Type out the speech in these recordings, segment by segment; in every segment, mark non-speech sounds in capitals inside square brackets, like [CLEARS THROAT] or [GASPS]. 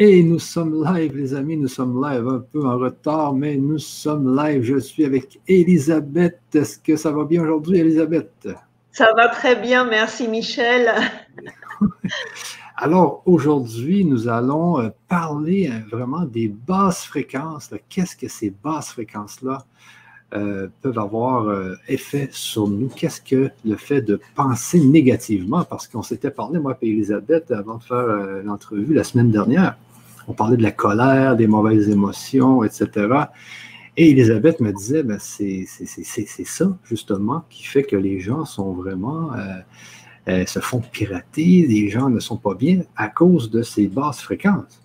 Et nous sommes live, les amis, nous sommes live un peu en retard, mais nous sommes live. Je suis avec Elisabeth. Est-ce que ça va bien aujourd'hui, Elisabeth? Ça va très bien, merci Michel. [LAUGHS] Alors aujourd'hui, nous allons euh, parler euh, vraiment des basses fréquences. Qu'est-ce que ces basses fréquences-là euh, peuvent avoir effet sur nous? Qu'est-ce que le fait de penser négativement? Parce qu'on s'était parlé, moi et Elisabeth, avant de faire l'entrevue la semaine dernière on parlait de la colère, des mauvaises émotions, etc. Et Elisabeth me disait, ben, c'est ça, justement, qui fait que les gens sont vraiment, euh, euh, se font pirater, les gens ne sont pas bien à cause de ces basses fréquences.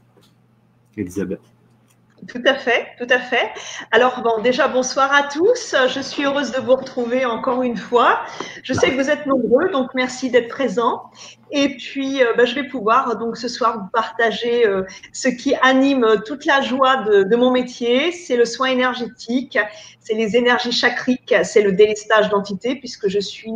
Elisabeth. Tout à fait, tout à fait. Alors, bon, déjà, bonsoir à tous. Je suis heureuse de vous retrouver encore une fois. Je sais que vous êtes nombreux, donc merci d'être présents. Et puis, euh, bah, je vais pouvoir donc ce soir vous partager euh, ce qui anime toute la joie de, mon métier. C'est le soin énergétique, c'est les énergies chakriques, c'est le délestage d'entités puisque je suis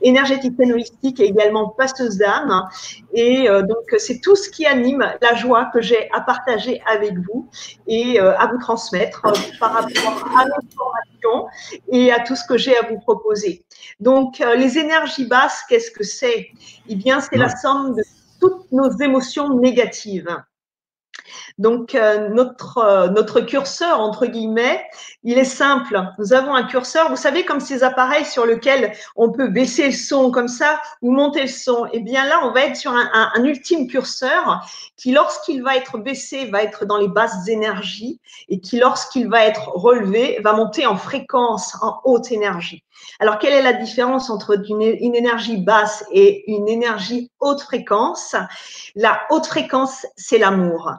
énergétique holistique et également passeuse d'âme. Et euh, donc, c'est tout ce qui anime la joie que j'ai à partager avec vous et à vous transmettre par rapport à l'information et à tout ce que j'ai à vous proposer. Donc, les énergies basses, qu'est-ce que c'est? Eh bien, c'est la somme de toutes nos émotions négatives. Donc, euh, notre, euh, notre curseur, entre guillemets, il est simple. Nous avons un curseur, vous savez, comme ces appareils sur lesquels on peut baisser le son comme ça ou monter le son. Eh bien là, on va être sur un ultime curseur qui, lorsqu'il va être baissé, va être dans les basses énergies et qui, lorsqu'il va être relevé, va monter en fréquence, en haute énergie. Alors, quelle est la différence entre une, énergie basse et une énergie haute fréquence? La haute fréquence, c'est l'amour.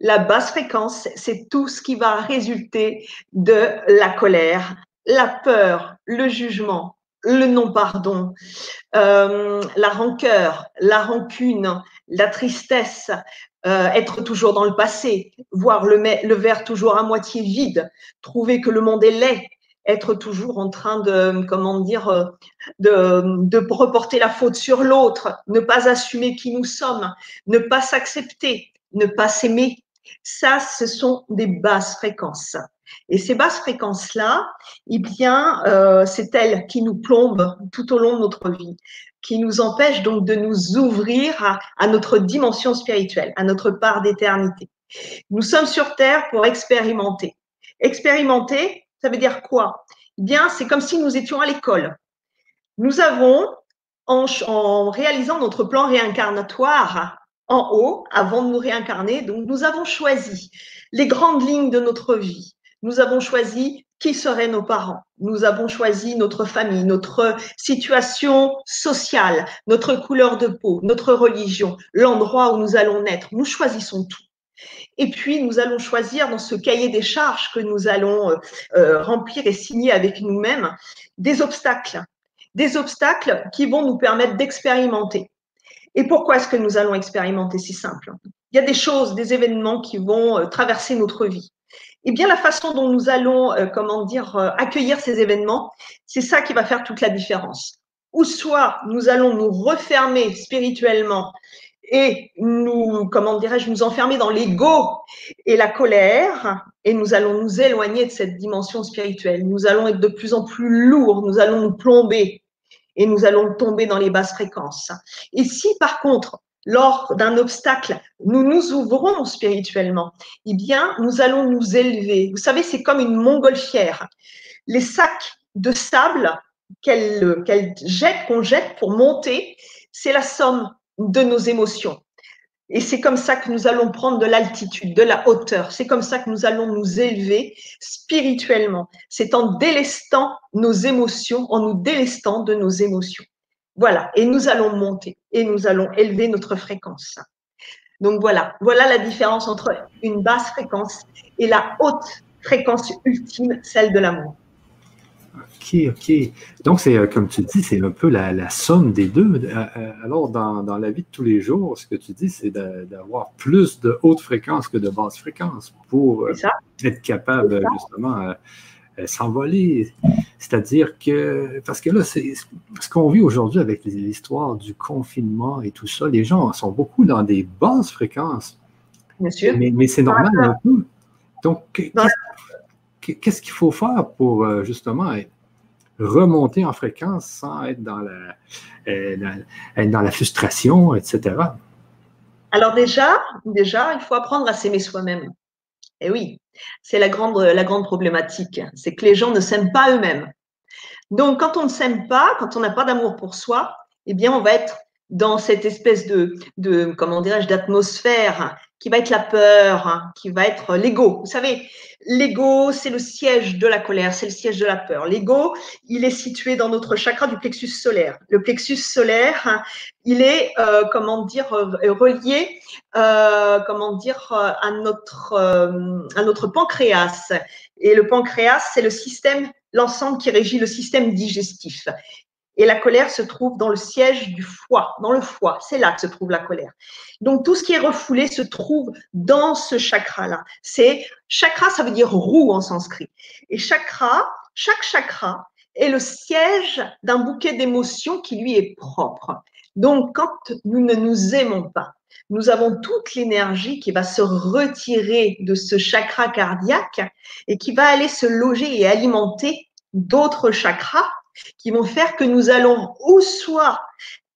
La basse fréquence, c'est tout ce qui va résulter de la colère, la peur, le jugement, le non-pardon, euh, la rancœur, la rancune, la tristesse, euh, être toujours dans le passé, voir le, verre toujours à moitié vide, trouver que le monde est laid, être toujours en train de, comment dire, euh, de reporter la faute sur l'autre, ne pas assumer qui nous sommes, ne pas s'accepter, ne pas s'aimer. Ça, ce sont des basses fréquences. Et ces basses fréquences-là, eh bien, euh, c'est elles qui nous plombent tout au long de notre vie, qui nous empêchent donc de nous ouvrir à, notre dimension spirituelle, à notre part d'éternité. Nous sommes sur Terre pour expérimenter. Expérimenter, ça veut dire quoi? Eh bien, c'est comme si nous étions à l'école. Nous avons, en, réalisant notre plan réincarnatoire en haut, avant de nous réincarner, donc nous avons choisi les grandes lignes de notre vie. Nous avons choisi qui seraient nos parents. Nous avons choisi notre famille, notre situation sociale, notre couleur de peau, notre religion, l'endroit où nous allons naître. Nous choisissons tout. Et puis, nous allons choisir dans ce cahier des charges que nous allons euh, euh, remplir et signer avec nous-mêmes des obstacles. Des obstacles qui vont nous permettre d'expérimenter. Et pourquoi est-ce que nous allons expérimenter si simple? Il y a des choses, des événements qui vont euh, traverser notre vie. Eh bien, la façon dont nous allons, comment dire, accueillir ces événements, c'est ça qui va faire toute la différence. Ou soit nous allons nous refermer spirituellement et nous, comment dirais-je, nous enfermer dans l'ego et la colère, et nous allons nous éloigner de cette dimension spirituelle. Nous allons être de plus en plus lourds, nous allons nous plomber et nous allons tomber dans les basses fréquences. Et si par contre, lors d'un obstacle, nous nous ouvrons spirituellement, eh bien, nous allons nous élever. Vous savez, c'est comme une montgolfière. Les sacs de sable qu'elle jette, qu'on jette pour monter, c'est la somme de nos émotions. Et c'est comme ça que nous allons prendre de l'altitude, de la hauteur. C'est comme ça que nous allons nous élever spirituellement. C'est en délestant nos émotions, en nous délestant de nos émotions. Voilà. Et nous allons monter et nous allons élever notre fréquence. Donc voilà. Voilà la différence entre une basse fréquence et la haute fréquence ultime, celle de l'amour. OK, OK. Donc, c'est euh, comme tu dis, c'est un peu la, somme des deux. Euh, euh, alors, dans, la vie de tous les jours, ce que tu dis, c'est d'avoir plus de haute fréquence que de basse fréquence pour être capable, justement, s'envoler. C'est-à-dire que, parce que là, c'est ce qu'on vit aujourd'hui avec l'histoire du confinement et tout ça, les gens sont beaucoup dans des basses fréquences Bien sûr. Mais, c'est normal un peu. Donc, qu'est-ce qu'il faut faire pour euh, justement remonter en fréquence sans être dans la, euh, frustration, etc. Alors déjà, déjà, il faut apprendre à s'aimer soi-même. Et oui, c'est la grande, la grande problématique. C'est que les gens ne s'aiment pas eux-mêmes. Donc, quand on ne s'aime pas, quand on n'a pas d'amour pour soi, eh bien, on va être dans cette espèce de comment dirais-je, d'atmosphère qui va être la peur, hein, qui va être l'ego. Vous savez, l'ego, c'est le siège de la colère, c'est le siège de la peur. L'ego, il est situé dans notre chakra du plexus solaire. Le plexus solaire, hein, il est, euh, comment dire, euh, relié, euh, comment dire, à notre, à notre pancréas. Et le pancréas, c'est le système, l'ensemble qui régit le système digestif. Et la colère se trouve dans le siège du foie, dans le foie. C'est là que se trouve la colère. Donc tout ce qui est refoulé se trouve dans ce chakra-là. C'est chakra, ça veut dire roue en sanskrit. Et chakra, chaque chakra est le siège d'un bouquet d'émotions qui lui est propre. Donc quand nous ne nous aimons pas, nous avons toute l'énergie qui va se retirer de ce chakra cardiaque et qui va aller se loger et alimenter d'autres chakras qui vont faire que nous allons ou soit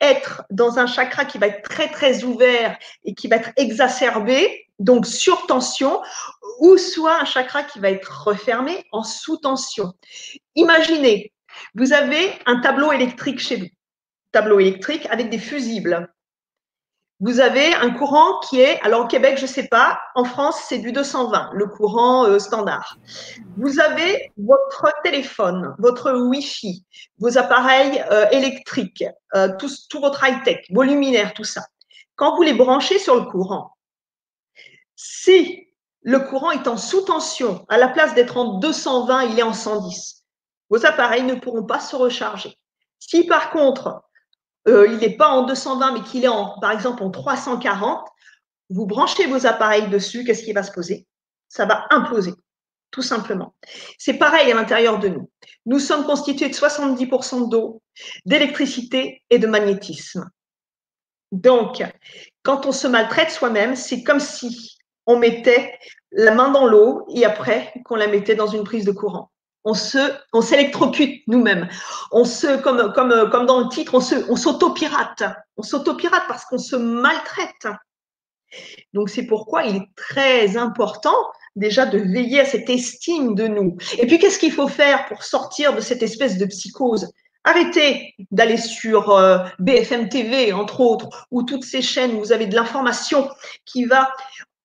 être dans un chakra qui va être très très ouvert et qui va être exacerbé, donc sur tension, ou soit un chakra qui va être refermé en sous tension. Imaginez, vous avez un tableau électrique chez vous, tableau électrique avec des fusibles vous avez un courant qui est, alors au Québec, je ne sais pas, en France, c'est du 220, le courant euh, standard. Vous avez votre téléphone, votre Wi-Fi, vos appareils euh, électriques, euh, tout, tout, votre high-tech, vos luminaires, tout ça. Quand vous les branchez sur le courant, si le courant est en sous-tension, à la place d'être en 220, il est en 110, vos appareils ne pourront pas se recharger. Si par contre, euh, il n'est pas en 220, mais qu'il est en, par exemple en 340, vous branchez vos appareils dessus, qu'est-ce qui va se poser? Ça va imploser, tout simplement. C'est pareil à l'intérieur de nous. Nous sommes constitués de 70% d'eau, d'électricité et de magnétisme. Donc, quand on se maltraite soi-même, c'est comme si on mettait la main dans l'eau et après qu'on la mettait dans une prise de courant on se, on s'électrocute nous-mêmes. On se, comme, comme, dans le titre, on se, on s'autopirate. On s'autopirate parce qu'on se maltraite. Donc c'est pourquoi il est très important déjà de veiller à cette estime de nous. Et puis qu'est-ce qu'il faut faire pour sortir de cette espèce de psychose? Arrêtez d'aller sur euh, BFM TV, entre autres, ou toutes ces chaînes où vous avez de l'information qui va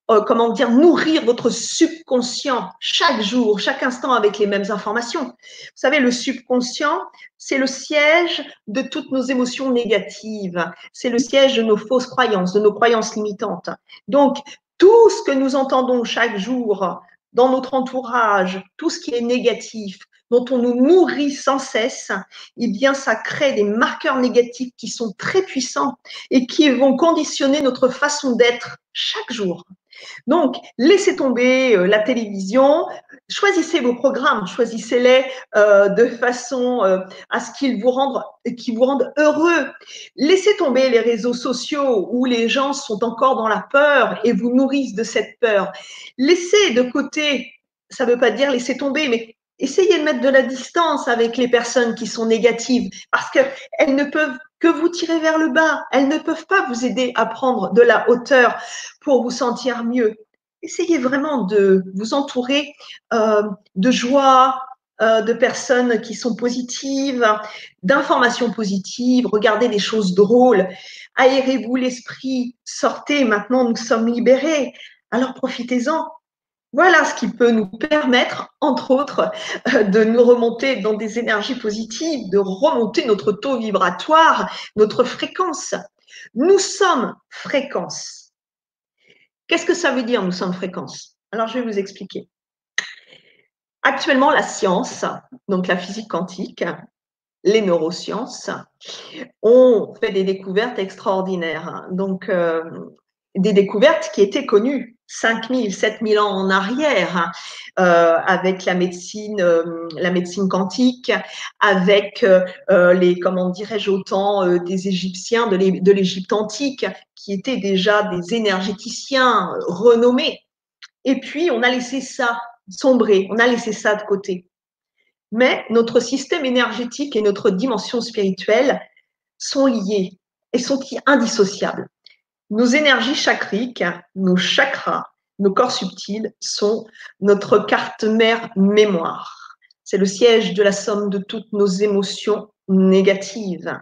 euh, comment dire, nourrir votre subconscient chaque jour, chaque instant avec les mêmes informations. Vous savez, le subconscient, c'est le siège de toutes nos émotions négatives. C'est le siège de nos fausses croyances, de nos croyances limitantes. Donc, tout ce que nous entendons chaque jour dans notre entourage, tout ce qui est négatif, dont on nous nourrit sans cesse, eh bien, ça crée des marqueurs négatifs qui sont très puissants et qui vont conditionner notre façon d'être chaque jour. Donc, laissez tomber euh, la télévision, choisissez vos programmes, choisissez-les euh, de façon euh, à ce qu'ils vous rendent, qu'ils vous rendent heureux. Laissez tomber les réseaux sociaux où les gens sont encore dans la peur et vous nourrissent de cette peur. Laissez de côté, ça ne veut pas dire laisser tomber, mais essayez de mettre de la distance avec les personnes qui sont négatives parce qu'elles ne peuvent que vous tirer vers le bas. Elles ne peuvent pas vous aider à prendre de la hauteur pour vous sentir mieux. Essayez vraiment de vous entourer euh, de joie, euh, de personnes qui sont positives, d'informations positives, regardez des choses drôles, aérez-vous l'esprit, sortez, maintenant nous sommes libérés, alors profitez-en. Voilà ce qui peut nous permettre, entre autres, euh, de nous remonter dans des énergies positives, de remonter notre taux vibratoire, notre fréquence. Nous sommes fréquence. Qu'est-ce que ça veut dire, nous sommes fréquence? Alors, je vais vous expliquer. Actuellement, la science, donc la physique quantique, les neurosciences, ont fait des découvertes extraordinaires. Donc, euh, des découvertes qui étaient connues 5000, 7000 ans en arrière, hein, euh, avec la médecine, euh, la médecine quantique, avec euh, les, comment dirais-je, autant des Égyptiens de l'Égypte antique, qui étaient déjà des énergéticiens renommés. Et puis, on a laissé ça sombrer, on a laissé ça de côté. Mais notre système énergétique et notre dimension spirituelle sont liés et sont indissociables. Nos énergies chakriques, nos chakras, nos corps subtils sont notre carte mère mémoire. C'est le siège de la somme de toutes nos émotions négatives.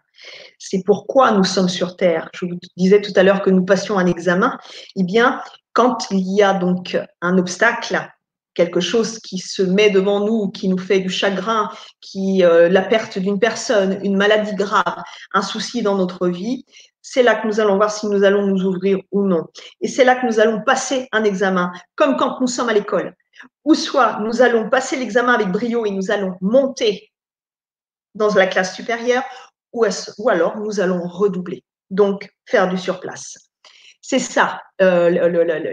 C'est pourquoi nous sommes sur Terre. Je vous disais tout à l'heure que nous passions un examen. Eh bien, quand il y a donc un obstacle, quelque chose qui se met devant nous, qui nous fait du chagrin, qui euh, la perte d'une personne, une maladie grave, un souci dans notre vie, c'est là que nous allons voir si nous allons nous ouvrir ou non. Et c'est là que nous allons passer un examen, comme quand nous sommes à l'école. Ou soit nous allons passer l'examen avec brio et nous allons monter dans la classe supérieure, ou, alors nous allons redoubler, donc faire du surplace. C'est ça, euh,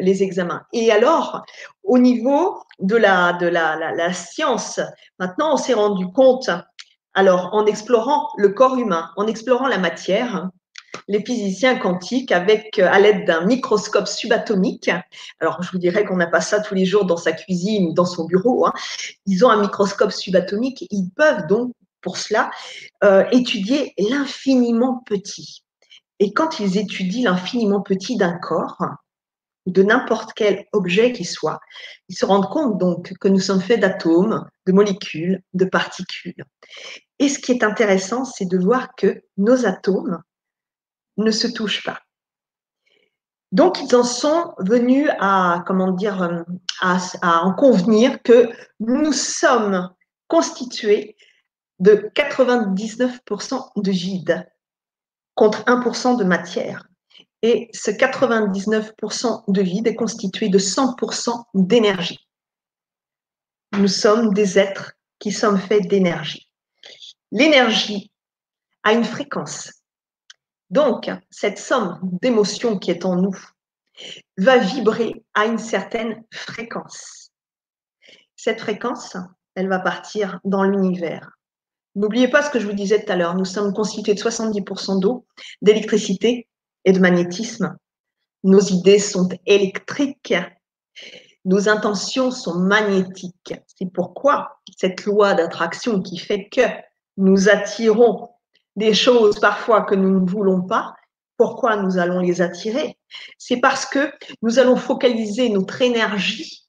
les examens. Et alors, au niveau de la, de la, science, maintenant, on s'est rendu compte, alors en explorant le corps humain, en explorant la matière, les physiciens quantiques avec à l'aide d'un microscope subatomique. Alors, je vous dirais qu'on n'a pas ça tous les jours dans sa cuisine ou dans son bureau. Hein. Ils ont un microscope subatomique. Ils peuvent donc, pour cela, euh, étudier l'infiniment petit. Et quand ils étudient l'infiniment petit d'un corps, ou de n'importe quel objet qui soit, ils se rendent compte donc que nous sommes faits d'atomes, de molécules, de particules. Et ce qui est intéressant, c'est de voir que nos atomes ne se touchent pas. Donc, ils en sont venus à, comment dire, à, à en convenir que nous sommes constitués de 99% de vide contre 1% de matière. Et ce 99% de vide est constitué de 100% d'énergie. Nous sommes des êtres qui sommes faits d'énergie. L'énergie a une fréquence. Donc, cette somme d'émotions qui est en nous va vibrer à une certaine fréquence. Cette fréquence, elle va partir dans l'univers. N'oubliez pas ce que je vous disais tout à l'heure, nous sommes constitués de 70% d'eau, d'électricité et de magnétisme. Nos idées sont électriques, nos intentions sont magnétiques. C'est pourquoi cette loi d'attraction qui fait que nous attirons des choses parfois que nous ne voulons pas, pourquoi nous allons les attirer? C'est parce que nous allons focaliser notre énergie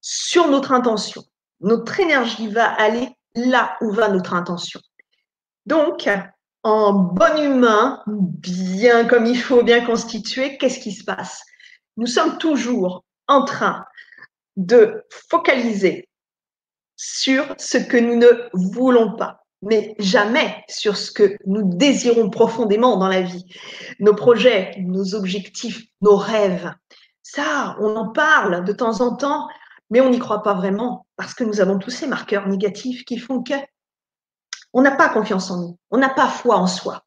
sur notre intention. Notre énergie va aller là où va notre intention. Donc, en bon humain, bien comme il faut, bien constitué, qu'est-ce qui se passe? Nous sommes toujours en train de focaliser sur ce que nous ne voulons pas, mais jamais sur ce que nous désirons profondément dans la vie. Nos projets, nos objectifs, nos rêves. Ça, on en parle de temps en temps, mais on n'y croit pas vraiment parce que nous avons tous ces marqueurs négatifs qui font que on n'a pas confiance en nous, on n'a pas foi en soi.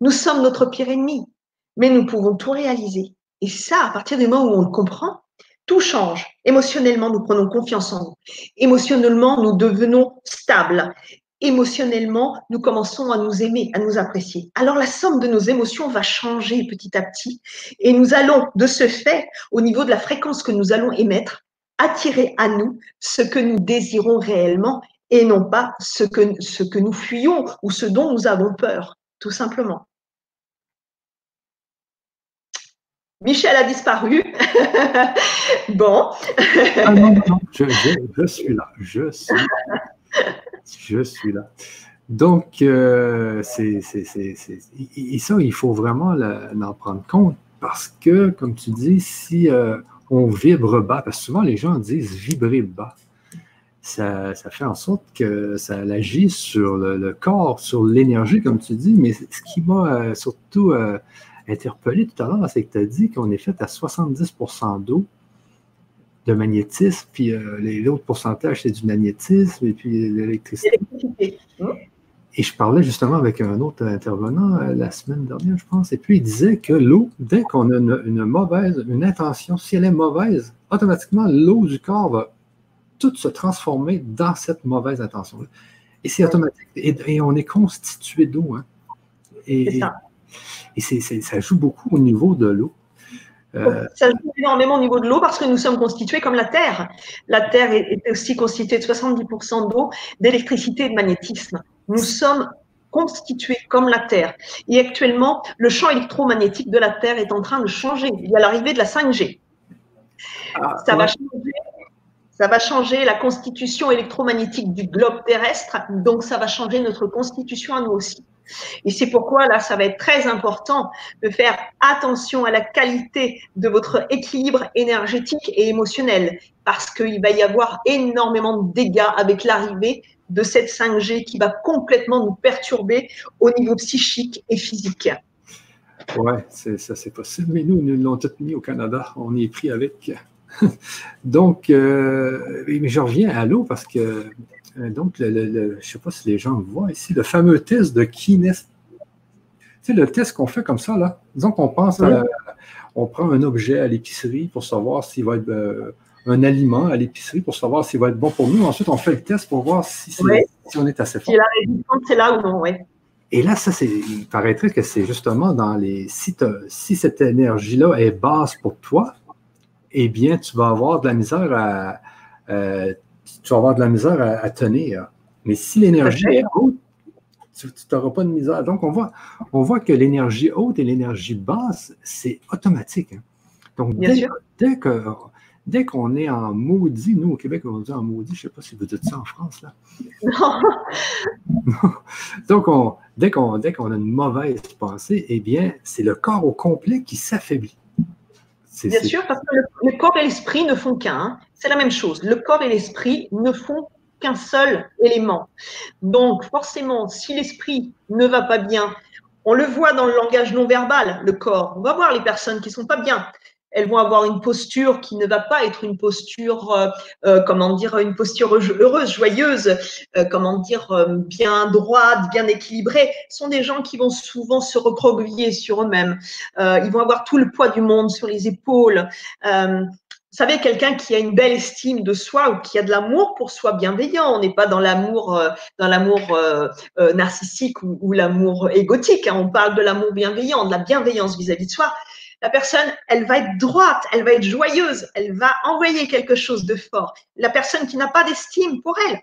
Nous sommes notre pire ennemi, mais nous pouvons tout réaliser. Et ça, à partir du moment où on le comprend, tout change. Émotionnellement, nous prenons confiance en nous. Émotionnellement, nous devenons stables. Émotionnellement, nous commençons à nous aimer, à nous apprécier. Alors la somme de nos émotions va changer petit à petit et nous allons, de ce fait, au niveau de la fréquence que nous allons émettre, attirer à nous ce que nous désirons réellement et non pas ce que, ce que nous fuyons ou ce dont nous avons peur, tout simplement. Michel a disparu. [LAUGHS] bon. ah non, non, non. Je, suis là. Je suis là. [LAUGHS] Je suis là. Donc, euh, c'est, et ça, il faut vraiment en prendre compte parce que, comme tu dis, si euh, on vibre bas, parce que souvent les gens disent vibrer bas. Ça, fait en sorte que ça agit sur le, corps, sur l'énergie, comme tu dis, mais ce qui m'a euh, surtout interpellé tout à l'heure, c'est que tu as dit qu'on est fait à 70% d'eau, de magnétisme, puis euh, l'autre pourcentage, c'est du magnétisme et puis l'électricité. et je parlais justement avec un autre intervenant euh, la semaine dernière, je pense, et puis il disait que l'eau, dès qu'on a une, mauvaise, une intention, si elle est mauvaise, automatiquement, l'eau du corps va tout se transformer dans cette mauvaise intention-là. Et c'est automatique. Et, on est constitué d'eau. Hein. Et, ça. et ça joue beaucoup au niveau de l'eau. Euh, ça joue énormément au niveau de l'eau parce que nous sommes constitués comme la Terre. La Terre est aussi constituée de 70% d'eau, d'électricité et de magnétisme. Nous sommes constitués comme la Terre. Et actuellement, le champ électromagnétique de la Terre est en train de changer. Il y a l'arrivée de la 5G. Ah, ça, va changer, ça va changer la constitution électromagnétique du globe terrestre, donc ça va changer notre constitution à nous aussi. Et c'est pourquoi là, ça va être très important de faire attention à la qualité de votre équilibre énergétique et émotionnel, parce qu'il va y avoir énormément de dégâts avec l'arrivée de cette 5G qui va complètement nous perturber au niveau psychique et physique. Oui, ça c'est possible, mais nous, nous l'avons tout mis au Canada, on est pris avec. [LAUGHS] Donc, euh, mais je reviens à l'eau parce que, donc, le, je ne sais pas si les gens voient ici, le fameux test de kinest. Tu sais, le test qu'on fait comme ça, là, disons qu'on pense à, on prend un objet à l'épicerie pour savoir s'il va être euh, un aliment à l'épicerie pour savoir s'il va être bon pour nous. Ensuite, on fait le test pour voir si, si on est assez fort. Si la résistance c'est là ou non, oui. Et là, ça, c'est, il paraîtrait que c'est justement dans les. Si, si cette énergie-là est basse pour toi, eh bien, tu vas avoir de la misère à, euh, tu vas avoir de la misère à, tenir. Mais si l'énergie est haute, tu n'auras pas de misère. Donc, on voit, on voit que l'énergie haute et l'énergie basse, c'est automatique. Hein. Donc, dès, dès, que dès qu'on est en maudit, nous au Québec, on dit en maudit, je ne sais pas si vous dites ça en France. Là. Non. [LAUGHS] Donc, on, dès qu'on a une mauvaise pensée, eh bien, c'est le corps au complet qui s'affaiblit. Bien sûr, parce que le, corps et l'esprit ne font qu'un. C'est la même chose. Le corps et l'esprit ne font qu'un seul élément. Donc, forcément, si l'esprit ne va pas bien, on le voit dans le langage non verbal, le corps. On va voir les personnes qui sont pas bien elles vont avoir une posture qui ne va pas être une posture, euh, euh, comment dire, une posture heureuse, joyeuse, euh, comment dire, bien droite, bien équilibrée. Ce sont des gens qui vont souvent se recroqueviller sur eux-mêmes. ils vont avoir tout le poids du monde sur les épaules. Savez, quelqu'un qui a une belle estime de soi ou qui a de l'amour pour soi bienveillant, on n'est pas dans l'amour, dans l'amour narcissique ou, l'amour égotique. Hein. On parle de l'amour bienveillant, de la bienveillance vis à -vis de soi la personne, elle va être droite, elle va être joyeuse, elle va envoyer quelque chose de fort. La personne qui n'a pas d'estime pour elle,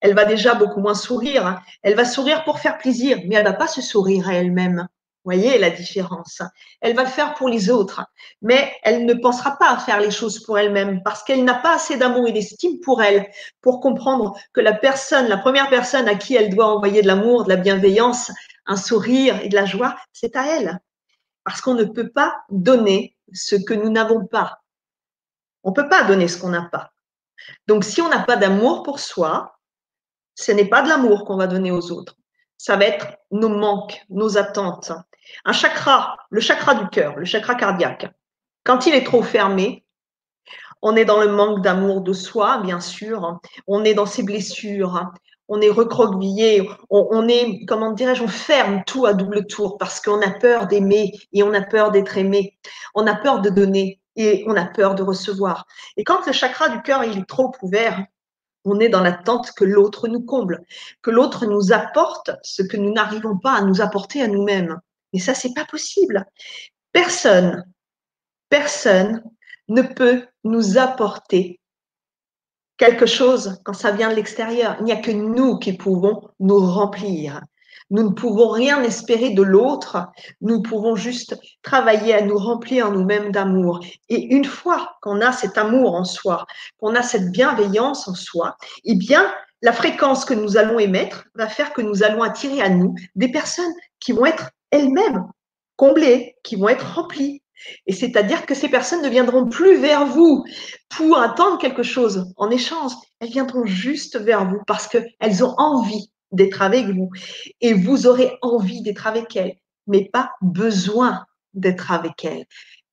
elle va déjà beaucoup moins sourire. Hein. Elle va sourire pour faire plaisir, mais elle va pas se sourire à elle-même. Voyez la différence. Elle va le faire pour les autres, mais elle ne pensera pas à faire les choses pour elle-même parce qu'elle n'a pas assez d'amour et d'estime pour elle pour comprendre que la personne, la première personne à qui elle doit envoyer de l'amour, de la bienveillance, un sourire et de la joie, c'est à elle parce qu'on ne peut pas donner ce que nous n'avons pas. On ne peut pas donner ce qu'on n'a pas. Donc, si on n'a pas d'amour pour soi, ce n'est pas de l'amour qu'on va donner aux autres. Ça va être nos manques, nos attentes. Un chakra, le chakra du cœur, le chakra cardiaque, quand il est trop fermé, on est dans le manque d'amour de soi, bien sûr. On est dans ses blessures on est recroquevillé, on, est, comment dirais-je, on ferme tout à double tour parce qu'on a peur d'aimer et on a peur d'être aimé. On a peur de donner et on a peur de recevoir. Et quand le chakra du cœur est trop ouvert, on est dans l'attente que l'autre nous comble, que l'autre nous apporte ce que nous n'arrivons pas à nous apporter à nous-mêmes. Et ça, c'est pas possible. Personne, personne ne peut nous apporter quelque chose quand ça vient de l'extérieur. Il n'y a que nous qui pouvons nous remplir. Nous ne pouvons rien espérer de l'autre. Nous pouvons juste travailler à nous remplir nous-mêmes d'amour. Et une fois qu'on a cet amour en soi, qu'on a cette bienveillance en soi, eh bien, la fréquence que nous allons émettre va faire que nous allons attirer à nous des personnes qui vont être elles-mêmes comblées, qui vont être remplies, et c'est-à-dire que ces personnes ne viendront plus vers vous pour attendre quelque chose en échange. Elles viendront juste vers vous parce qu'elles ont envie d'être avec vous. Et vous aurez envie d'être avec elles, mais pas besoin d'être avec elles.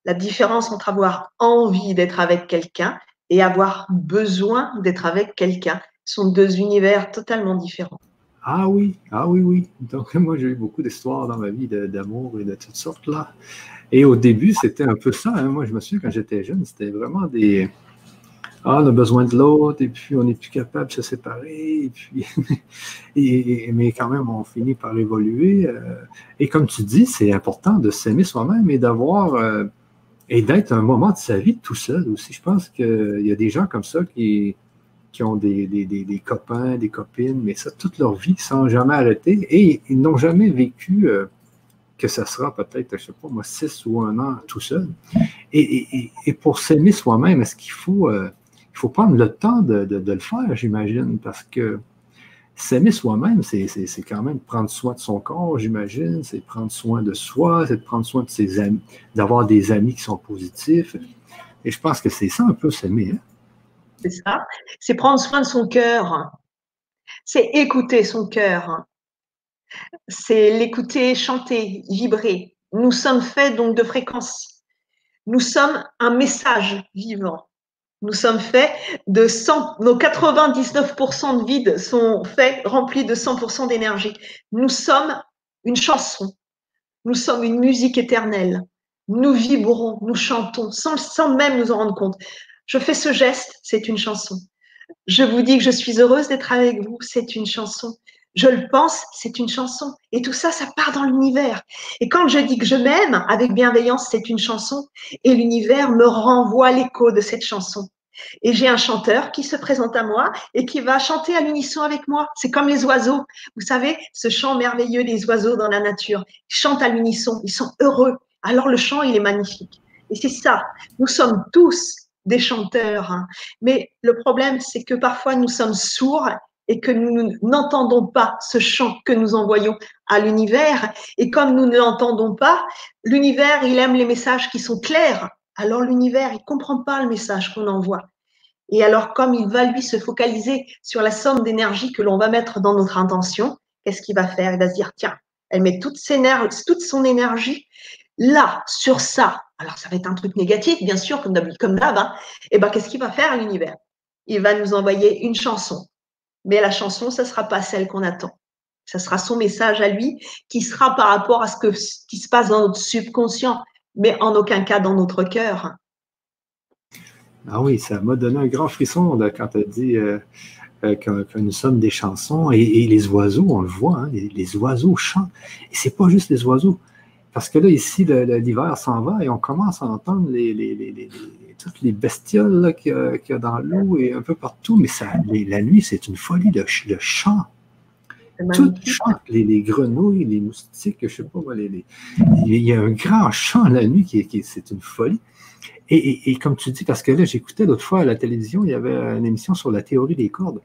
La différence entre avoir envie d'être avec quelqu'un et avoir besoin d'être avec quelqu'un sont deux univers totalement différents. Ah oui, ah oui, oui. Donc, [LAUGHS] moi, j'ai eu beaucoup d'histoires dans ma vie d'amour et de toutes sortes, là. Et au début, c'était un peu ça. Hein. Moi, je me souviens, quand j'étais jeune, c'était vraiment des... Ah, on a besoin de l'autre, et puis on n'est plus capable de se séparer, et puis... [LAUGHS] mais quand même, on finit par évoluer. Euh. Et comme tu dis, c'est important de s'aimer soi-même et d'avoir... Euh, et d'être un moment de sa vie tout seul aussi. Je pense qu'il y a des gens comme ça qui qui ont des, des, copains, des copines, mais ça toute leur vie sans jamais arrêter. Et ils n'ont jamais vécu euh, que ça sera peut-être, je sais pas moi, six ou un an tout seul. Et, pour s'aimer soi-même, est-ce qu'il faut, il faut prendre le temps de, le faire, j'imagine, parce que s'aimer soi-même, c'est quand même prendre soin de son corps, j'imagine, c'est prendre soin de soi, c'est de prendre soin de ses amis, d'avoir des amis qui sont positifs. Et je pense que c'est ça un peu s'aimer. Hein? c'est ça. C'est prendre soin de son cœur. C'est écouter son cœur. C'est l'écouter chanter, vibrer. Nous sommes faits donc de fréquences. Nous sommes un message vivant. Nous sommes faits de 100, nos 99% de vide sont faits, remplis de 100% d'énergie. Nous sommes une chanson. Nous sommes une musique éternelle. Nous vibrons, nous chantons sans, sans même nous en rendre compte. Je fais ce geste, c'est une chanson. Je vous dis que je suis heureuse d'être avec vous, c'est une chanson. Je le pense, c'est une chanson. Et tout ça, ça part dans l'univers. Et quand je dis que je m'aime avec bienveillance, c'est une chanson. Et l'univers me renvoie l'écho de cette chanson. Et j'ai un chanteur qui se présente à moi et qui va chanter à l'unisson avec moi. C'est comme les oiseaux. Vous savez, ce chant merveilleux des oiseaux dans la nature. Ils chantent à l'unisson. Ils sont heureux. Alors le chant, il est magnifique. Et c'est ça. Nous sommes tous des chanteurs. Hein. Mais le problème, c'est que parfois nous sommes sourds et que nous n'entendons pas ce chant que nous envoyons à l'univers. Et comme nous ne l'entendons pas, l'univers, il aime les messages qui sont clairs. Alors l'univers, il comprend pas le message qu'on envoie. Et alors, comme il va lui se focaliser sur la somme d'énergie que l'on va mettre dans notre intention, qu'est-ce qu'il va faire? Il va se dire, tiens, elle met toute, toute son énergie là, sur ça, alors ça va être un truc négatif, bien sûr, comme d'hab, comme hein, et eh ben qu'est-ce qu'il va faire l'univers? Il va nous envoyer une chanson. Mais la chanson, ça sera pas celle qu'on attend. Ça sera son message à lui qui sera par rapport à ce, que, qui se passe dans notre subconscient, mais en aucun cas dans notre cœur. Ah oui, ça m'a donné un grand frisson quand tu as dit euh, euh, que, nous sommes des chansons et, les oiseaux, on le voit, hein, les, les, oiseaux chantent. Et c'est pas juste les oiseaux. Parce que là, ici, l'hiver s'en va et on commence à entendre les, toutes les bestioles qu'il y, a dans l'eau et un peu partout. Mais ça, la nuit, c'est une folie, le, le chant. Tout chante, les, grenouilles, les moustiques, je ne sais pas, il y a un grand chant la nuit qui, qui c'est une folie. Et, comme tu dis, parce que là, j'écoutais l'autre fois à la télévision, il y avait une émission sur la théorie des cordes.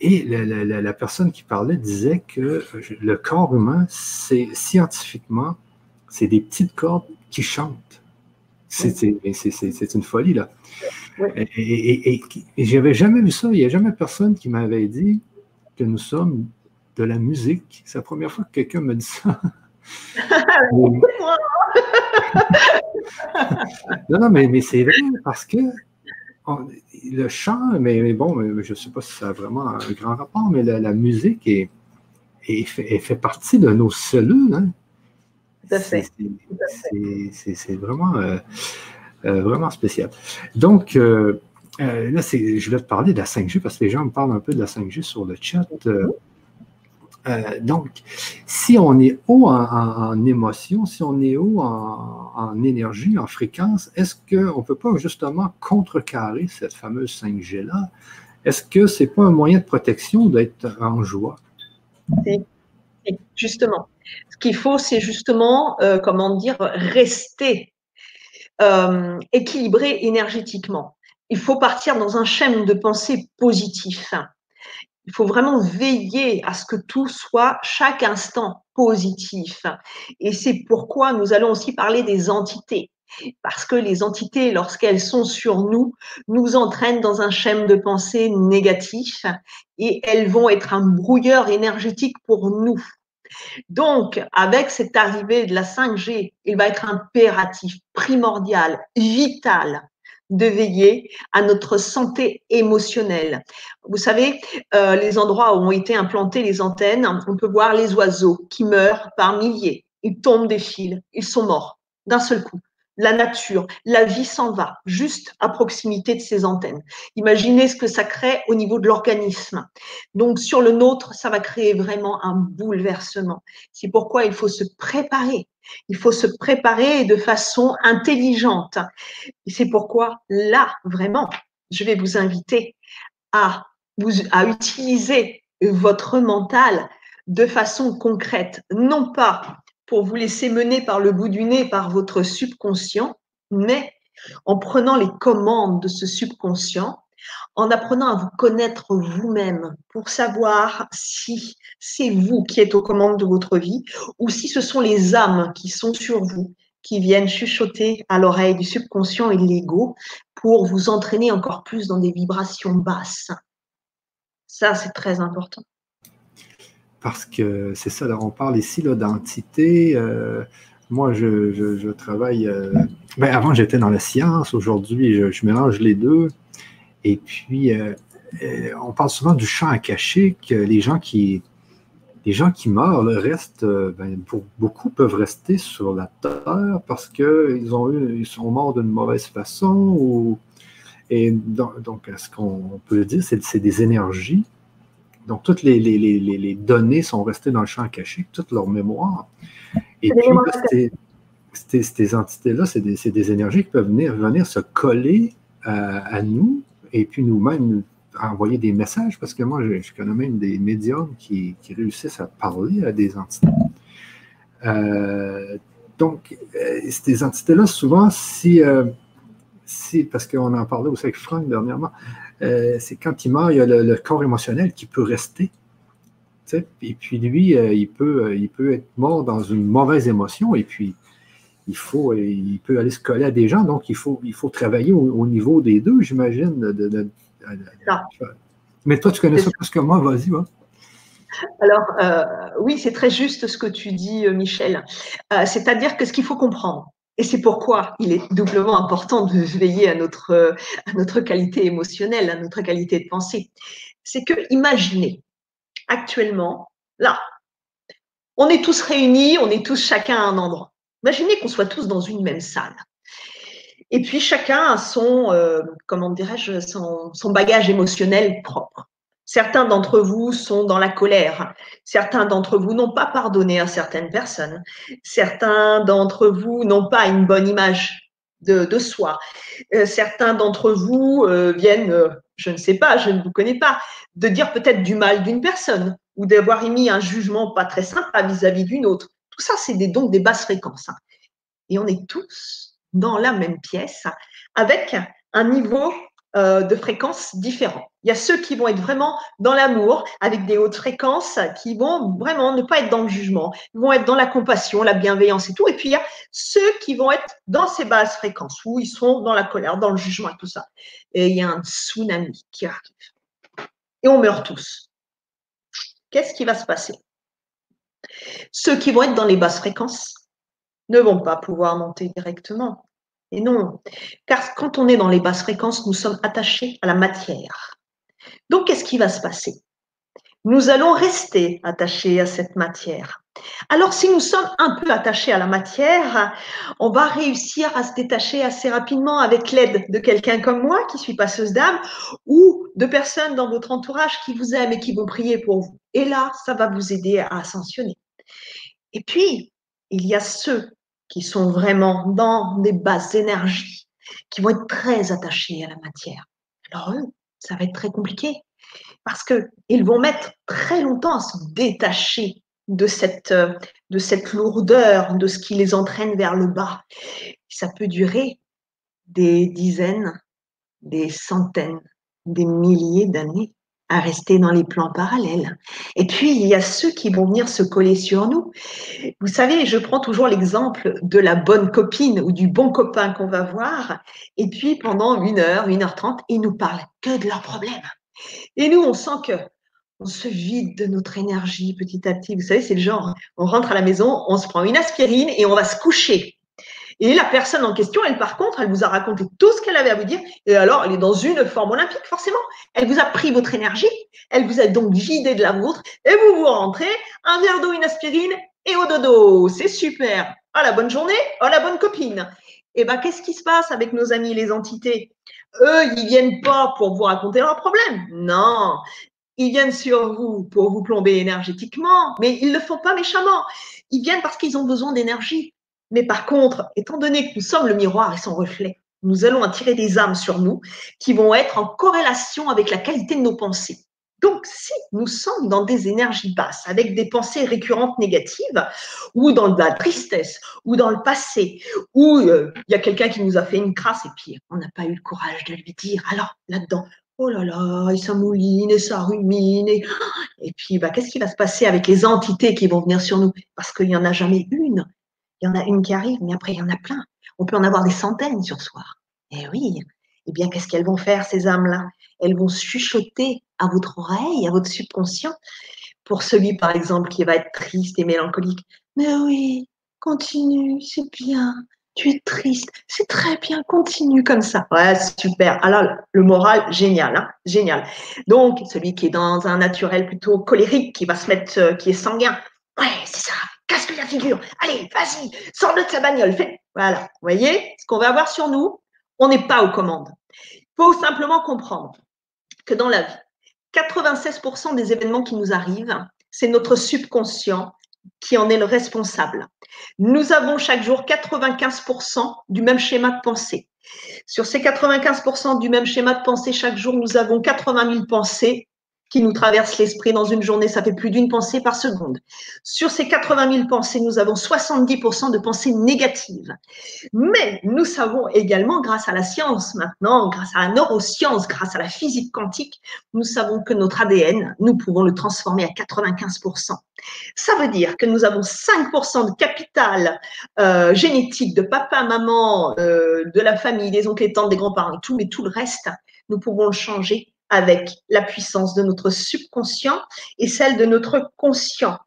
Et la personne qui parlait disait que le corps humain, c'est scientifiquement c'est des petites cordes qui chantent. C'est une folie, là. Et, et, et, j'avais jamais vu ça. Il n'y a jamais personne qui m'avait dit que nous sommes de la musique. C'est la première fois que quelqu'un me dit ça. [LAUGHS] [LAUGHS] non, non, mais, c'est vrai parce que le chant, mais, bon, je ne sais pas si ça a vraiment un grand rapport, mais la, musique est, fait, partie de nos cellules. Hein. C'est vraiment, euh, euh, vraiment spécial. Donc, euh, là, je vais te parler de la 5G parce que les gens me parlent un peu de la 5G sur le chat. donc, si on est haut en, émotion, si on est haut en, énergie, en fréquence, est-ce qu'on ne peut pas justement contrecarrer cette fameuse 5G-là? Est-ce que ce n'est pas un moyen de protection d'être en joie? Justement. Ce qu'il faut, c'est justement, euh, comment dire, rester euh, équilibré énergétiquement. Il faut partir dans un schéma de pensée positif. Il faut vraiment veiller à ce que tout soit chaque instant positif. Et c'est pourquoi nous allons aussi parler des entités. Parce que les entités, lorsqu'elles sont sur nous, nous entraînent dans un schéma de pensée négatif et elles vont être un brouilleur énergétique pour nous. Donc, avec cette arrivée de la 5G, il va être impératif, primordial, vital de veiller à notre santé émotionnelle. Vous savez, euh, les endroits où ont été implantées les antennes, on peut voir les oiseaux qui meurent par milliers. Ils tombent des fils, ils sont morts d'un seul coup la nature, la vie s'en va, juste à proximité de ces antennes. Imaginez ce que ça crée au niveau de l'organisme. Donc sur le nôtre, ça va créer vraiment un bouleversement. C'est pourquoi il faut se préparer. Il faut se préparer de façon intelligente. C'est pourquoi là, vraiment, je vais vous inviter à, vous, à utiliser votre mental de façon concrète, non pas pour vous laisser mener par le bout du nez par votre subconscient, mais en prenant les commandes de ce subconscient, en apprenant à vous connaître vous-même pour savoir si c'est vous qui êtes aux commandes de votre vie ou si ce sont les âmes qui sont sur vous, qui viennent chuchoter à l'oreille du subconscient et de l'ego pour vous entraîner encore plus dans des vibrations basses. Ça, c'est très important parce que c'est ça, là, on parle ici d'entité. Euh, moi, je, travaille. Euh, ben, avant, j'étais dans la science. Aujourd'hui, je, mélange les deux. Et puis, euh, on parle souvent du champ que Les gens qui, les gens qui meurent restent, ben, pour beaucoup peuvent rester sur la terre parce qu'ils ont sont morts d'une mauvaise façon. Et donc, donc ce qu'on peut dire, c'est des énergies donc, toutes les, données sont restées dans le champ caché, toute leur mémoire. Et puis, ces, entités-là, c'est des, énergies qui peuvent venir, venir se coller à, nous et puis nous-mêmes envoyer des messages, parce que moi, je, connais même des médiums qui, réussissent à parler à des entités. Euh, donc, euh, ces entités-là, souvent, si, euh, si parce qu'on en parlait aussi avec Franck dernièrement, euh, c'est quand il meurt, il y a le, corps émotionnel qui peut rester. Et puis lui, euh, il, peut, euh, il peut être mort dans une mauvaise émotion et puis il, faut, il peut aller se coller à des gens. Donc, il faut, il faut travailler au, niveau des deux, j'imagine. Mais toi, tu connais ça plus que moi, vas-y. Alors, oui, c'est très juste ce que tu dis, Michel. C'est-à-dire que ce qu'il faut comprendre, et c'est pourquoi il est doublement important de veiller à notre, à notre qualité émotionnelle, à notre qualité de pensée. C'est que, imaginez, actuellement, là, on est tous réunis, on est tous chacun à un endroit. Imaginez qu'on soit tous dans une même salle. Et puis chacun a son, euh, comment dirais-je, son bagage émotionnel propre. Certains d'entre vous sont dans la colère. Certains d'entre vous n'ont pas pardonné à certaines personnes. Certains d'entre vous n'ont pas une bonne image de, soi. Euh, certains d'entre vous euh, viennent, euh, je ne sais pas, je ne vous connais pas, de dire peut-être du mal d'une personne ou d'avoir émis un jugement pas très sympa vis-à-vis d'une autre. Tout ça, c'est donc des basses fréquences. Hein. Et on est tous dans la même pièce avec un niveau de fréquences différentes. Il y a ceux qui vont être vraiment dans l'amour, avec des hautes fréquences, qui vont vraiment ne pas être dans le jugement, vont être dans la compassion, la bienveillance et tout. Et puis il y a ceux qui vont être dans ces basses fréquences, où ils sont dans la colère, dans le jugement et tout ça. Et il y a un tsunami qui arrive. Et on meurt tous. Qu'est-ce qui va se passer? Ceux qui vont être dans les basses fréquences ne vont pas pouvoir monter directement. Et non, car quand on est dans les basses fréquences, nous sommes attachés à la matière. Donc, qu'est-ce qui va se passer? Nous allons rester attachés à cette matière. Alors, si nous sommes un peu attachés à la matière, on va réussir à se détacher assez rapidement avec l'aide de quelqu'un comme moi, qui suis passeuse d'âme, ou de personnes dans votre entourage qui vous aiment et qui vont prier pour vous. Et là, ça va vous aider à ascensionner. Et puis, il y a ceux qui sont vraiment dans des basses énergies, qui vont être très attachés à la matière. Alors eux, ça va être très compliqué parce qu'ils vont mettre très longtemps à se détacher de cette, de cette lourdeur, de ce qui les entraîne vers le bas. Ça peut durer des dizaines, des centaines, des milliers d'années à rester dans les plans parallèles. Et puis, il y a ceux qui vont venir se coller sur nous. Vous savez, je prends toujours l'exemple de la bonne copine ou du bon copain qu'on va voir. Et puis, pendant une heure, une heure trente, ils nous parlent que de leurs problèmes. Et nous, on sent que on se vide de notre énergie petit à petit. Vous savez, c'est le genre, on rentre à la maison, on se prend une aspirine et on va se coucher. Et la personne en question, elle, par contre, elle vous a raconté tout ce qu'elle avait à vous dire. Et alors, elle est dans une forme olympique, forcément. Elle vous a pris votre énergie. Elle vous a donc vidé de la vôtre. Et vous vous rentrez un verre d'eau, une aspirine et au dodo. C'est super. Ah, la bonne journée. Oh, la bonne copine. Et eh ben, qu'est-ce qui se passe avec nos amis, les entités? Eux, ils viennent pas pour vous raconter leurs problèmes. Non. Ils viennent sur vous pour vous plomber énergétiquement, mais ils ne le font pas méchamment. Ils viennent parce qu'ils ont besoin d'énergie. Mais par contre, étant donné que nous sommes le miroir et son reflet, nous allons attirer des âmes sur nous qui vont être en corrélation avec la qualité de nos pensées. Donc, si nous sommes dans des énergies basses, avec des pensées récurrentes négatives, ou dans la tristesse, ou dans le passé, ou euh, il y a quelqu'un qui nous a fait une crasse et puis on n'a pas eu le courage de lui dire, alors là-dedans, oh là là, et ça mouline, et ça rumine, et, puis bah, qu'est-ce qui va se passer avec les entités qui vont venir sur nous? Parce qu'il n'y en a jamais une, il y en a une qui arrive, mais après, il y en a plein. On peut en avoir des centaines sur soi. Eh oui. Eh bien, qu'est-ce qu'elles vont faire, ces âmes-là? Elles vont chuchoter à votre oreille, à votre subconscient. Pour celui, par exemple, qui va être triste et mélancolique. Mais oui, continue, c'est bien. Tu es triste, c'est très bien, continue comme ça. Ouais, super. Alors, le moral, génial, hein génial. Donc, celui qui est dans un naturel plutôt colérique, qui va se mettre, euh, qui est sanguin. Ouais, c'est ça casse-lui la figure. Allez, vas-y, sors-le de sa bagnole. Fais. Voilà. Vous voyez ce qu'on va avoir sur nous? On n'est pas aux commandes. Il faut simplement comprendre que dans la vie, 96% des événements qui nous arrivent, c'est notre subconscient qui en est le responsable. Nous avons chaque jour 95% du même schéma de pensée. Sur ces 95% du même schéma de pensée, chaque jour, nous avons 80 000 pensées qui nous traverse l'esprit dans une journée, ça fait plus d'une pensée par seconde. Sur ces 80 000 pensées, nous avons 70% de pensées négatives. Mais nous savons également, grâce à la science maintenant, grâce à la neuroscience, grâce à la physique quantique, nous savons que notre ADN, nous pouvons le transformer à 95%. Ça veut dire que nous avons 5% de capital euh, génétique de papa, maman, euh, de la famille, des oncles et tantes, des grands-parents tout, mais tout le reste, nous pouvons le changer avec la puissance de notre subconscient et celle de notre conscient.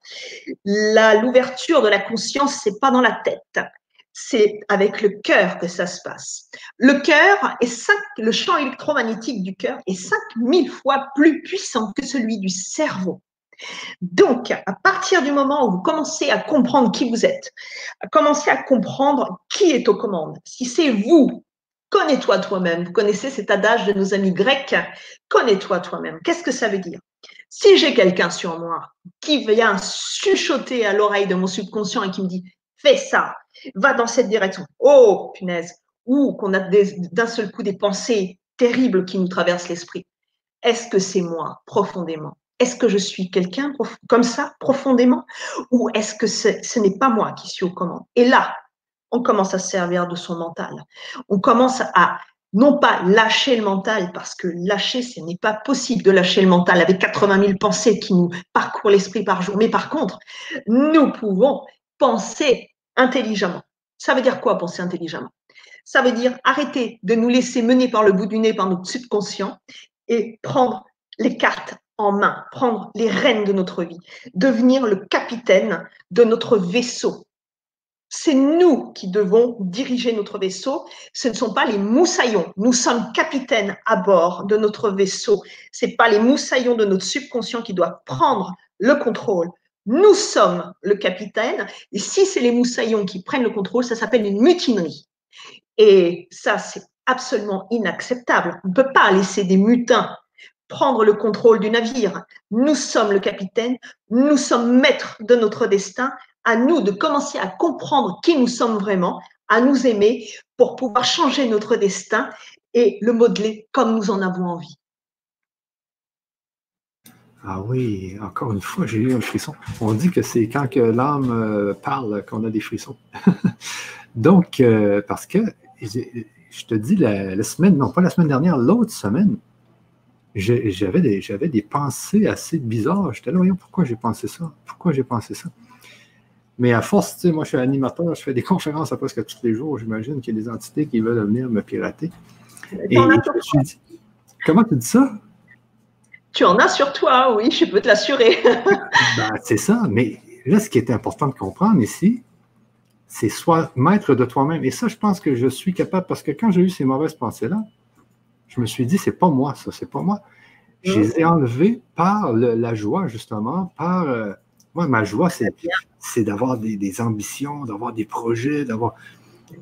L'ouverture de la conscience, c'est pas dans la tête, c'est avec le cœur que ça se passe. Le cœur est 5, le champ électromagnétique du cœur est 5000 fois plus puissant que celui du cerveau. Donc, à partir du moment où vous commencez à comprendre qui vous êtes, à commencer à comprendre qui est aux commandes, si c'est vous Connais-toi toi-même. Vous connaissez cet adage de nos amis grecs Connais-toi toi-même. Qu'est-ce que ça veut dire? Si j'ai quelqu'un sur moi qui vient chuchoter à l'oreille de mon subconscient et qui me dit Fais ça, va dans cette direction. Oh, punaise Ou qu'on a d'un seul coup des pensées terribles qui nous traversent l'esprit. Est-ce que c'est moi profondément? Est-ce que je suis quelqu'un comme ça profondément? Ou est-ce que ce n'est pas moi qui suis aux commandes? Et là, on commence à se servir de son mental. On commence à non pas lâcher le mental, parce que lâcher, ce n'est pas possible de lâcher le mental avec 80 000 pensées qui nous parcourent l'esprit par jour. Mais par contre, nous pouvons penser intelligemment. Ça veut dire quoi penser intelligemment? Ça veut dire arrêter de nous laisser mener par le bout du nez par notre subconscient et prendre les cartes en main, prendre les rênes de notre vie, devenir le capitaine de notre vaisseau, c'est nous qui devons diriger notre vaisseau. Ce ne sont pas les moussaillons. Nous sommes capitaines à bord de notre vaisseau. Ce n'est pas les moussaillons de notre subconscient qui doivent prendre le contrôle. Nous sommes le capitaine. Et si c'est les moussaillons qui prennent le contrôle, ça s'appelle une mutinerie. Et ça, c'est absolument inacceptable. On ne peut pas laisser des mutins prendre le contrôle du navire. Nous sommes le capitaine, nous sommes maîtres de notre destin, à nous de commencer à comprendre qui nous sommes vraiment, à nous aimer pour pouvoir changer notre destin et le modeler comme nous en avons envie. Ah oui, encore une fois, j'ai eu un frisson. On dit que c'est quand l'âme euh, parle qu'on a des frissons. [LAUGHS] Donc, euh, parce que je te dis, la, semaine, non pas la semaine dernière, l'autre semaine, j'avais des, des pensées assez bizarres. J'étais là, voyons, pourquoi j'ai pensé ça? Pourquoi j'ai pensé ça? Mais à force, tu sais, moi, je suis animateur, je fais des [LAUGHS] conférences à presque tous les jours. J'imagine qu'il y a des entités qui veulent venir me pirater. Et je dit, comment tu dis ça? Tu en as sur toi, oui, je peux te l'assurer. [LAUGHS] ben, c'est ça. Mais là, ce qui est important de comprendre ici, c'est soit maître de toi-même. Et ça, je pense que je suis capable, parce que quand j'ai eu ces mauvaises pensées-là, je me suis dit, c'est pas moi, ça, c'est pas moi. Je les ai enlevées par la joie, justement, par. Euh, moi, ma joie, c'est d'avoir des, ambitions, d'avoir des projets, d'avoir.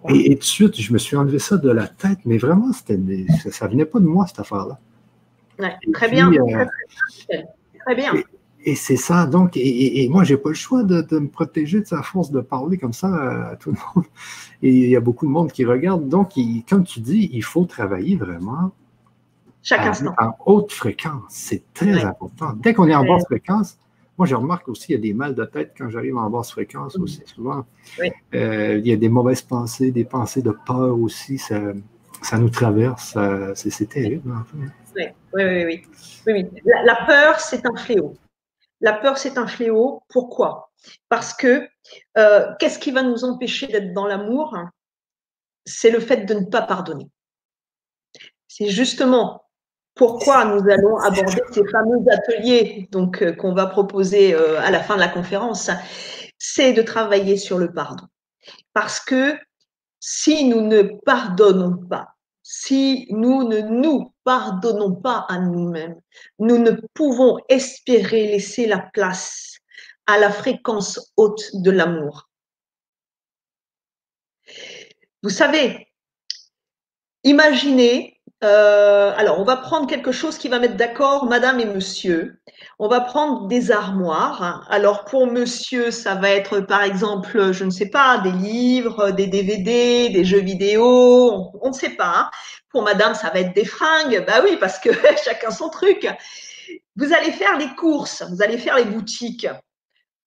Et, tout de suite, je me suis enlevé ça de la tête, mais vraiment, ça, ça venait pas de moi, cette affaire-là. très, bien, euh, très, bien. Et, c'est ça, donc, et, moi, je n'ai pas le choix de, me protéger de sa force de parler comme ça à, tout le monde. Et il y a beaucoup de monde qui regarde. Donc, comme tu dis, il faut travailler vraiment chaque instant. En haute fréquence, c'est très important. Dès qu'on est en basse fréquence, moi, je remarque aussi qu'il y a des mal de tête quand j'arrive en basse fréquence mm. aussi, souvent. Euh, il y a des mauvaises pensées, des pensées de peur aussi. Ça, ça nous traverse. C'est terrible. Oui, oui, oui. oui. La, peur, c'est un fléau. La peur, c'est un fléau. Pourquoi? Parce que euh, qu'est-ce qui va nous empêcher d'être dans l'amour? C'est le fait de ne pas pardonner. C'est justement pourquoi nous allons aborder ces fameux ateliers donc euh, qu'on va proposer euh, à la fin de la conférence, c'est de travailler sur le pardon. Parce que si nous ne pardonnons pas, si nous ne nous pardonnons pas à nous-mêmes, nous ne pouvons espérer laisser la place à la fréquence haute de l'amour. Vous savez, imaginez euh, alors, on va prendre quelque chose qui va mettre d'accord madame et monsieur. On va prendre des armoires. Alors, pour monsieur, ça va être par exemple, je ne sais pas, des livres, des DVD, des jeux vidéo, on ne sait pas. Pour madame, ça va être des fringues. Bah oui, parce que [LAUGHS] chacun son truc. Vous allez faire les courses, vous allez faire les boutiques.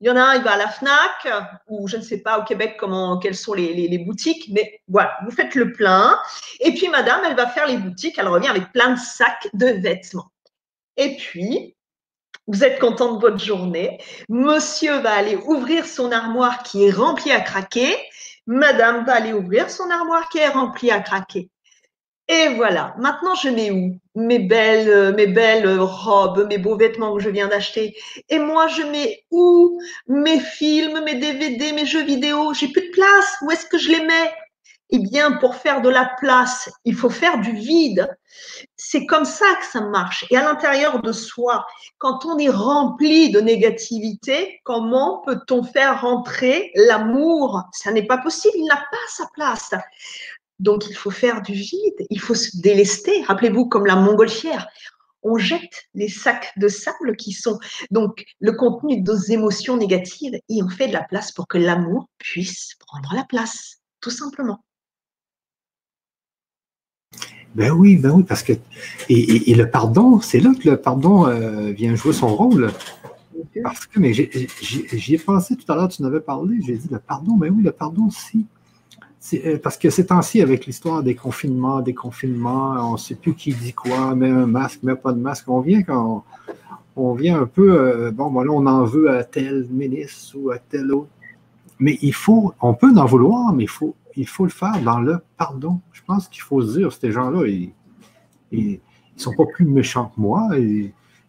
Il y en a un, il va à la FNAC, ou je ne sais pas au Québec quelles sont les, boutiques, mais voilà, vous faites le plein. Et puis, madame, elle va faire les boutiques, elle revient avec plein de sacs de vêtements. Et puis, vous êtes content de votre journée. Monsieur va aller ouvrir son armoire qui est remplie à craquer. Madame va aller ouvrir son armoire qui est remplie à craquer. Et voilà. Maintenant, je mets où mes belles, euh, belles robes, mes beaux vêtements que je viens d'acheter. Et moi, je mets où mes films, mes DVD, mes jeux vidéo. J'ai plus de place. Où est-ce que je les mets? Eh bien, pour faire de la place, il faut faire du vide. C'est comme ça que ça marche. Et à l'intérieur de soi, quand on est rempli de négativité, comment peut-on faire rentrer l'amour? Ça n'est pas possible. Il n'a pas sa place. Donc il faut faire du vide, il faut se délester. Rappelez-vous, comme la montgolfière, on jette les sacs de sable qui sont donc le contenu de nos émotions négatives et on fait de la place pour que l'amour puisse prendre la place, tout simplement. Ben oui, ben oui, parce que et, le pardon, c'est là que le pardon euh, vient jouer son rôle. Parce que, mais j'y ai, pensé tout à l'heure, tu en avais parlé, j'ai dit le pardon, ben oui, le pardon, si parce que ces temps-ci, avec l'histoire des confinements, des confinements, on ne sait plus qui dit quoi, met un masque, met pas de masque. On vient quand on, vient un peu, euh, bon, voilà, on en veut à tel ministre ou à tel autre. Mais il faut, on peut en vouloir, mais il faut, il faut le faire dans le pardon. Je pense qu'il faut se dire, ces gens-là, ils ne sont pas plus méchants que moi.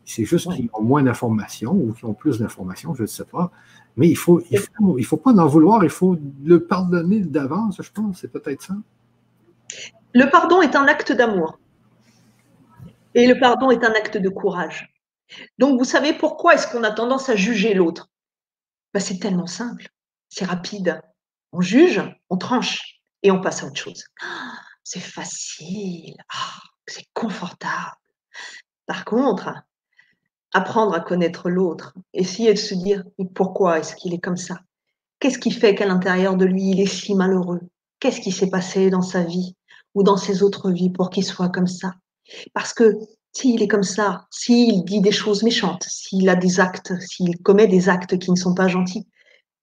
C'est juste qu'ils ont moins d'informations ou qu'ils ont plus d'informations, je ne sais pas. Mais il faut, il faut, il faut pas en vouloir, il faut le pardonner d'avance, je pense, c'est peut-être ça. Le pardon est un acte d'amour. Et le pardon est un acte de courage. Donc, vous savez pourquoi est-ce qu'on a tendance à juger l'autre? Ben, C'est tellement simple, c'est rapide. On juge, on tranche et on passe à autre chose. Ah, c'est facile, ah, c'est confortable. Par contre, apprendre à connaître l'autre, essayer de se dire pourquoi est-ce qu'il est comme ça Qu'est-ce qui fait qu'à l'intérieur de lui, il est si malheureux? Qu'est-ce qui s'est passé dans sa vie ou dans ses autres vies pour qu'il soit comme ça? Parce que s'il est comme ça, s'il dit des choses méchantes, s'il a des actes, s'il commet des actes qui ne sont pas gentils,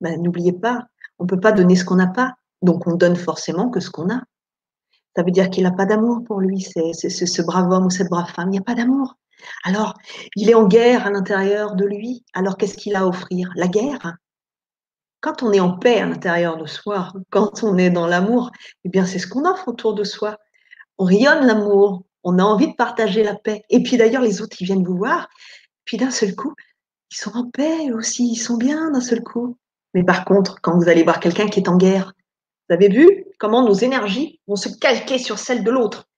ben, n'oubliez pas, on ne peut pas donner ce qu'on n'a pas, donc on donne forcément que ce qu'on a. Ça veut dire qu'il n'a pas d'amour pour lui, c'est ce brave homme ou cette brave femme, il n'y a pas d'amour. Alors, il est en guerre à l'intérieur de lui. Alors, qu'est-ce qu'il a à offrir? La guerre? Quand on est en paix à l'intérieur de soi, quand on est dans l'amour, eh bien, c'est ce qu'on offre autour de soi. On rayonne l'amour, on a envie de partager la paix. Et puis d'ailleurs, les autres, ils viennent vous voir. Puis d'un seul coup, ils sont en paix aussi, ils sont bien d'un seul coup. Mais par contre, quand vous allez voir quelqu'un qui est en guerre, Vous avez vu comment nos énergies vont se calquer sur celles de l'autre?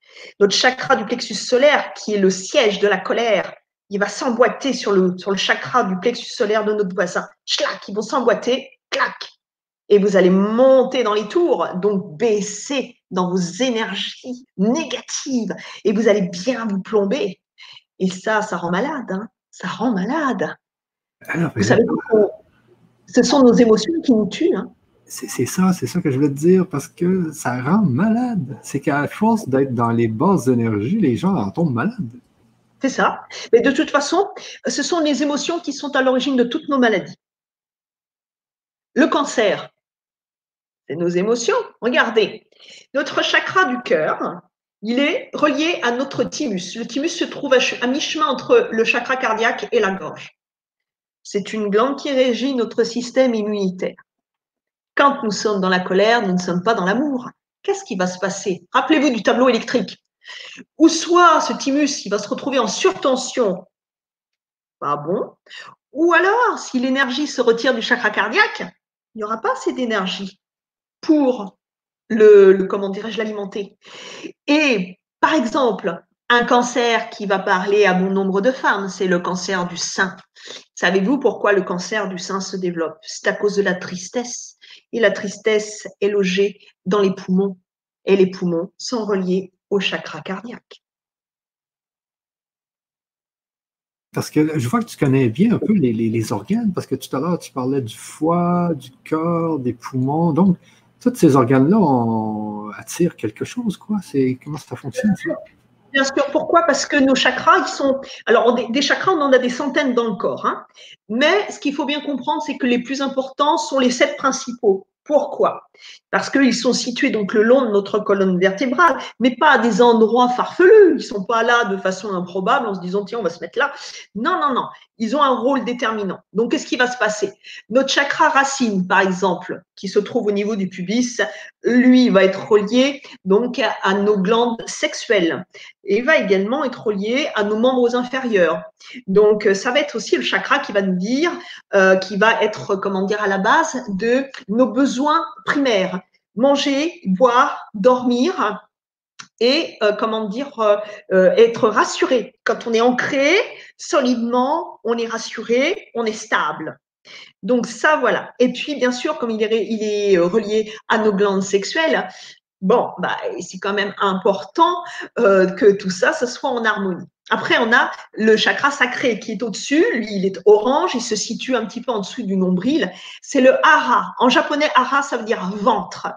Notre chakra du plexus solaire, qui est le siège de la colère, il va s'emboîter sur le, sur le chakra du plexus solaire de notre voisin. Chlac, ils vont s'emboîter, clac. Et vous allez monter dans les tours, donc baisser dans vos énergies négatives. Et vous allez bien vous plomber. Et ça, ça rend malade. Hein. ça rend malade. vous savez, ce sont nos émotions qui nous tuent. Hein. C'est ça, c'est ça que je voulais te dire, parce que ça rend malade. C'est qu'à force d'être dans les basses énergies, les gens en tombent malades. C'est ça. Mais de toute façon, ce sont les émotions qui sont à l'origine de toutes nos maladies. Le cancer, c'est nos émotions. Regardez, notre chakra du cœur, il est relié à notre thymus. Le thymus se trouve à mi-chemin entre le chakra cardiaque et la gorge. C'est une glande qui régit notre système immunitaire. Quand nous sommes dans la colère, nous ne sommes pas dans l'amour. Qu'est-ce qui va se passer? Rappelez-vous du tableau électrique. Ou soit ce thymus, il va se retrouver en surtension, pas bon. Ou alors, si l'énergie se retire du chakra cardiaque, il n'y aura pas assez d'énergie pour le, comment dirais-je l'alimenter. Et par exemple, un cancer qui va parler à bon nombre de femmes, c'est le cancer du sein. Savez-vous pourquoi le cancer du sein se développe? C'est à cause de la tristesse. Et la tristesse est logée dans les poumons. Et les poumons sont reliés au chakra cardiaque. Parce que je vois que tu connais bien un peu les, organes, parce que tout à l'heure, tu parlais du foie, du corps, des poumons. Donc, tous ces organes-là attirent quelque chose, quoi. C'est comment ça fonctionne, ça? Bien sûr, pourquoi? Parce que nos chakras, ils sont. Alors, des, chakras, on en a des centaines dans le corps. Hein. Mais ce qu'il faut bien comprendre, c'est que les plus importants sont les sept principaux. Pourquoi? Parce qu'ils sont situés donc le long de notre colonne vertébrale, mais pas à des endroits farfelus. Ils ne sont pas là de façon improbable en se disant tiens on va se mettre là. Non non non, ils ont un rôle déterminant. Donc qu'est-ce qui va se passer? Notre chakra racine par exemple, qui se trouve au niveau du pubis, lui va être relié donc à nos glandes sexuelles et va également être relié à nos membres inférieurs. Donc ça va être aussi le chakra qui va nous dire, euh, qui va être comment dire à la base de nos besoins primaires manger, boire, dormir euh, comment dire euh, euh, être rassuré. Quand on est ancré solidement, on est rassuré, on est stable. Donc ça voilà. Et puis bien sûr, comme il est, il est relié à nos glandes sexuelles, bon, bah, c'est quand même important que tout ça, ce soit en harmonie. Après, on a le chakra sacré qui est au-dessus. Lui, il est orange. Il se situe un petit peu en dessous du nombril. C'est le hara. En japonais, hara, ça veut dire ventre.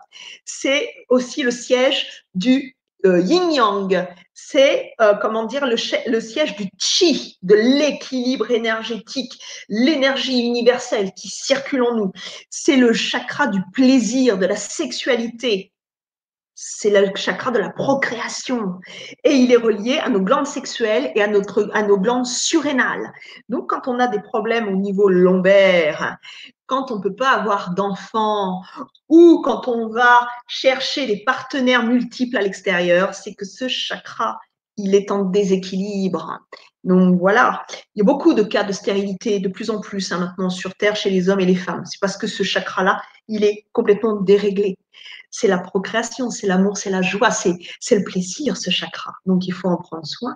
C'est aussi le siège du euh, yin-yang. C'est, euh, comment dire, le, le, siège du chi, de l'équilibre énergétique, l'énergie universelle qui circule en nous. C'est le chakra du plaisir, de la sexualité c'est le chakra de la procréation et il est relié à nos glandes sexuelles et à, notre, à nos glandes surrénales. Donc, quand on a des problèmes au niveau lombaire, quand on ne peut pas avoir d'enfants ou quand on va chercher des partenaires multiples à l'extérieur, c'est que ce chakra, il est en déséquilibre. Donc voilà, il y a beaucoup de cas de stérilité de plus en plus hein, maintenant sur Terre chez les hommes et les femmes. C'est parce que ce chakra-là, il est complètement déréglé c'est la procréation, c'est l'amour, c'est la joie, c'est le plaisir, ce chakra. Donc, il faut en prendre soin.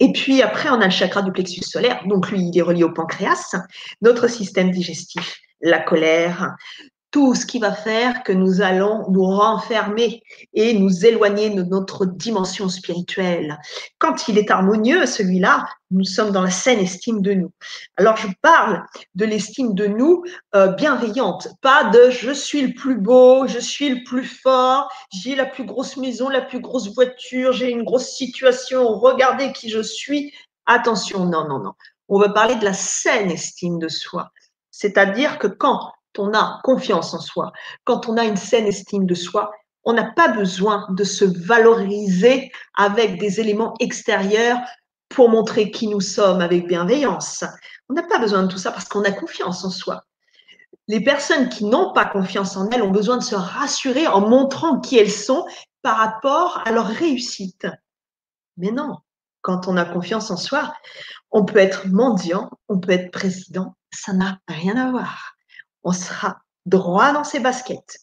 Et puis après, on a le chakra du plexus solaire. Donc, lui, il est relié au pancréas, notre système digestif, la colère, tout ce qui va faire que nous allons nous renfermer et nous éloigner de notre dimension spirituelle. Quand il est harmonieux, celui-là, nous sommes dans la saine estime de nous. Alors je parle de l'estime de nous euh, bienveillante, pas de je suis le plus beau, je suis le plus fort, j'ai la plus grosse maison, la plus grosse voiture, j'ai une grosse situation, regardez qui je suis. Attention, non, non, non. On va parler de la saine estime de soi. C'est-à-dire que quand on a confiance en soi, quand on a une saine estime de soi, on n'a pas besoin de se valoriser avec des éléments extérieurs pour montrer qui nous sommes avec bienveillance. On n'a pas besoin de tout ça parce qu'on a confiance en soi. Les personnes qui n'ont pas confiance en elles ont besoin de se rassurer en montrant qui elles sont par rapport à leur réussite. Mais non, quand on a confiance en soi, on peut être mendiant, on peut être président, ça n'a rien à voir on sera droit dans ses baskets.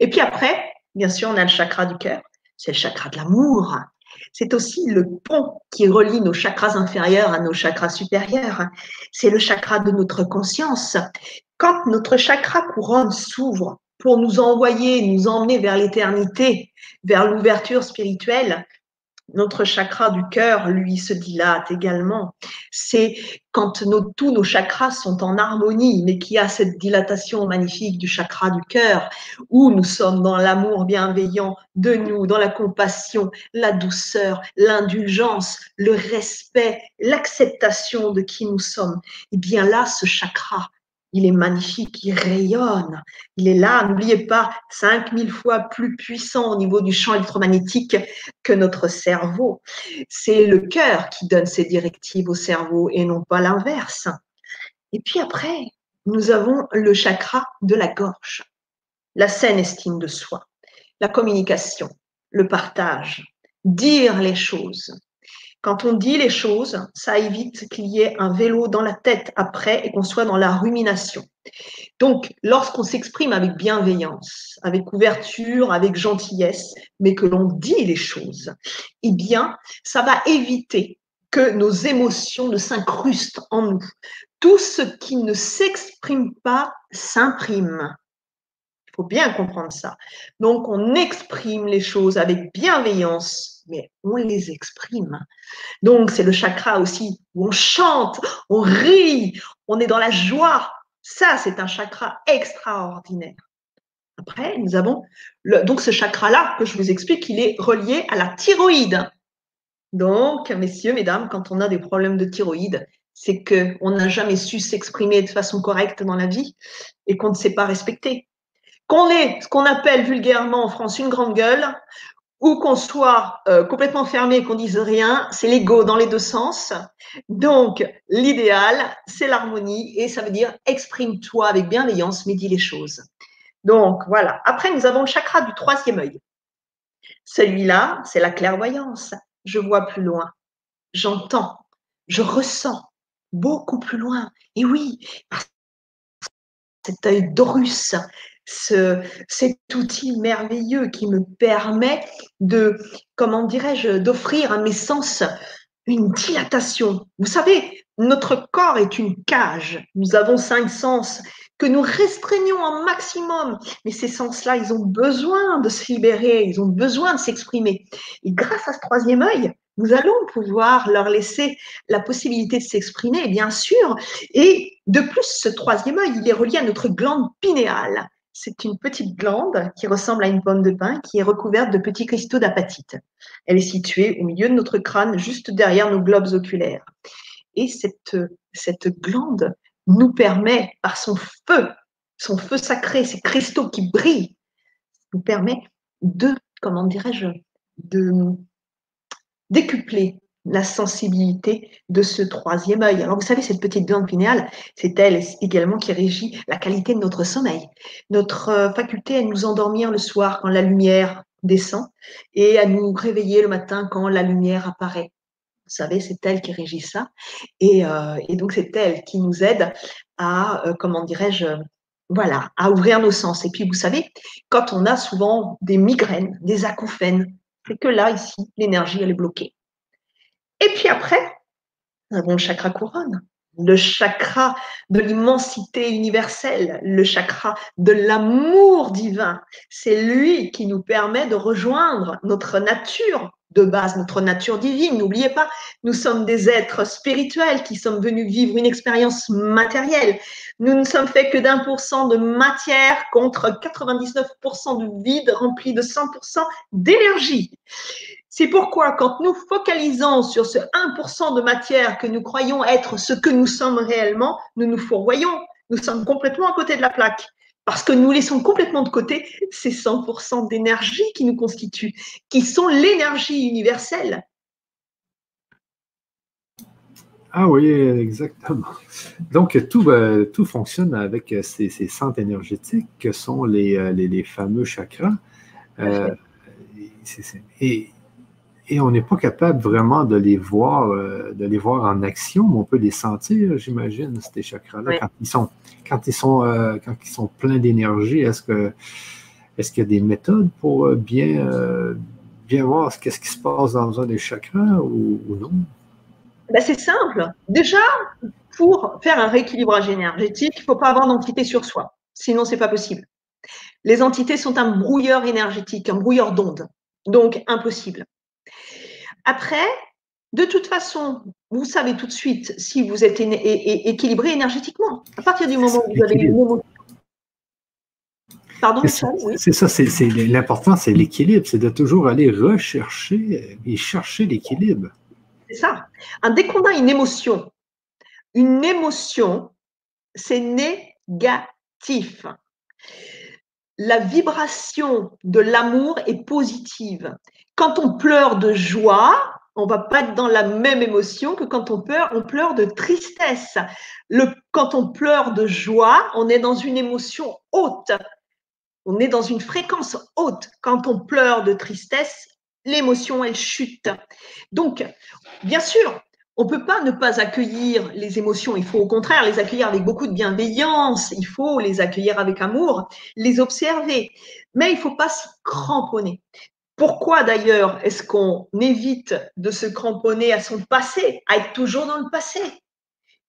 Et puis après, bien sûr, on a le chakra du cœur. C'est le chakra de l'amour. C'est aussi le pont qui relie nos chakras inférieurs à nos chakras supérieurs. C'est le chakra de notre conscience. Quand notre chakra couronne s'ouvre pour nous envoyer, nous emmener vers l'éternité, vers l'ouverture spirituelle, notre chakra du cœur, lui, se dilate également. C'est quand tous nos chakras sont en harmonie, mais qu'il y a cette dilatation magnifique du chakra du cœur, où nous sommes dans l'amour bienveillant de nous, dans la compassion, la douceur, l'indulgence, le respect, l'acceptation de qui nous sommes. Et eh bien là, ce chakra il est magnifique, il rayonne. Il est là, n'oubliez pas, 5000 fois plus puissant au niveau du champ électromagnétique que notre cerveau. C'est le cœur qui donne ses directives au cerveau et non pas l'inverse. Et puis après, nous avons le chakra de la gorge, la saine estime de soi, la communication, le partage, dire les choses, quand on dit les choses, ça évite qu'il y ait un vélo dans la tête après et qu'on soit dans la rumination. Donc, lorsqu'on s'exprime avec bienveillance, avec ouverture, avec gentillesse, mais que l'on dit les choses, eh bien, ça va éviter que nos émotions ne s'incrustent en nous. Tout ce qui ne s'exprime pas s'imprime. Il faut bien comprendre ça. Donc, on exprime les choses avec bienveillance, mais on les exprime. Donc, c'est le chakra aussi où on chante, on rit, on est dans la joie. Ça, c'est un chakra extraordinaire. Après, nous avons donc ce chakra-là que je vous explique, il est relié à la thyroïde. Donc, messieurs, mesdames, quand on a des problèmes de thyroïde, c'est qu'on n'a jamais su s'exprimer de façon correcte dans la vie et qu'on ne s'est pas respecté qu'on ait ce qu'on appelle vulgairement en France une grande gueule, ou qu'on soit euh, complètement fermé, qu'on dise rien, c'est l'ego dans les deux sens. Donc, l'idéal, c'est l'harmonie, et ça veut dire exprime-toi avec bienveillance, mais dis les choses. Donc, voilà. Après, nous avons le chakra du troisième œil. Celui-là, c'est la clairvoyance. Je vois plus loin. J'entends. Je ressens beaucoup plus loin. Et oui, cet œil d'Horus, ce, cet outil merveilleux qui me permet de, comment dirais-je, d'offrir à mes sens une dilatation. Vous savez, notre corps est une cage. Nous avons cinq sens que nous restreignons un maximum. Mais ces sens-là, ils ont besoin de se libérer, ils ont besoin de s'exprimer. Et grâce à ce troisième œil, nous allons pouvoir leur laisser la possibilité de s'exprimer, bien sûr. Et de plus, ce troisième œil, il est relié à notre glande pinéale. C'est une petite glande qui ressemble à une pomme de pin qui est recouverte de petits cristaux d'apatite. Elle est située au milieu de notre crâne, juste derrière nos globes oculaires. Et cette, cette glande nous permet, par son feu, son feu sacré, ces cristaux qui brillent, nous permet de, comment dirais-je, de décupler la sensibilité de ce troisième œil. Alors vous savez, cette petite glande pinéale, c'est elle également qui régit la qualité de notre sommeil. Notre euh, faculté à nous endormir le soir quand la lumière descend et à nous réveiller le matin quand la lumière apparaît. Vous savez, c'est elle qui régit ça. Et, euh, donc c'est elle qui nous aide à, euh, comment dirais-je, voilà, à ouvrir nos sens. Et puis vous savez, quand on a souvent des migraines, des acouphènes, c'est que là, ici, l'énergie, elle est bloquée. Et puis après, nous avons le chakra couronne, le chakra de l'immensité universelle, le chakra de l'amour divin. C'est lui qui nous permet de rejoindre notre nature de base, notre nature divine. N'oubliez pas, nous sommes des êtres spirituels qui sommes venus vivre une expérience matérielle. Nous ne sommes faits que d'un pour cent de matière contre 99% de vide rempli de 100% d'énergie. C'est pourquoi quand nous focalisons sur ce 1% de matière que nous croyons être ce que nous sommes réellement, nous nous fourvoyons. Nous sommes complètement à côté de la plaque parce que nous laissons complètement de côté ces 100% d'énergie qui nous constituent, qui sont l'énergie universelle. Ah oui, exactement. Donc, tout, euh, tout fonctionne avec ces, centres énergétiques que sont les, euh, les, fameux chakras. Euh, et et on n'est pas capable vraiment de les voir, euh, de les voir en action, mais on peut les sentir, j'imagine, ces chakras-là, quand ils sont, quand ils sont, euh, quand ils sont pleins d'énergie. Est-ce que, est-ce qu'il y a des méthodes pour euh, bien, euh, bien voir ce, ce qui se passe dans un des chakras ou, non? Ben, c'est simple. Déjà, pour faire un rééquilibrage énergétique, il ne faut pas avoir d'entité sur soi. Sinon, ce n'est pas possible. Les entités sont un brouilleur énergétique, un brouilleur d'ondes. Donc, impossible. Après, de toute façon, vous savez tout de suite si vous êtes équilibré énergétiquement. À partir du moment où vous avez une émotion. Pardon, C'est ça, c'est l'important, c'est l'équilibre, c'est de toujours aller rechercher et chercher l'équilibre. C'est ça. Dès qu'on a une émotion, une émotion, c'est négatif. La vibration de l'amour est positive. Quand on pleure de joie, on va pas être dans la même émotion que quand on pleure, on pleure de tristesse. Quand on pleure de joie, on est dans une émotion haute. On est dans une fréquence haute. Quand on pleure de tristesse, l'émotion, elle chute. Donc, bien sûr, on ne peut pas ne pas accueillir les émotions. Il faut au contraire les accueillir avec beaucoup de bienveillance. Il faut les accueillir avec amour, les observer. Mais il ne faut pas s'y cramponner. Pourquoi d'ailleurs est-ce qu'on évite de se cramponner à son passé, à être toujours dans le passé?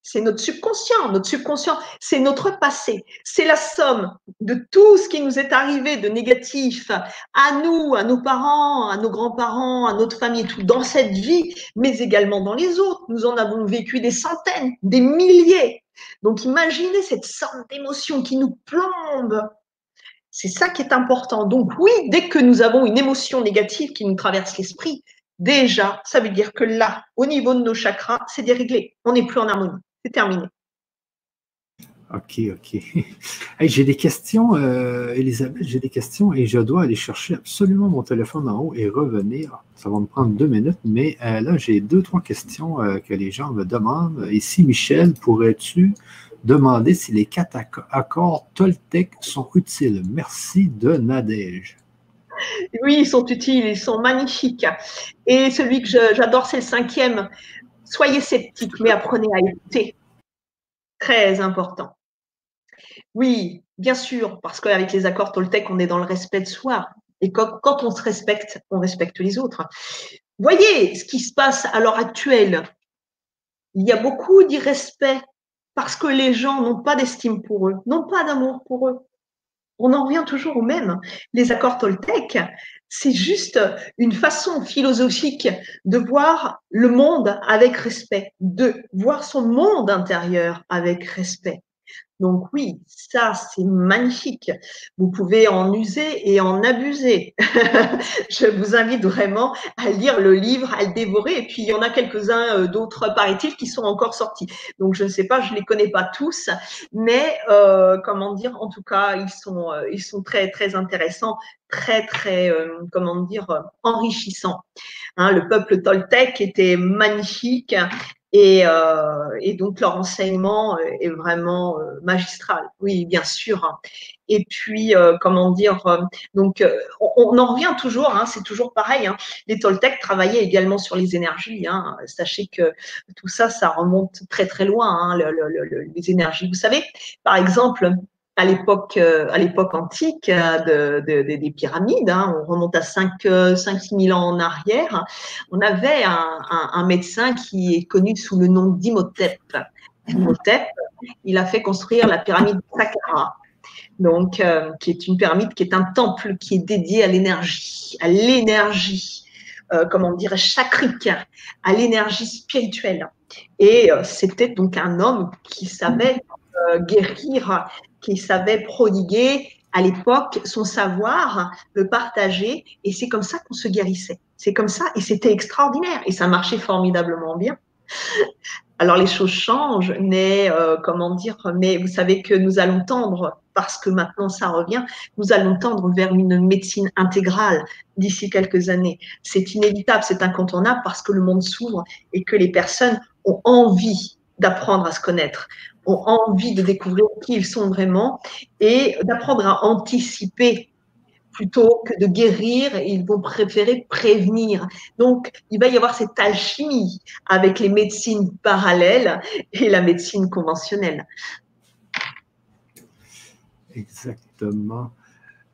C'est notre subconscient. Notre subconscient, c'est notre passé. C'est la somme de tout ce qui nous est arrivé de négatif à nous, à nos parents, à nos grands-parents, à notre famille, tout dans cette vie, mais également dans les autres. Nous en avons vécu des centaines, des milliers. Donc imaginez cette somme d'émotions qui nous plombe c'est ça qui est important. Donc oui, dès que nous avons une émotion négative qui nous traverse l'esprit, déjà, ça veut dire que là, au niveau de nos chakras, c'est déréglé. On n'est plus en harmonie. C'est terminé. OK, OK. [LAUGHS] j'ai des questions, euh, Elisabeth, j'ai des questions et je dois aller chercher absolument mon téléphone en haut et revenir. Ça va me prendre deux minutes, mais euh, là, j'ai deux, trois questions euh, que les gens me demandent. Ici, Michel, pourrais-tu demander si les quatre accords Toltec sont utiles. Merci de Nadège. Oui, ils sont utiles, ils sont magnifiques. Et celui que j'adore, c'est le cinquième. Soyez sceptiques, mais apprenez à écouter. Très important. Oui, bien sûr, parce qu'avec les accords Toltec, on est dans le respect de soi. Et quand, quand on se respecte, on respecte les autres. Voyez ce qui se passe à l'heure actuelle. Il y a beaucoup d'irrespect parce que les gens n'ont pas d'estime pour eux, n'ont pas d'amour pour eux. On en revient toujours au même. Les accords Toltec, c'est juste une façon philosophique de voir le monde avec respect, de voir son monde intérieur avec respect. Donc oui, ça c'est magnifique. Vous pouvez en user et en abuser. [LAUGHS] je vous invite vraiment à lire le livre, à le dévorer. Et puis il y en a quelques-uns euh, d'autres, paraît-il, qui sont encore sortis. Donc je ne sais pas, je ne les connais pas tous, mais euh, comment dire, en tout cas, ils sont, euh, ils sont très très intéressants, très très, comment dire, enrichissants. Hein, le peuple toltec était magnifique euh, et, donc leur enseignement euh, est vraiment euh, magistral, oui, bien sûr. Et puis, comment dire, donc on, en revient toujours, hein, c'est toujours pareil. Hein. Les Toltecs travaillaient également sur les énergies. Hein. Sachez que tout ça, ça remonte très très loin, les énergies. Vous savez, par exemple, à l'époque euh, à l'époque antique de, des pyramides, hein, on remonte à 5 5 000 ans en arrière, on avait un, médecin qui est connu sous le nom d'Imhotep. Imhotep, il a fait construire la pyramide Saqqara. Donc, euh, qui est une pyramide, qui est un temple qui est dédié à l'énergie, à l'énergie, euh, comment dirais chakrique, à l'énergie spirituelle. Et c'était donc un homme qui savait guérir qui savait prodiguer à l'époque son savoir, le partager, et c'est comme ça qu'on se guérissait. C'est comme ça, et c'était extraordinaire, et ça marchait formidablement bien. Alors les choses changent, mais euh, comment dire, mais vous savez que nous allons tendre, parce que maintenant ça revient, nous allons tendre vers une médecine intégrale d'ici quelques années. C'est inévitable, c'est incontournable parce que le monde s'ouvre et que les personnes ont envie d'apprendre à se connaître ont envie de découvrir qui ils sont vraiment et d'apprendre à anticiper plutôt que de guérir, ils vont préférer prévenir. Donc, il va y avoir cette alchimie avec les médecines parallèles et la médecine conventionnelle. Exactement.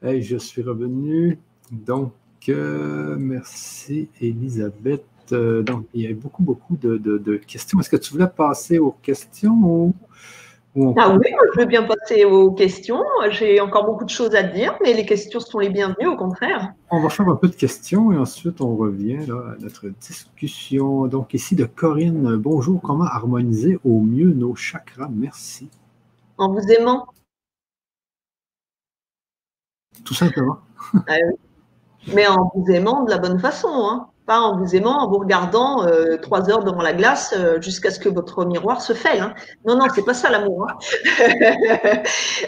Hey, je suis revenu. Donc, euh, merci Elisabeth. Euh, donc, il y a beaucoup, beaucoup de, questions. Est-ce que tu voulais passer aux questions ou, Ah oui, je veux bien passer aux questions. J'ai encore beaucoup de choses à dire, mais les questions sont les bienvenues, au contraire. On va faire un peu de questions et ensuite on revient là, à notre discussion. Donc, ici de Corinne. Bonjour, comment harmoniser au mieux nos chakras? Merci. En vous aimant. Tout simplement. Ah mais en vous aimant de la bonne façon. Hein pas en vous aimant, en vous regardant euh, trois heures devant la glace euh, jusqu'à ce que votre miroir se fêle. Hein. Non, non, c'est pas ça l'amour. Hein. [LAUGHS]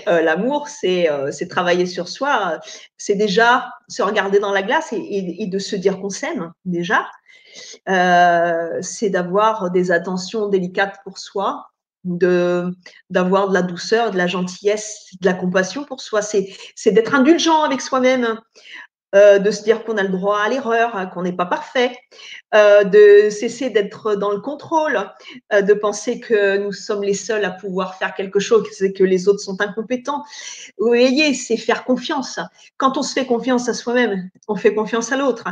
Euh, l'amour, c'est travailler sur soi. C'est déjà se regarder dans la glace et, de se dire qu'on s'aime déjà. c'est d'avoir des attentions délicates pour soi, de d'avoir de la douceur, de la gentillesse, de la compassion pour soi. C'est d'être indulgent avec soi-même, euh, de se dire qu'on a le droit à l'erreur, hein, qu'on n'est pas parfait, euh, de cesser d'être dans le contrôle, euh, de penser que nous sommes les seuls à pouvoir faire quelque chose, que les autres sont incompétents. Vous voyez, c'est faire confiance. Quand on se fait confiance à soi-même, on fait confiance à l'autre.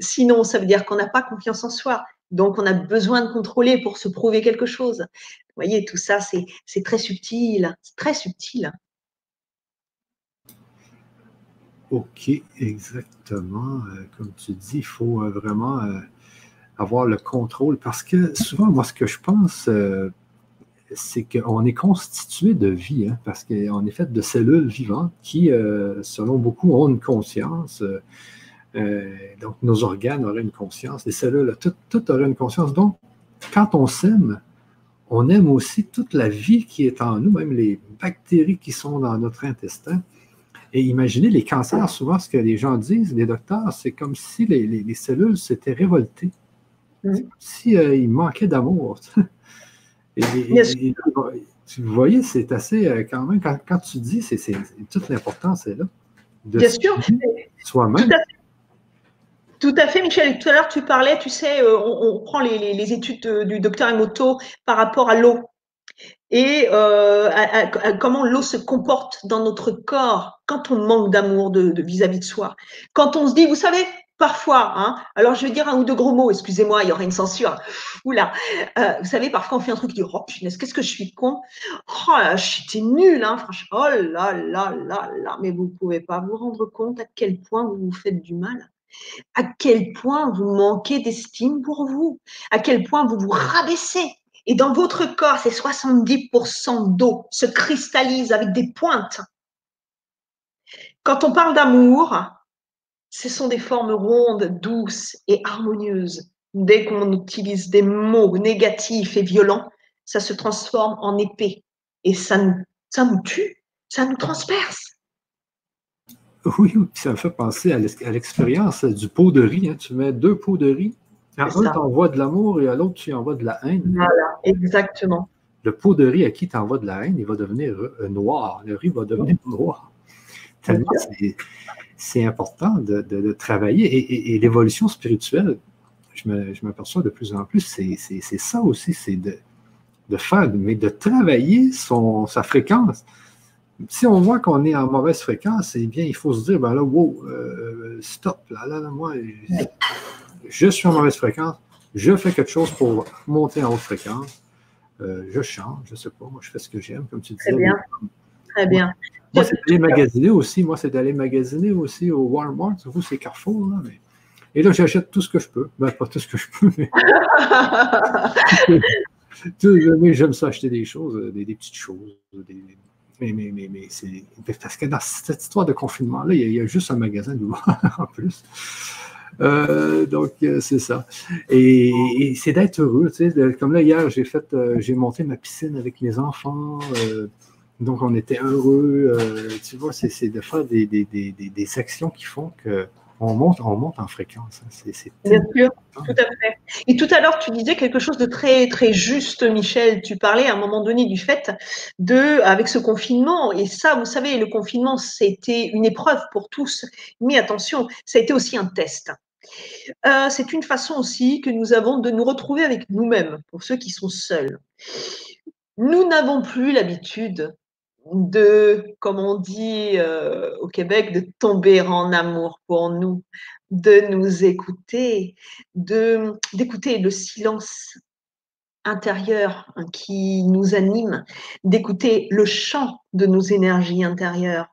Sinon, ça veut dire qu'on n'a pas confiance en soi. Donc, on a besoin de contrôler pour se prouver quelque chose. Vous voyez, tout ça, c'est très subtil, très subtil. OK, exactement. Euh, comme tu dis, il faut euh, vraiment euh, avoir le contrôle parce que souvent, moi, ce que je pense, c'est qu'on est constitué de vie, hein, parce qu'on est fait de cellules vivantes qui, selon beaucoup, ont une conscience. donc, nos organes auraient une conscience, les cellules, tout, tout aurait une conscience. Donc, quand on s'aime, on aime aussi toute la vie qui est en nous, même les bactéries qui sont dans notre intestin. Et imaginez les cancers, souvent ce que les gens disent, les docteurs, c'est comme si les, cellules s'étaient révoltées. C'est comme si euh, manquait d'amour. [LAUGHS] et, vous voyez, c'est assez, euh, quand même, quand, tu dis, c'est, toute l'importance est là. De Bien sûr. Soi-même. Tout à fait, Michel. Tout à l'heure, tu parlais, tu sais, euh, on, prend les, études du docteur Emoto par rapport à l'eau et euh, comment l'eau se comporte dans notre corps quand on manque d'amour de vis-à-vis de, soi. Quand on se dit, vous savez, parfois, hein, alors je vais dire un ou deux gros mots, excusez-moi, il y aura une censure. [LAUGHS] Oula, euh, vous savez, parfois on fait un truc, dit, oh punaise, qu'est-ce que je suis con. Oh j'étais nulle, hein, franchement. Oh là là là là, mais vous ne pouvez pas vous rendre compte à quel point vous vous faites du mal à quel point vous manquez d'estime pour vous, à quel point vous vous rabaissez, et dans votre corps, ces 70% d'eau se cristallisent avec des pointes. Quand on parle d'amour, ce sont des formes rondes, douces et harmonieuses. Dès qu'on utilise des mots négatifs et violents, ça se transforme en épée et ça nous, ça nous tue, ça nous transperce. Oui, ça me fait penser à l'expérience du pot de riz. Hein. Tu mets deux pots de riz à un, tu envoies de l'amour et à l'autre, tu envoies de la haine. Voilà, exactement. Le pot de riz à qui tu envoies de la haine, il va devenir euh, noir. Le riz va devenir [LAUGHS] noir. Tellement c'est important de, travailler. Et, l'évolution spirituelle, je m'aperçois de plus en plus, c'est ça aussi, c'est de, faire, mais de travailler son, sa fréquence. Si on voit qu'on est en mauvaise fréquence, eh bien, il faut se dire, ben là, wow, euh, stop, là, là, moi, je suis en mauvaise fréquence, je fais quelque chose pour monter en haute fréquence, euh, je chante, je ne sais pas, moi je fais ce que j'aime, comme tu disais. Très bien, très bien. Moi, c'est d'aller magasiner aussi, moi c'est d'aller magasiner aussi au Walmart, vous c'est Carrefour, là, mais... Et là, j'achète tout ce que je peux. Ben, pas tout ce que je peux, mais. [LAUGHS] mais j'aime ça acheter des choses, euh, des, petites choses. Mais, mais, mais, mais c'est. Parce que dans cette histoire de confinement-là, il, y, a juste un magasin de [LAUGHS] en plus. Euh, donc, euh, c'est ça. Et, c'est d'être heureux. Tu sais, comme là, hier, j'ai fait, euh, j'ai monté ma piscine avec mes enfants. donc, on était heureux. tu vois, c'est de faire des, des, des, des actions qui font que on monte, on monte en fréquence. Hein. C'est, Bien sûr, tout à fait. Et tout à l'heure, tu disais quelque chose de très, très juste, Michel. Tu parlais à un moment donné du fait de, avec ce confinement, et ça, vous savez, le confinement, c'était une épreuve pour tous. Mais attention, ça a été aussi un test. Euh, c'est une façon aussi que nous avons de nous retrouver avec nous-mêmes, pour ceux qui sont seuls. Nous n'avons plus l'habitude de, comme on dit euh, au Québec, de tomber en amour pour nous, de nous écouter, d'écouter le silence intérieur hein, qui nous anime, d'écouter le chant de nos énergies intérieures,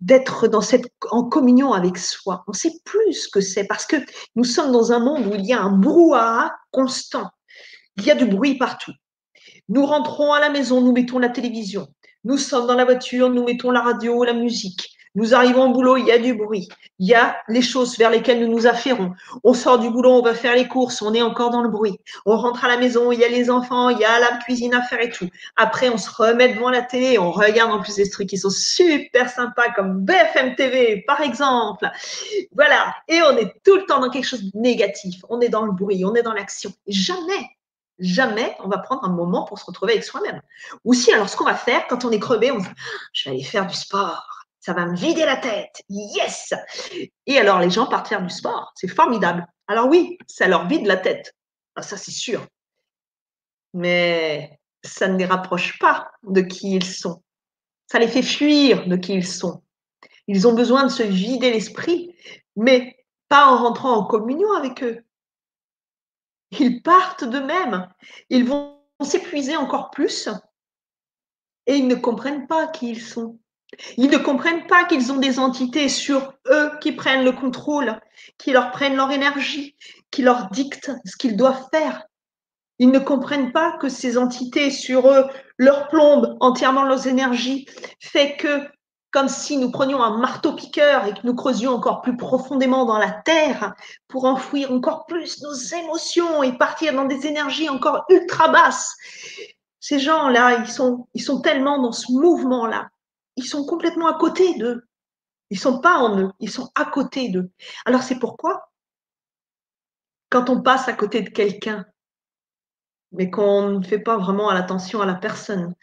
d'être dans en communion avec soi. On sait plus ce que c'est parce que nous sommes dans un monde où il y a un brouhaha constant. Il y a du bruit partout. Nous rentrons à la maison, nous mettons la télévision. Nous sommes dans la voiture, nous mettons la radio, la musique. Nous arrivons au boulot, il y a du bruit. Il y a les choses vers lesquelles nous nous affairons. On sort du boulot, on va faire les courses, on est encore dans le bruit. On rentre à la maison, il y a les enfants, il y a la cuisine à faire et tout. Après, on se remet devant la télé, on regarde en plus des trucs qui sont super sympas comme BFM TV, par exemple. Voilà. Et on est tout le temps dans quelque chose de négatif. On est dans le bruit, on est dans l'action. Jamais jamais on va prendre un moment pour se retrouver avec soi-même. Ou si, alors ce qu'on va faire quand on est crevé, on se dit, je vais aller faire du sport ça va me vider la tête. Yes Et alors, les gens partent faire du sport. C'est formidable. Alors oui, ça leur vide la tête. Ah, ça, c'est sûr. Mais ça ne les rapproche pas de qui ils sont. Ça les fait fuir de qui ils sont. Ils ont besoin de se vider l'esprit, mais pas en rentrant en communion avec eux. Ils partent d'eux-mêmes. Ils vont s'épuiser encore plus et ils ne comprennent pas qui ils sont. Ils ne comprennent pas qu'ils ont des entités sur eux qui prennent le contrôle, qui leur prennent leur énergie, qui leur dictent ce qu'ils doivent faire. Ils ne comprennent pas que ces entités sur eux leur plombent entièrement leurs énergies, fait que comme si nous prenions un marteau-piqueur et que nous creusions encore plus profondément dans la terre pour enfouir encore plus nos émotions et partir dans des énergies encore ultra basses. Ces gens-là, ils sont, ils sont tellement dans ce mouvement-là ils sont complètement à côté d'eux. Ils ne sont pas en eux, ils sont à côté d'eux. Alors c'est pourquoi, quand on passe à côté de quelqu'un, mais qu'on ne fait pas vraiment attention à la personne,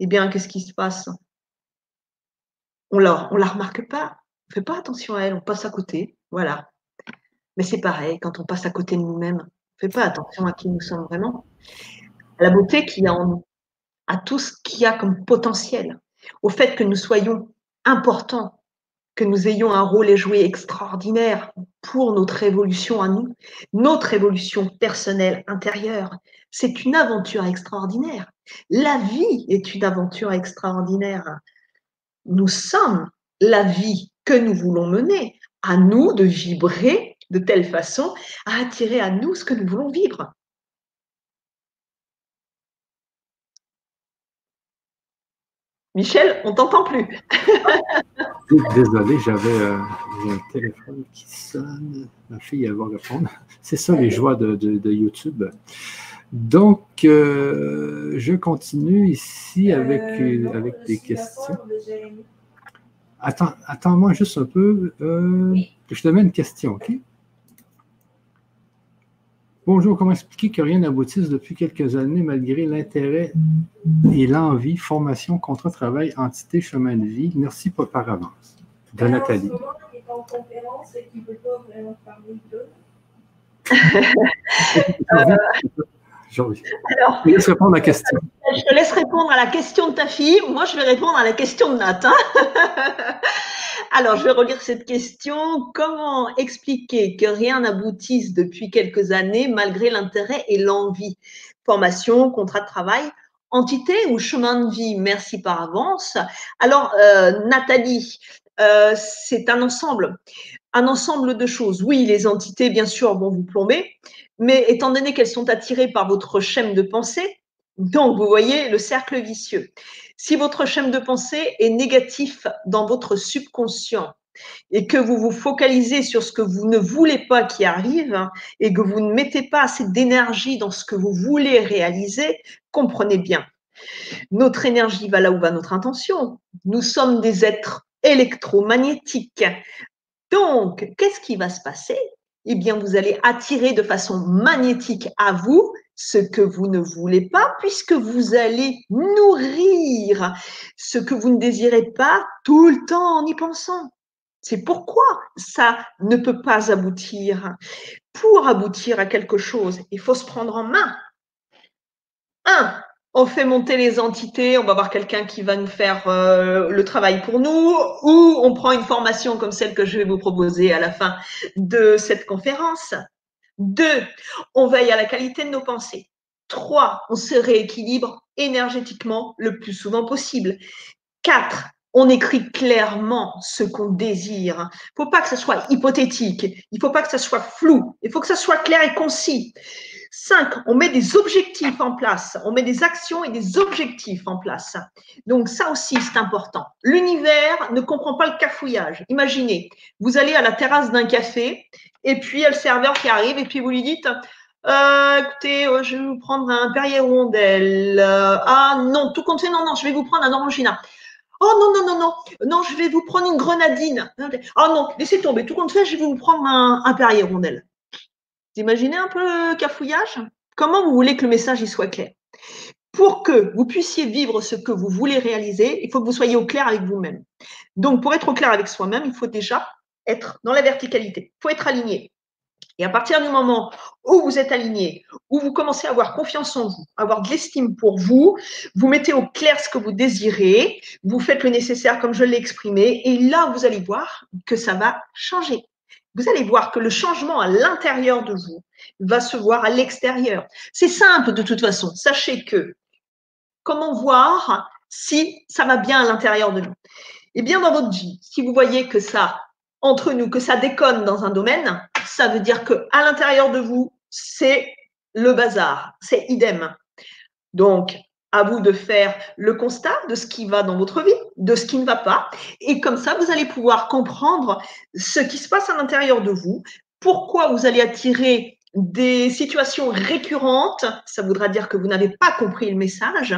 eh bien, qu'est-ce qui se passe? On ne on la remarque pas, on ne fait pas attention à elle, on passe à côté, voilà. Mais c'est pareil, quand on passe à côté de nous-mêmes, on ne fait pas attention à qui nous sommes vraiment, à la beauté qu'il y a en nous, à tout ce qu'il y a comme potentiel au fait que nous soyons importants, que nous ayons un rôle à jouer extraordinaire pour notre évolution à nous, notre évolution personnelle intérieure. C'est une aventure extraordinaire. La vie est une aventure extraordinaire. Nous sommes la vie que nous voulons mener. À nous de vibrer de telle façon à attirer à nous ce que nous voulons vivre. Michel, on t'entend plus. [LAUGHS] Désolé, j'avais euh, un téléphone qui sonne. Ma fille, elle va répondre. [LAUGHS] C'est ça les joies de, YouTube. Donc, euh, je continue ici avec, euh, avec des questions. Attends, attends-moi juste un peu. je te mets une question, OK? Bonjour, comment expliquer que rien n'aboutisse depuis quelques années malgré l'intérêt et l'envie, formation, contrat de travail, entité, chemin de vie? Merci pas par avance. De Nathalie. [LAUGHS] Alors, je, laisse répondre à la question. je te laisse répondre à la question de ta fille. Moi, je vais répondre à la question de Nathan. [LAUGHS] Alors, je vais relire cette question. Comment expliquer que rien n'aboutisse depuis quelques années malgré l'intérêt et l'envie? Formation, contrat de travail, entité ou chemin de vie? Merci par avance. Alors, euh, Nathalie, euh, c'est un ensemble, un ensemble de choses. Oui, les entités, bien sûr, vont vous plomber, mais étant donné qu'elles sont attirées par votre chaîne de pensée, donc vous voyez le cercle vicieux. Si votre chaîne de pensée est négatif dans votre subconscient et que vous vous focalisez sur ce que vous ne voulez pas qui arrive et que vous ne mettez pas assez d'énergie dans ce que vous voulez réaliser, comprenez bien. Notre énergie va là où va notre intention. Nous sommes des êtres électromagnétiques. Donc, qu'est-ce qui va se passer? Eh bien, vous allez attirer de façon magnétique à vous ce que vous ne voulez pas, puisque vous allez nourrir ce que vous ne désirez pas tout le temps en y pensant. C'est pourquoi ça ne peut pas aboutir. Pour aboutir à quelque chose, il faut se prendre en main. Un, on fait monter les entités, on va avoir quelqu'un qui va nous faire euh, le travail pour nous, ou on prend une formation comme celle que je vais vous proposer à la fin de cette conférence. Deux, on veille à la qualité de nos pensées. Trois, on se rééquilibre énergétiquement le plus souvent possible. Quatre, on écrit clairement ce qu'on désire. Il ne faut pas que ce soit hypothétique, il ne faut pas que ce soit flou, il faut que ce soit clair et concis. Cinq, on met des objectifs en place, on met des actions et des objectifs en place. Donc ça aussi, c'est important. L'univers ne comprend pas le cafouillage. Imaginez, vous allez à la terrasse d'un café et puis il y a le serveur qui arrive et puis vous lui dites, euh, écoutez, euh, je vais vous prendre un Perrier Rondelle. Euh, ah non, tout compte fait, non, non, je vais vous prendre un Orangina. Oh non, non, non, non, non, je vais vous prendre une grenadine. Oh non, laissez tomber, tout compte fait, je vais vous prendre un, un Perrier Rondelle. Imaginez un peu le cafouillage? Comment vous voulez que le message y soit clair? Pour que vous puissiez vivre ce que vous voulez réaliser, il faut que vous soyez au clair avec vous-même. Donc, pour être au clair avec soi-même, il faut déjà être dans la verticalité. Il faut être aligné. Et à partir du moment où vous êtes aligné, où vous commencez à avoir confiance en vous, avoir de l'estime pour vous, vous mettez au clair ce que vous désirez, vous faites le nécessaire comme je l'ai exprimé, et là, vous allez voir que ça va changer vous allez voir que le changement à l'intérieur de vous va se voir à l'extérieur. C'est simple de toute façon. Sachez que comment voir si ça va bien à l'intérieur de nous? Eh bien, dans votre vie, si vous voyez que ça, entre nous, que ça déconne dans un domaine, ça veut dire que à l'intérieur de vous, c'est le bazar, c'est idem. Donc, à vous de faire le constat de ce qui va dans votre vie, de ce qui ne va pas. Et comme ça, vous allez pouvoir comprendre ce qui se passe à l'intérieur de vous, pourquoi vous allez attirer des situations récurrentes, ça voudra dire que vous n'avez pas compris le message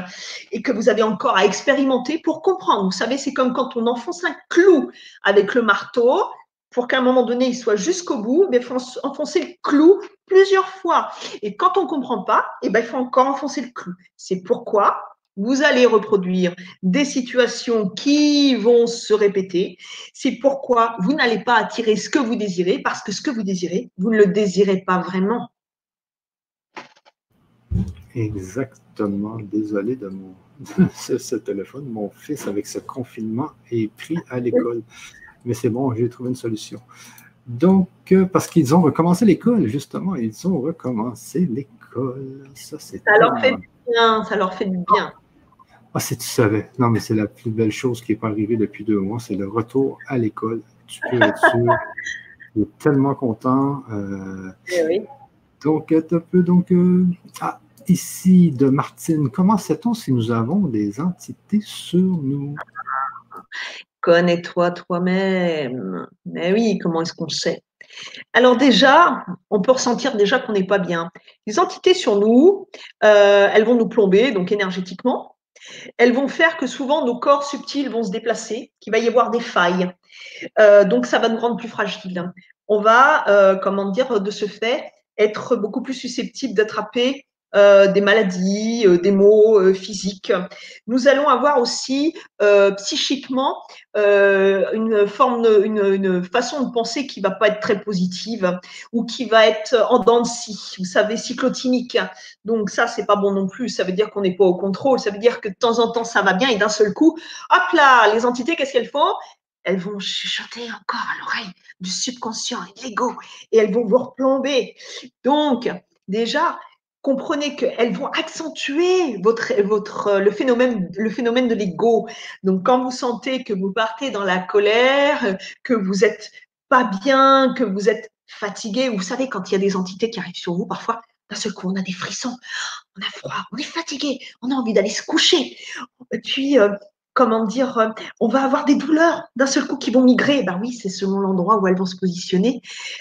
et que vous avez encore à expérimenter pour comprendre. Vous savez, c'est comme quand on enfonce un clou avec le marteau, pour qu'à un moment donné, il soit jusqu'au bout, il faut enfoncer le clou plusieurs fois. Et quand on ne comprend pas, eh ben, il faut encore enfoncer le clou. C'est pourquoi vous allez reproduire des situations qui vont se répéter. C'est pourquoi vous n'allez pas attirer ce que vous désirez, parce que ce que vous désirez, vous ne le désirez pas vraiment. Exactement. Désolé de mon [LAUGHS] ce téléphone. Mon fils, avec ce confinement, est pris à l'école mais c'est bon, j'ai trouvé une solution. Donc, euh, parce qu'ils ont recommencé l'école, justement, ils ont recommencé l'école. Ça, c'est ça leur fait du bien, ça leur fait du bien. Ah, si tu savais. Non, mais c'est la plus belle chose qui n'est pas arrivée depuis deux mois, c'est le retour à l'école. Tu peux être [LAUGHS] sûr. Je suis tellement content. Euh, eh oui. Donc, un peu, donc, euh, ah, ici, de Martine, comment sait-on si nous avons des entités sur nous? Connais-toi toi-même. Mais oui, comment est-ce qu'on sait? Alors déjà, on peut ressentir déjà qu'on n'est pas bien. Les entités sur nous, euh, elles vont nous plomber, donc énergétiquement. Elles vont faire que souvent nos corps subtils vont se déplacer, qu'il va y avoir des failles. Euh, donc ça va nous rendre plus fragiles. On va, euh, comment dire, de ce fait, être beaucoup plus susceptible d'attraper euh, des maladies, euh, des maux euh, physiques. Nous allons avoir aussi psychiquement une forme, une, façon de penser qui va pas être très positive ou qui va être en dents vous savez, cyclotimique. Donc ça, c'est pas bon non plus. Ça veut dire qu'on n'est pas au contrôle. Ça veut dire que de temps en temps, ça va bien et d'un seul coup, hop là, les entités, qu'est-ce qu'elles font? Elles vont chuchoter encore à l'oreille du subconscient et de l'ego et elles vont vous replomber. Donc, déjà, comprenez qu'elles vont accentuer votre, votre, euh, le, phénomène, le phénomène de l'ego. Donc, quand vous sentez que vous partez dans la colère, que vous êtes pas bien, que vous êtes fatigué, vous savez, quand il y a des entités qui arrivent sur vous, parfois, d'un seul coup, on a des frissons, on a froid, on est fatigué, on a envie d'aller se coucher. Et puis, euh, comment dire, euh, on va avoir des douleurs d'un seul coup qui vont migrer. Ben oui, c'est selon l'endroit où elles vont se positionner.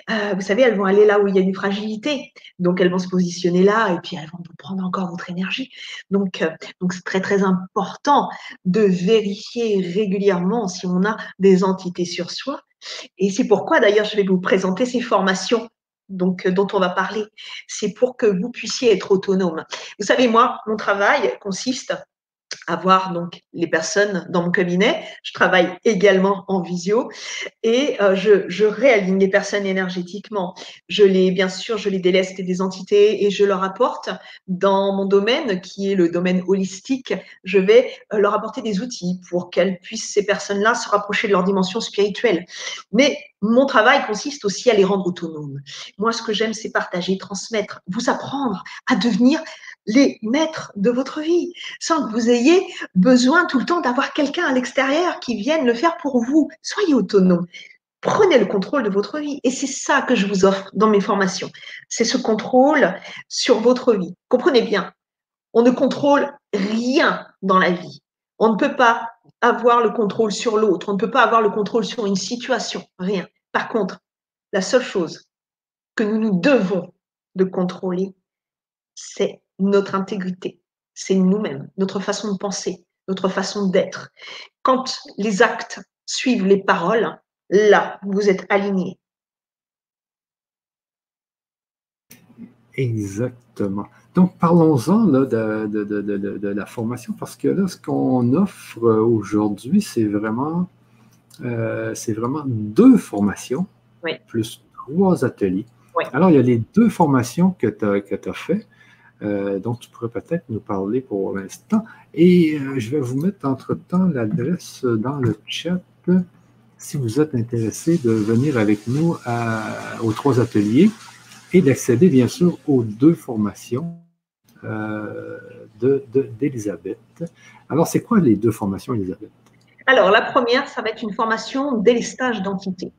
Euh, vous savez, elles vont aller là où il y a une fragilité. Donc, elles vont se positionner là et puis elles vont prendre encore votre énergie. Donc, euh, donc c'est très, très important de vérifier régulièrement si on a des entités sur soi. Et c'est pourquoi, d'ailleurs, je vais vous présenter ces formations donc, dont on va parler. C'est pour que vous puissiez être autonome. Vous savez, moi, mon travail consiste avoir donc les personnes dans mon cabinet. Je travaille également en visio et euh, je, réaligne les personnes énergétiquement. Je les, bien sûr, je les déleste des entités et je leur apporte dans mon domaine qui est le domaine holistique. Je vais euh, leur apporter des outils pour qu'elles puissent ces personnes-là se rapprocher de leur dimension spirituelle. Mais mon travail consiste aussi à les rendre autonomes. Moi, ce que j'aime, c'est partager, transmettre, vous apprendre à devenir les maîtres de votre vie, sans que vous ayez besoin tout le temps d'avoir quelqu'un à l'extérieur qui vienne le faire pour vous. Soyez autonome. Prenez le contrôle de votre vie. Et c'est ça que je vous offre dans mes formations. C'est ce contrôle sur votre vie. Comprenez bien, on ne contrôle rien dans la vie. On ne peut pas avoir le contrôle sur l'autre. On ne peut pas avoir le contrôle sur une situation. Rien. Par contre, la seule chose que nous nous devons de contrôler, c'est notre intégrité, c'est nous-mêmes, notre façon de penser, notre façon d'être. Quand les actes suivent les paroles, là, vous êtes aligné. Exactement. Donc, parlons-en de, de, la formation, parce que là, ce qu'on offre aujourd'hui, c'est vraiment, euh, vraiment deux formations, plus trois ateliers. Alors, il y a les deux formations que tu as, as faites. Euh, dont tu pourrais peut-être nous parler pour l'instant. Et euh, je vais vous mettre entre-temps l'adresse dans le chat si vous êtes intéressé de venir avec nous aux trois ateliers et d'accéder bien sûr aux deux formations euh, d'Elisabeth. Alors, c'est quoi les deux formations, Elisabeth? Alors, la première, ça va être une formation délestage d'entité.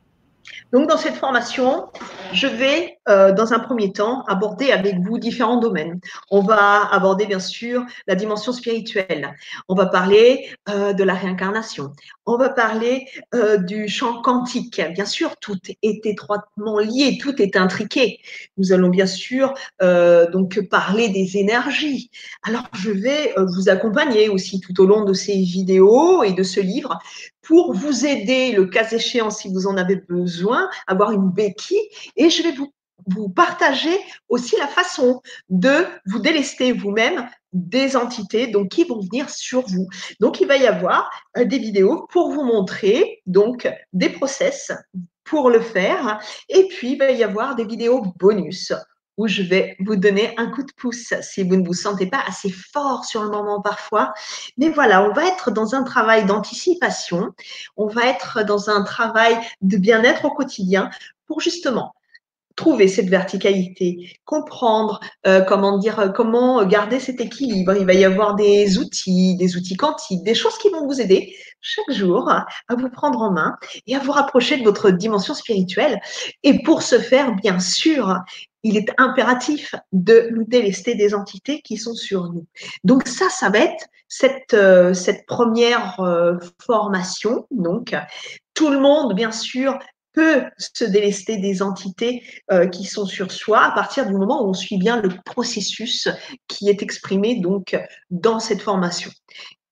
Donc, dans cette formation, je vais, euh, dans un premier temps, aborder avec vous différents domaines. On va aborder, bien sûr, la dimension spirituelle. On va parler euh, de la réincarnation. On va parler euh, du champ quantique. Bien sûr, tout est étroitement lié, tout est intriqué. Nous allons bien sûr donc parler des énergies. Alors, je vais vous accompagner aussi tout au long de ces vidéos et de ce livre pour vous aider, le cas échéant, si vous en avez besoin, avoir une béquille. Et je vais vous, partager aussi la façon de vous délester vous-même des entités donc qui vont venir sur vous. Donc il va y avoir euh, des vidéos pour vous montrer donc des process pour le faire et puis il va y avoir des vidéos bonus où je vais vous donner un coup de pouce si vous ne vous sentez pas assez fort sur le moment parfois. Mais voilà, on va être dans un travail d'anticipation, on va être dans un travail de bien-être au quotidien pour justement trouver cette verticalité, comprendre euh, comment dire, comment garder cet équilibre. Il va y avoir des outils, des outils quantiques, des choses qui vont vous aider chaque jour à vous prendre en main et à vous rapprocher de votre dimension spirituelle. Et pour ce faire, bien sûr, il est impératif de nous délester des entités qui sont sur nous. Donc ça, ça va être cette, euh, cette première euh, formation. Donc, tout le monde, bien sûr, peut se délester des entités euh, qui sont sur soi à partir du moment où on suit bien le processus qui est exprimé donc dans cette formation.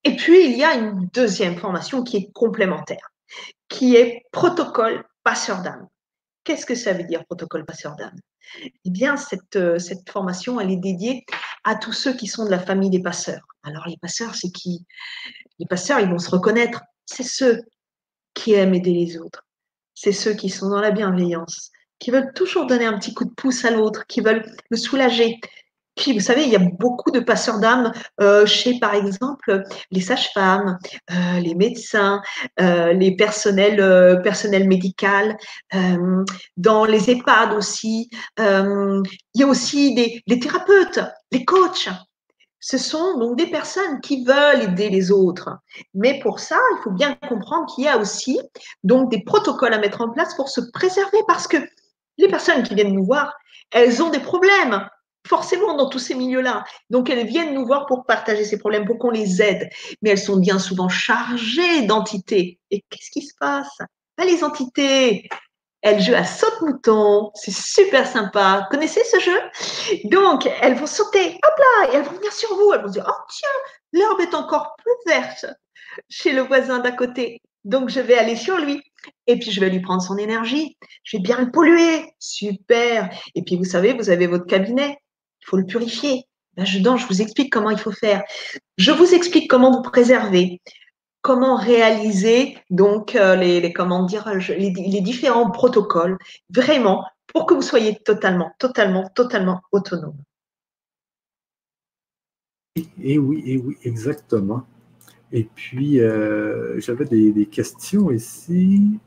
Et puis, il y a une deuxième formation qui est complémentaire, qui est protocole passeur d'âme. Qu'est-ce que ça veut dire, protocole passeur d'âme? Eh bien, cette, euh, cette formation, elle est dédiée à tous ceux qui sont de la famille des passeurs. Alors, les passeurs, c'est qui? Les passeurs, ils vont se reconnaître. C'est ceux qui aiment aider les autres. C'est ceux qui sont dans la bienveillance, qui veulent toujours donner un petit coup de pouce à l'autre, qui veulent le soulager, puis, vous savez, il y a beaucoup de passeurs d'âme euh, chez, par exemple, les sages-femmes, euh, les médecins, euh, les personnels, personnels médicaux, dans les EHPAD aussi. il y a aussi des, les thérapeutes, les coachs. Ce sont donc des personnes qui veulent aider les autres. Mais pour ça, il faut bien comprendre qu'il y a aussi donc des protocoles à mettre en place pour se préserver parce que les personnes qui viennent nous voir, elles ont des problèmes forcément dans tous ces milieux-là. Donc, elles viennent nous voir pour partager ces problèmes, pour qu'on les aide. Mais elles sont bien souvent chargées d'entités. Et qu'est-ce qui se passe? Ben, Les entités, elles jouent à saute-mouton. C'est super sympa. Connaissez ce jeu? Donc, elles vont sauter, hop là, et elles vont venir sur vous. Elles vont dire, oh tiens, l'herbe est encore plus verte chez le voisin d'à côté. Donc, je vais aller sur lui. Et puis, je vais lui prendre son énergie. Je vais bien le polluer. Super. Et puis, vous savez, vous avez votre cabinet faut le purifier. Là-dedans, je vous explique comment il faut faire. Je vous explique comment vous préserver, comment réaliser donc euh, les, comment dire les, les différents protocoles, vraiment pour que vous soyez totalement, totalement, totalement autonome. Et oui, et oui, exactement. Et puis, euh, j'avais des, questions ici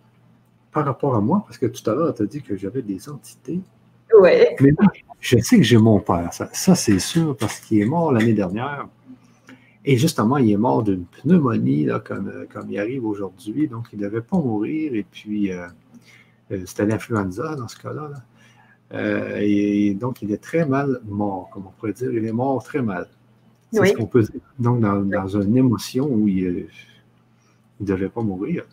par rapport à moi, parce que tout à l'heure, tu as dit que j'avais des entités. Oui. Mais je sais que j'ai mon père, ça, c'est sûr, parce qu'il est mort l'année dernière. Et justement, il est mort d'une pneumonie, là, comme, comme il arrive aujourd'hui. Donc, il ne devait pas mourir. Et puis, euh, euh, c'était l'influenza dans ce cas-là. et donc, il est très mal mort, comme on pourrait dire. Il est mort très mal. C'est ce qu'on peut dire. Donc, dans, une émotion où il ne devait pas mourir.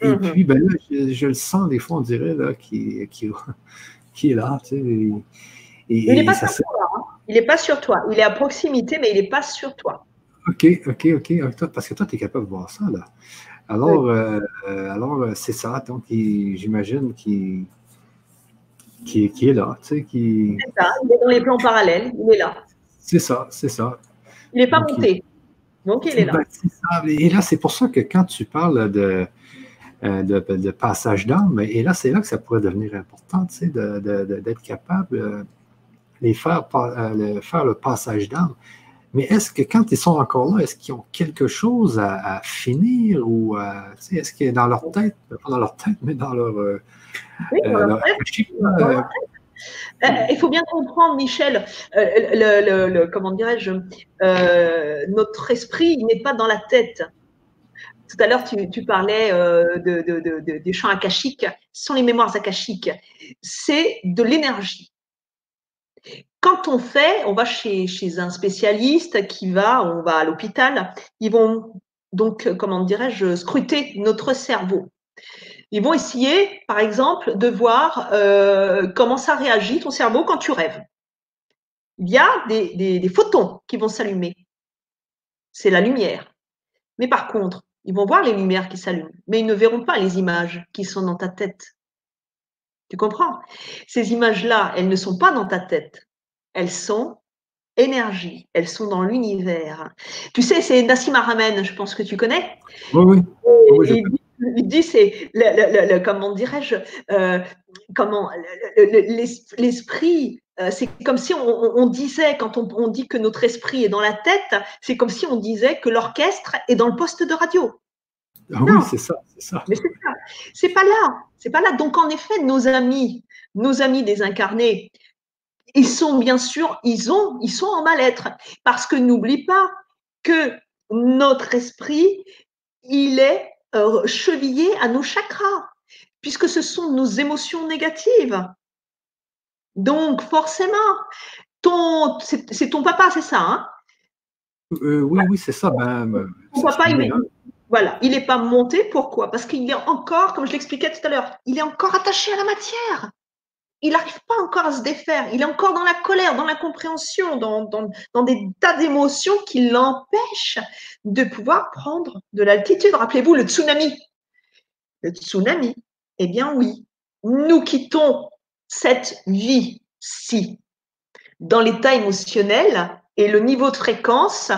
Et mm-hmm. puis, ben là, je, le sens des fois, on dirait, là, qui, [LAUGHS] est là. Tu sais, il n'est pas sur toi. Hein. Il n'est pas sur toi. Il est à proximité, mais il n'est pas sur toi. OK, OK, OK. Parce que toi, tu es capable de voir ça, là. Alors, euh, alors euh, c'est ça. Donc, j'imagine qu'il qui, qui, est là. Tu sais, qui... C'est ça. Il est dans les plans parallèles. Il est là. C'est ça, c'est ça. Il n'est pas monté. Donc, il est là. Ben, et là, c'est pour ça que quand tu parles de, euh, de, passage d'âme, et là, c'est là que ça pourrait devenir important, tu sais, d'être capable les faire, euh, faire le passage d'âme. Mais est-ce que quand ils sont encore là, est-ce qu'ils ont quelque chose à, finir ou est-ce qu'il est dans leur tête, pas dans leur tête, mais dans leur. Euh, oui, dans leur tête. Euh, il faut bien comprendre, Michel, euh, le, comment dirais-je, euh, notre esprit n'est pas dans la tête. Tout à l'heure, tu, parlais de, des champs akashiques. Ce sont les mémoires akashiques. C'est de l'énergie. Quand on fait, on va chez, un spécialiste qui va, on va à l'hôpital, ils vont donc, comment dirais-je, scruter notre cerveau. Ils vont essayer, par exemple, de voir euh, comment ça réagit ton cerveau quand tu rêves. Il y a des, photons qui vont s'allumer. C'est la lumière. Mais par contre, ils vont voir les lumières qui s'allument, mais ils ne verront pas les images qui sont dans ta tête. Tu comprends? Ces images-là, elles ne sont pas dans ta tête. Elles sont énergie. Elles sont dans l'univers. Tu sais, c'est Nassim Aramen, je pense que tu connais. Oui, oui il dit, c'est, le, comment dirais-je, euh, comment l'esprit, euh, c'est comme si on, disait, quand on, dit que notre esprit est dans la tête, c'est comme si on disait que l'orchestre est dans le poste de radio. Ah oui, c'est ça, c'est ça. Mais c'est ça. C'est pas là. C'est pas là. Donc, en effet, nos amis, nos amis désincarnés, ils sont bien sûr, ils ont, ils sont en mal-être. Parce que n'oublie pas que notre esprit, il est euh, chevillé à nos chakras, puisque ce sont nos émotions négatives. Donc, forcément, ton, c'est ton papa, c'est ça hein? Euh, Oui, oui, c'est ça. Ben, ben ton papa, il est, voilà, il n'est pas monté. Pourquoi? Parce qu'il est encore, comme je l'expliquais tout à l'heure, il est encore attaché à la matière il n'arrive pas encore à se défaire. Il est encore dans la colère, dans l'incompréhension, dans, dans, des tas d'émotions qui l'empêchent de pouvoir prendre de l'altitude. Rappelez-vous le tsunami. Le tsunami, eh bien oui, nous quittons cette vie-ci dans l'état émotionnel et le niveau de fréquence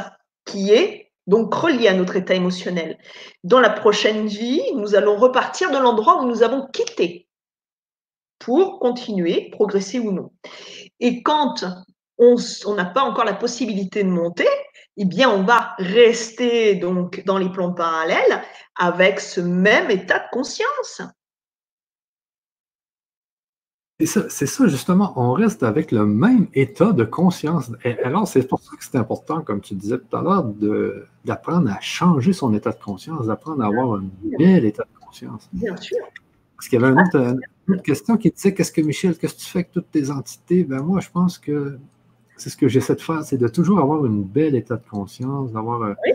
qui est donc relié à notre état émotionnel. Dans la prochaine vie, nous allons repartir de l'endroit où nous avons quitté pour continuer, progresser ou non. Et quand on n'a pas encore la possibilité de monter, eh bien, on va rester donc dans les plans parallèles avec ce même état de conscience. C'est ça, justement, on reste avec le même état de conscience. Et alors, c'est pour ça que c'est important, comme tu disais tout à l'heure, d'apprendre à changer son état de conscience, d'apprendre à avoir un bel état de conscience. Bien sûr. Parce qu'il y avait une autre, question qui disait Qu'est-ce que Michel, qu'est-ce que tu fais avec toutes tes entités? Ben moi, je pense que c'est ce que j'essaie de faire, c'est de toujours avoir une belle état de conscience, d'avoir un euh,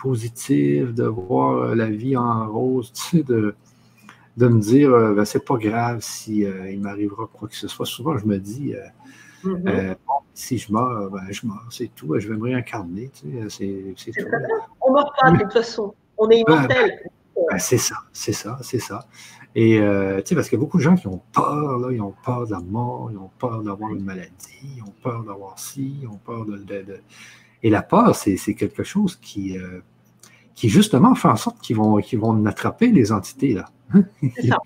positif, de voir euh, la vie en rose, [LAUGHS] tu sais, de, de me dire euh, ben, c'est pas grave si il m'arrivera quoi que ce soit. Souvent, je me dis mm-hmm. si je meurs, ben, je meurs, c'est tout, je vais me réincarner, tu sais, c'est tout. On ne meurt pas de toute façon, on est ben, immortel. Ben, c'est ça, c'est ça, c'est ça. Et euh, tu sais, parce qu'il y a beaucoup de gens qui ont peur, là, ils ont peur de la mort, ils ont peur d'avoir une maladie, ils ont peur d'avoir ci, ils ont peur de. Et la peur, c'est quelque chose qui, euh, qui justement fait en sorte qu'ils vont, qu'ils vont attraper les entités, là. C'est ça.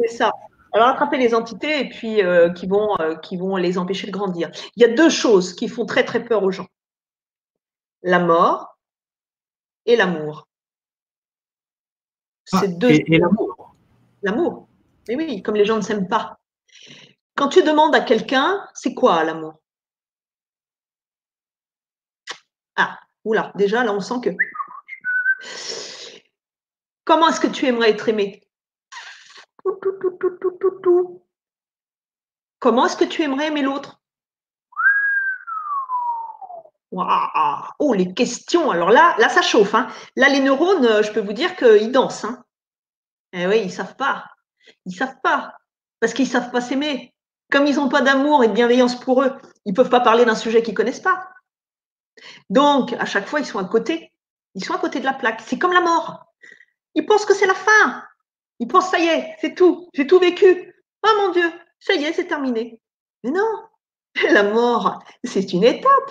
C'est ça. Alors, attraper les entités et puis euh, qui, vont, qui vont les empêcher de grandir. Il y a deux choses qui font très, très peur aux gens la mort et l'amour. Ah, deux. et l'amour l'amour. Mais oui, comme les gens ne s'aiment pas. Quand tu demandes à quelqu'un, c'est quoi l'amour? Ah, oula, déjà là on sent que. Comment est-ce que tu aimerais être aimé? Comment est-ce que tu aimerais aimer l'autre? Oh, les questions. Alors là, là, ça chauffe. Hein. Là, les neurones, je peux vous dire qu'ils dansent. Hein. Eh oui, ils savent pas. Ils savent pas. Parce qu'ils savent pas s'aimer. Comme ils n'ont pas d'amour et de bienveillance pour eux, ils peuvent pas parler d'un sujet qu'ils connaissent pas. Donc, à chaque fois, ils sont à côté. Ils sont à côté de la plaque. C'est comme la mort. Ils pensent que c'est la fin. Ils pensent, ça y est, c'est tout. J'ai tout vécu. Oh mon Dieu, ça y est, c'est terminé. Mais non, [LAUGHS] la mort, c'est une étape.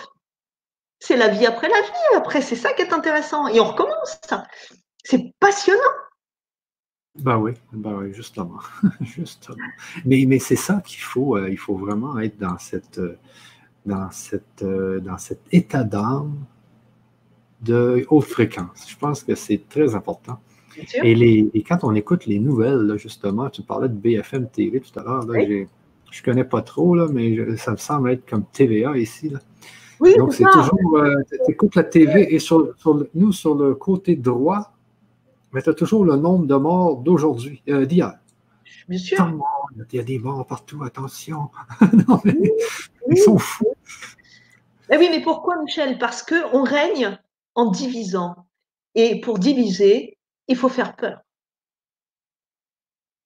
C'est la vie après la vie. Après, c'est ça qui est intéressant. Et on recommence. C'est passionnant. Ben oui, ben oui, justement. [LAUGHS] justement. Mais, mais c'est ça qu'il faut, euh, il faut vraiment être dans, cette, euh, dans, cette, euh, dans cet état d'âme de haute fréquence. Je pense que c'est très important. Et, les, et quand on écoute les nouvelles, justement, tu parlais de BFM TV tout à l'heure, je ne connais pas trop, là, mais ça me semble être comme TVA ici. Là. Oui, Donc, c'est toujours, tu écoutes la TV et sur, sur nous, sur le côté droit, mais tu as toujours le nombre de morts d'aujourd'hui, euh, d'hier. Bien sûr. Il y a des morts partout, attention. [LAUGHS] non, mais ils sont fous. Mais oui, mais pourquoi, Michel? Parce qu'on règne en divisant. Et pour diviser, il faut faire peur.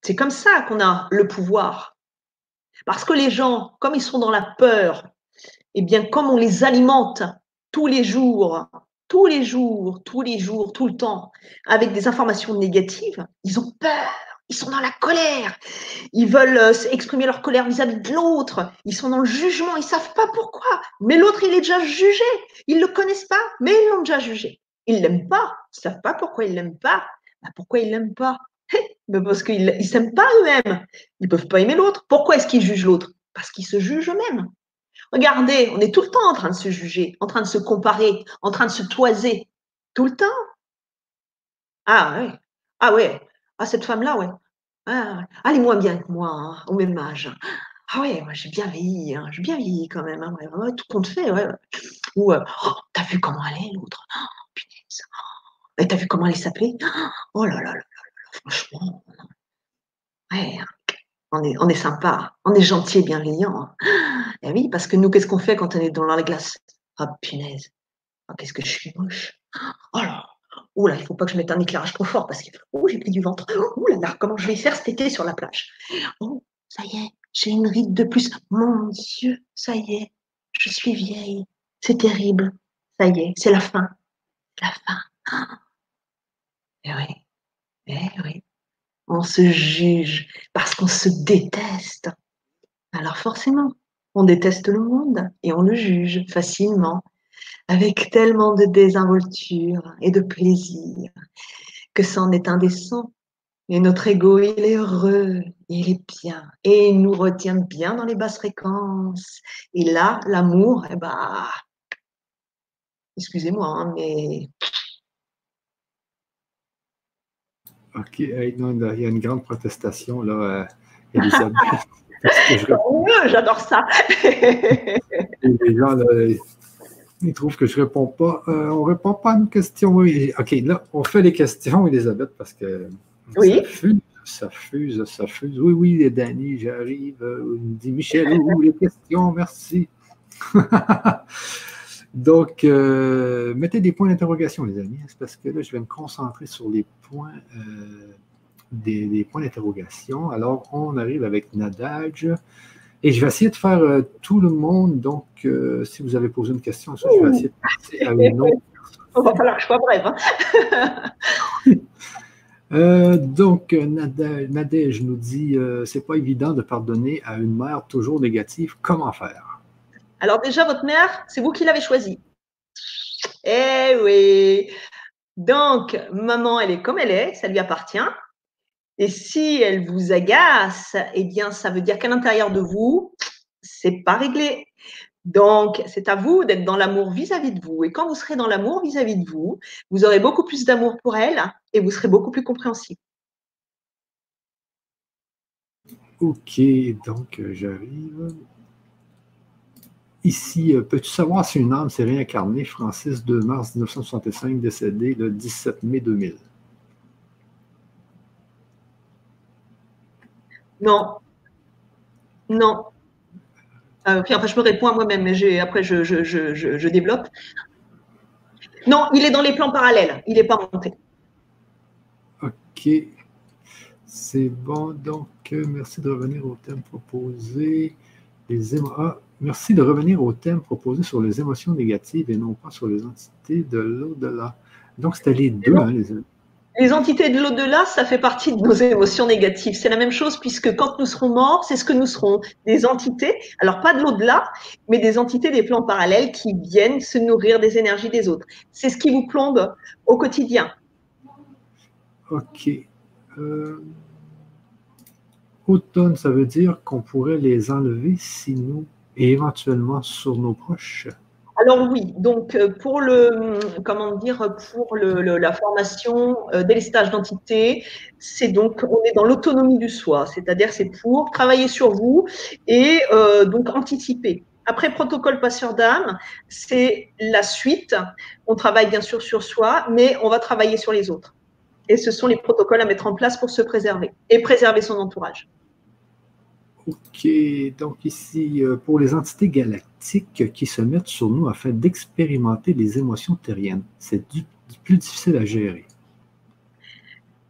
C'est comme ça qu'on a le pouvoir. Parce que les gens, comme ils sont dans la peur, eh bien, comme on les alimente tous les jours tous les jours, tous les jours, tout le temps, avec des informations négatives, ils ont peur, ils sont dans la colère, ils veulent euh, exprimer leur colère vis-à-vis de l'autre, ils sont dans le jugement, ils savent pas pourquoi, mais l'autre, il est déjà jugé, ils le connaissent pas, mais ils l'ont déjà jugé. Ils l'aiment pas, ils savent pas pourquoi ils l'aiment pas. Bah, pourquoi ils l'aiment pas? Bah, Parce qu'ils ne s'aiment pas eux-mêmes. Ils peuvent pas aimer l'autre. Pourquoi est-ce qu'ils jugent l'autre? Parce qu'ils se jugent eux-mêmes. Regardez, on est tout le temps en train de se juger, en train de se comparer, en train de se toiser. Tout le temps. Ah oui. Ah ouais. Ah, cette femme-là, ouais. Ah, elle est moins bien que moi, hein, au même âge. Ah ouais, moi j'ai bien vieilli, hein, j'ai bien vieilli quand même, hein, tout compte fait, ouais. Ou euh, oh, t'as vu comment elle est l'autre? Oh, Punaise. Et t'as vu comment elle s'appelait Oh là là là là là, franchement. Ouais, on est, on est sympa, on est gentil et bienveillant. Et [GASPS] eh oui, parce que nous, qu'est-ce qu'on fait quand on est dans la glace? Ah, punaise. Oh, qu'est-ce que je suis moche. [GASPS] Oh là, oh là, il ne faut pas que je mette un éclairage trop fort parce que oh, j'ai pris du ventre. Oh là là, comment je vais faire cet été sur la plage? Oh, ça y est, j'ai une ride de plus. Mon Dieu, ça y est, je suis vieille. C'est terrible. Ça y est, c'est la fin. La fin. [GASPS] Eh oui, eh oui on se juge parce qu'on se déteste. Alors forcément, on déteste le monde et on le juge facilement, avec tellement de désinvolture et de plaisir que c'en est indécent. Et notre ego, il est heureux, il est bien, et il nous retient bien dans les basses fréquences. Et là, l'amour, eh ben, excusez-moi, hein, mais OK. il y a une grande protestation, là, euh, Elisabeth. [LAUGHS] J'adore ça. [LAUGHS] les gens, ils trouvent que je ne réponds pas. Euh, on ne répond pas à une question. Oui. OK, là, on fait les questions, Elisabeth, parce que oui. ça fuse, ça fuse, Oui, oui, Danny, j'arrive. Euh, il me dit Michel, où les questions? Merci. [LAUGHS] Donc, euh, mettez des points d'interrogation, les amis, parce que là, je vais me concentrer sur les points, euh, des, points d'interrogation. Alors, on arrive avec Nadage. Et je vais essayer de faire euh, tout le monde. Donc, si vous avez posé une question, je vais essayer de passer à une autre. [LAUGHS] On va falloir que je sois brève. Hein. [LAUGHS] Euh, donc, Nadège nous dit euh, c'est pas évident de pardonner à une mère toujours négative. Comment faire? Alors, déjà, votre mère, c'est vous qui l'avez choisie. Eh oui Donc, maman, elle est comme elle est, ça lui appartient. Et si elle vous agace, eh bien, ça veut dire qu'à l'intérieur de vous, c'est pas réglé. Donc, c'est à vous d'être dans l'amour vis-à-vis de vous. Et quand vous serez dans l'amour vis-à-vis de vous, vous aurez beaucoup plus d'amour pour elle et vous serez beaucoup plus compréhensible. Ok, donc euh, j'arrive. Ici, euh, peux-tu savoir si une âme s'est réincarnée, Francis 2 mars 1965, décédé le 17 mai 2000? Non. Non. Euh, après, je me réponds à moi-même, mais après, je, je, développe. Non, il est dans les plans parallèles. Il n'est pas monté. OK. C'est bon. Donc, euh, merci de revenir au thème proposé. Les ah, merci de revenir au thème proposé sur les émotions négatives et non pas sur les entités de l'au-delà. Donc, c'était les deux, hein, les, les entités de l'au-delà, ça fait partie de nos émotions négatives. C'est la même chose puisque quand nous serons morts, c'est ce que nous serons. Des entités, alors pas de l'au-delà, mais des entités des plans parallèles qui viennent se nourrir des énergies des autres. C'est ce qui vous plombe au quotidien. Ok. Euh, automne, ça veut dire qu'on pourrait les enlever si nous, et éventuellement sur nos proches. Alors oui, donc euh, pour le comment dire pour le, la formation euh, délestage d'entité, c'est donc on est dans l'autonomie du soi, c'est-à-dire c'est pour travailler sur vous et euh, donc anticiper. Après protocole passeur d'âme, c'est la suite. On travaille bien sûr sur soi, mais on va travailler sur les autres. Et ce sont les protocoles à mettre en place pour se préserver et préserver son entourage. OK. Donc ici, euh, pour les entités galactiques qui se mettent sur nous afin d'expérimenter les émotions terriennes, c'est plus difficile à gérer.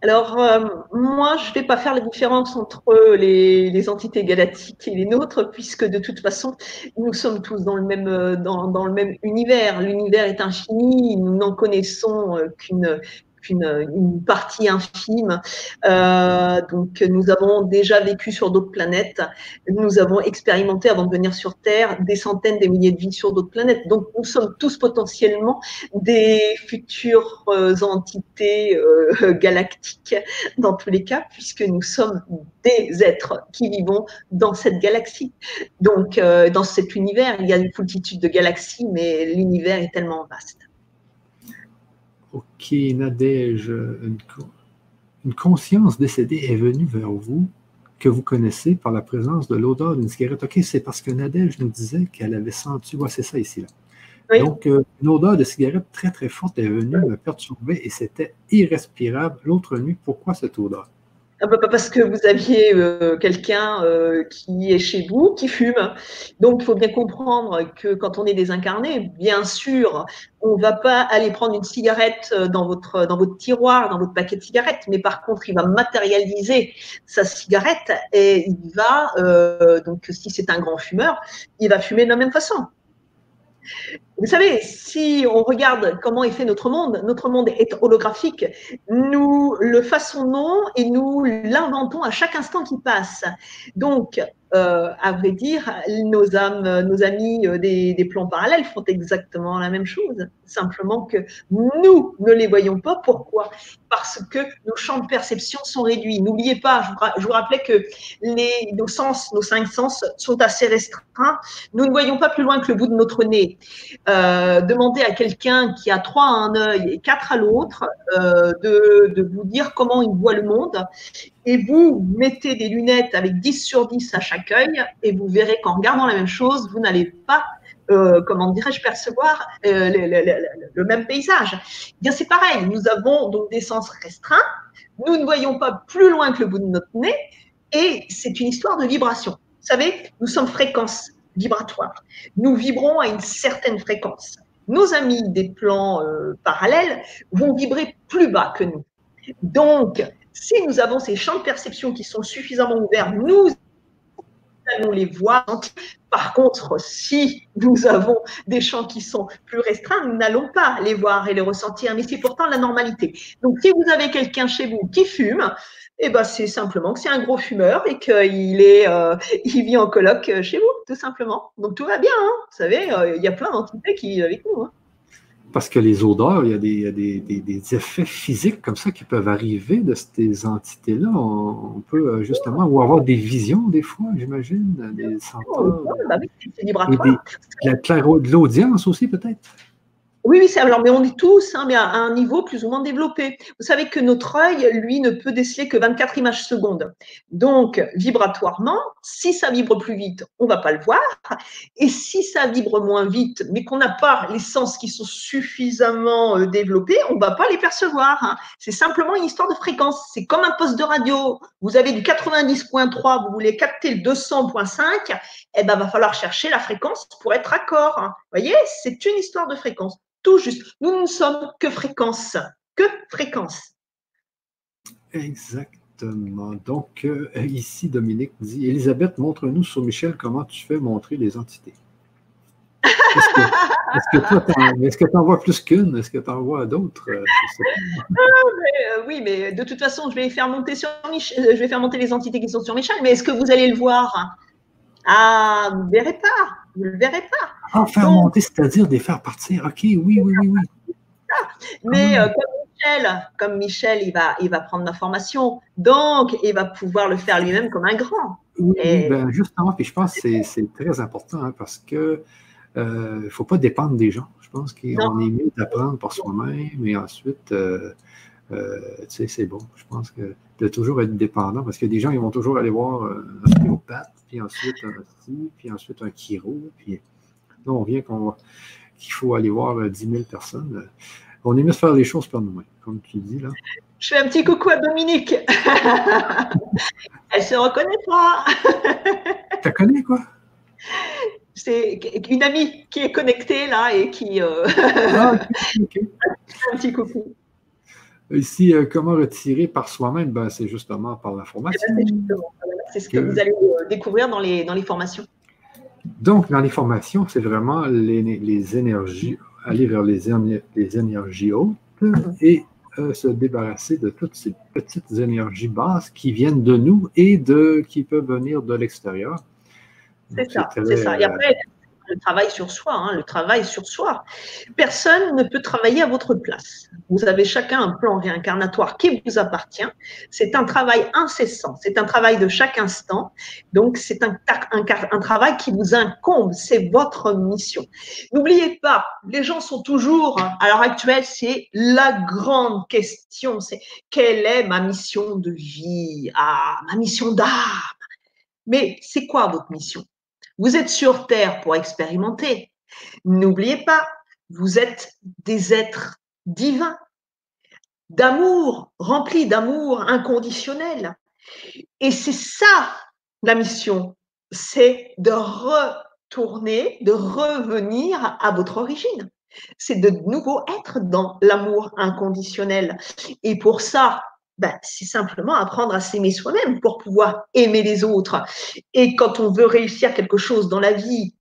Alors, euh, moi, je ne vais pas faire la différence entre les, entités galactiques et les nôtres, puisque de toute façon, nous sommes tous dans le même, euh, dans le même univers. L'univers est infini, nous n'en connaissons qu'une une, partie infime. Euh, donc, nous avons déjà vécu sur d'autres planètes. Nous avons expérimenté avant de venir sur Terre des centaines, des milliers de vies sur d'autres planètes. Donc, nous sommes tous potentiellement des futures euh, entités euh, [LAUGHS] galactiques dans tous les cas, puisque nous sommes des êtres qui vivons dans cette galaxie. Donc, dans cet univers, il y a une multitude de galaxies, mais l'univers est tellement vaste. Ok, Nadège, une, conscience décédée est venue vers vous que vous connaissez par la présence de l'odeur d'une cigarette. Ok, c'est parce que Nadège nous disait qu'elle avait senti, ouais, c'est ça ici, là. Donc, euh, une odeur de cigarette très, très forte est venue me perturber et c'était irrespirable l'autre nuit. Pourquoi cette odeur? Ah bah, parce que vous aviez euh, quelqu'un euh, qui est chez vous, qui fume. Donc, il faut bien comprendre que quand on est désincarné, bien sûr, on ne va pas aller prendre une cigarette euh, dans votre, dans votre tiroir, dans votre paquet de cigarettes, mais par contre, il va matérialiser sa cigarette et il va, donc si c'est un grand fumeur, il va fumer de la même façon. Vous savez, si on regarde comment est fait notre monde, notre monde est holographique. Nous le façonnons et nous l'inventons à chaque instant qui passe. Donc, euh, à vrai dire, nos âmes, nos amis euh, des, plans parallèles font exactement la même chose. Simplement que nous ne les voyons pas. Pourquoi? Parce que nos champs de perception sont réduits. N'oubliez pas, je vous, rappelais que nos sens, nos cinq sens sont assez restreints. Nous ne voyons pas plus loin que le bout de notre nez. Euh, demandez à quelqu'un qui a trois à un œil et quatre à l'autre de, de vous dire comment il voit le monde et vous mettez des lunettes avec 10 sur 10 à chaque œil et vous verrez qu'en regardant la même chose, vous n'allez pas, euh, comment dirais-je, percevoir euh, le, même paysage. Eh bien, c'est pareil, nous avons donc des sens restreints, nous ne voyons pas plus loin que le bout de notre nez et c'est une histoire de vibration. Vous savez, nous sommes fréquences vibratoires. Nous vibrons à une certaine fréquence. Nos amis des plans euh, parallèles vont vibrer plus bas que nous. Donc, si nous avons ces champs de perception qui sont suffisamment ouverts, nous nous les voir. Par contre, si nous avons des champs qui sont plus restreints, nous n'allons pas les voir et les ressentir. Mais c'est pourtant la normalité. Donc, si vous avez quelqu'un chez vous qui fume, eh ben, c'est simplement que c'est un gros fumeur et qu'il est, euh, il vit en coloc chez vous, tout simplement. Donc tout va bien. Hein. Vous savez, euh, il y a plein d'entités qui vivent avec nous. Hein. Parce que les odeurs, il y a, des, des, effets physiques comme ça qui peuvent arriver de ces entités-là. On, peut euh, justement ou avoir des visions des fois, j'imagine, des senteurs. bah oui, c'est vibratoire. de l'audience aussi, peut-être. Oui, oui, alors, mais on est tous, hein, mais à, un niveau plus ou moins développé. Vous savez que notre œil, lui, ne peut déceler que 24 images secondes. Donc, vibratoirement, si ça vibre plus vite, on va pas le voir. Et si ça vibre moins vite, mais qu'on n'a pas les sens qui sont suffisamment euh, développés, on va pas les percevoir. Hein. C'est simplement une histoire de fréquence. C'est comme un poste de radio. Vous avez du 90.3, vous voulez capter le 200.5, eh ben, va falloir chercher la fréquence pour être accord. Hein. Vous voyez, c'est une histoire de fréquence. Tout juste. Nous ne sommes que fréquence. Que fréquence. Exactement. Donc, euh, ici, Dominique dit Elisabeth, montre-nous sur Michel comment tu fais montrer les entités. Est-ce que tu en vois plus qu'une? Est-ce que tu en vois d'autres? Euh, ah, euh, oui, mais de toute façon, je vais faire monter sur Michel, je vais faire monter les entités qui sont sur Michel, mais est-ce que vous allez le voir? Ah, vous ne verrez pas. Vous ne le verrez pas. Ah, faire monter, c'est-à-dire les faire partir. OK, oui, oui, oui, oui. Mais ah. euh, comme Michel, comme Michel, il va, il va prendre l'information, donc il va pouvoir le faire lui-même comme un grand. Oui, ben, justement, puis je pense que c'est très important hein, parce que il euh, ne faut pas dépendre des gens. Je pense qu'on est mieux d'apprendre par soi-même, mais ensuite, euh, tu sais, c'est bon. Je pense que de toujours être dépendant, parce que des gens, ils vont toujours aller voir un ostéopathe, puis ensuite un psy, puis ensuite un chiro, puis là, on vient qu'il faut aller voir 10 euh, 000 personnes. On est mieux de faire les choses par nous-mêmes, comme tu dis là. Je fais un petit coucou à Dominique. [LAUGHS] Elle se reconnaît pas. tu connais quoi? C'est une amie qui est connectée là et qui. Euh, ah, [LAUGHS] un petit coucou. Ici, euh, comment retirer par soi-même? Ben, c'est justement par la formation. Eh ben, c'est ce que, vous allez euh, découvrir dans les, dans les formations. Donc, dans les formations, c'est vraiment les, les, énergies, aller vers les, les énergies hautes mm-hmm. et euh, se débarrasser de toutes ces petites énergies basses qui viennent de nous et de, qui peuvent venir de l'extérieur. C'est ça, c'est ça. Et après, le travail sur soi, hein, le travail sur soi. Personne ne peut travailler à votre place. Vous avez chacun un plan réincarnatoire qui vous appartient. C'est un travail incessant, c'est un travail de chaque instant. Donc, c'est un, travail qui vous incombe, c'est votre mission. N'oubliez pas, les gens sont toujours, à l'heure actuelle, c'est la grande question, c'est quelle est ma mission de vie? Ah, ma mission d'âme. Mais c'est quoi votre mission? Vous êtes sur Terre pour expérimenter. N'oubliez pas, vous êtes des êtres divins, d'amour, remplis d'amour inconditionnel. Et c'est ça la mission, c'est de retourner, de revenir à votre origine. C'est de nouveau être dans l'amour inconditionnel. Et pour ça, ben, c'est simplement apprendre à s'aimer soi-même pour pouvoir aimer les autres. Et quand on veut réussir quelque chose dans la vie,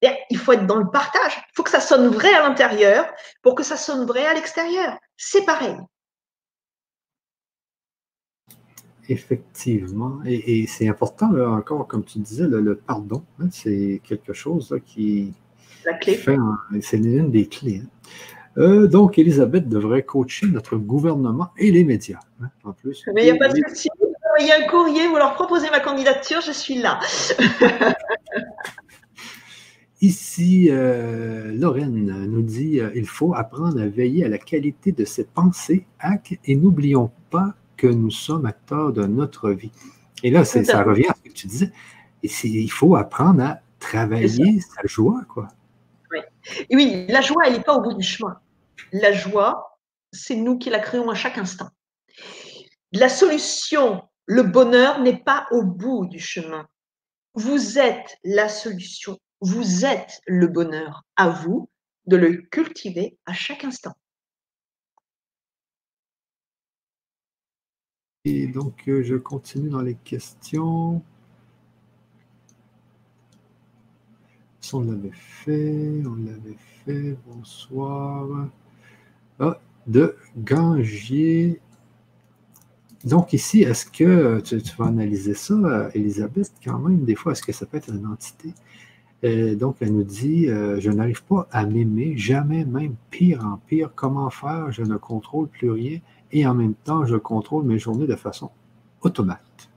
ben, il faut être dans le partage. Il faut que ça sonne vrai à l'intérieur pour que ça sonne vrai à l'extérieur. C'est pareil. Effectivement. Et, c'est important, encore, comme tu disais, le, pardon. Hein, c'est quelque chose qui, La clé. c'est l'une des clés. Hein. Euh, donc, Elisabeth devrait coacher notre gouvernement et les médias. Hein, en plus. Mais il n'y a pas de souci. Vous envoyez un courrier, vous leur proposez ma candidature, je suis là. [LAUGHS] Ici, euh, Lorraine nous dit euh, il faut apprendre à veiller à la qualité de ses pensées, actes, et n'oublions pas que nous sommes acteurs de notre vie. Et là, ça revient à ce que tu disais. Et il faut apprendre à travailler sa joie, quoi. Oui. oui, la joie, elle n'est pas au bout du chemin. La joie, c'est nous qui la créons à chaque instant. La solution, le bonheur n'est pas au bout du chemin. Vous êtes la solution. Vous êtes le bonheur. À vous de le cultiver à chaque instant. Et donc, euh, je continue dans les questions. On l'avait fait, on l'avait fait. Bonsoir. De Gangier. Donc ici, est-ce que tu, vas analyser ça, Elisabeth, quand même, des fois, est-ce que ça peut être une entité? Euh, donc, elle nous dit, euh, je n'arrive pas à m'aimer, jamais, même pire en pire. Comment faire? Je ne contrôle plus rien et en même temps, je contrôle mes journées de façon automate.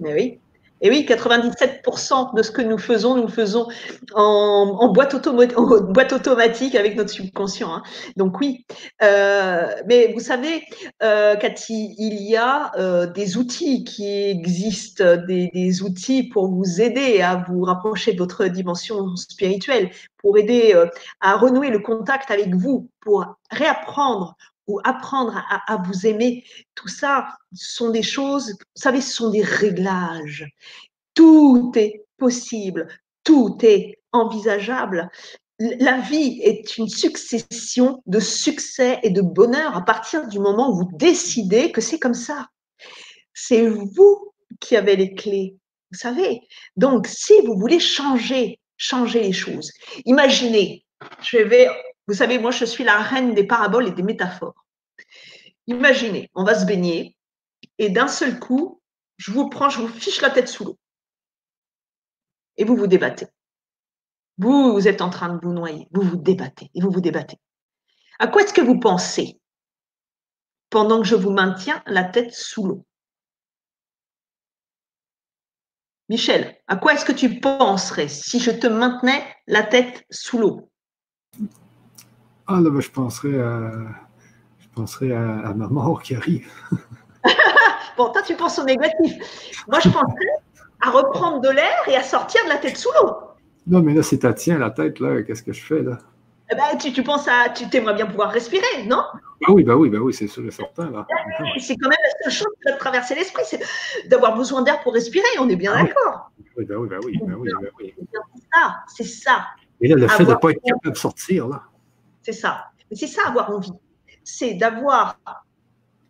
Mais oui, et oui, 97% de ce que nous faisons, nous le faisons en, boîte, automatique avec notre subconscient. Hein. Donc oui, euh, mais vous savez, euh, Cathy, il y a euh, des outils qui existent, des, des, outils pour vous aider à vous rapprocher de votre dimension spirituelle, pour aider à renouer le contact avec vous, pour réapprendre ou apprendre à, vous aimer, tout ça sont des choses, vous savez, ce sont des réglages. Tout est possible, tout est envisageable. La vie est une succession de succès et de bonheur à partir du moment où vous décidez que c'est comme ça. C'est vous qui avez les clés, vous savez. Donc, si vous voulez changer, changer les choses, imaginez, je vais vous savez, moi, je suis la reine des paraboles et des métaphores. Imaginez, on va se baigner et d'un seul coup, je vous prends, je vous fiche la tête sous l'eau. Et vous vous débattez. Vous, vous êtes en train de vous noyer. Vous vous débattez et vous vous débattez. À quoi est-ce que vous pensez pendant que je vous maintiens la tête sous l'eau? Michel, à quoi est-ce que tu penserais si je te maintenais la tête sous l'eau? Ah là, ben, je penserais à, je penserais à, ma mort qui arrive. [LAUGHS] bon, toi, tu penses au négatif. Moi, je penserais à reprendre de l'air et à sortir de la tête sous l'eau. Non, mais là, c'est ta tienne, la tête, là. Qu'est-ce que je fais, là? Eh ben, tu, tu, penses à. Tu t'aimerais bien pouvoir respirer, non? Ah oui, bah oui, bah oui, c'est sûr et certain, là. C'est quand même la seule chose qui va traverser l'esprit, c'est d'avoir besoin d'air pour respirer, on est bien ah d'accord. Oui, bah oui, bah oui, bah oui, bah oui. C'est ça, c'est ça. Et là, le fait de ne pas être capable de sortir, là. C'est ça. C'est ça avoir envie. C'est d'avoir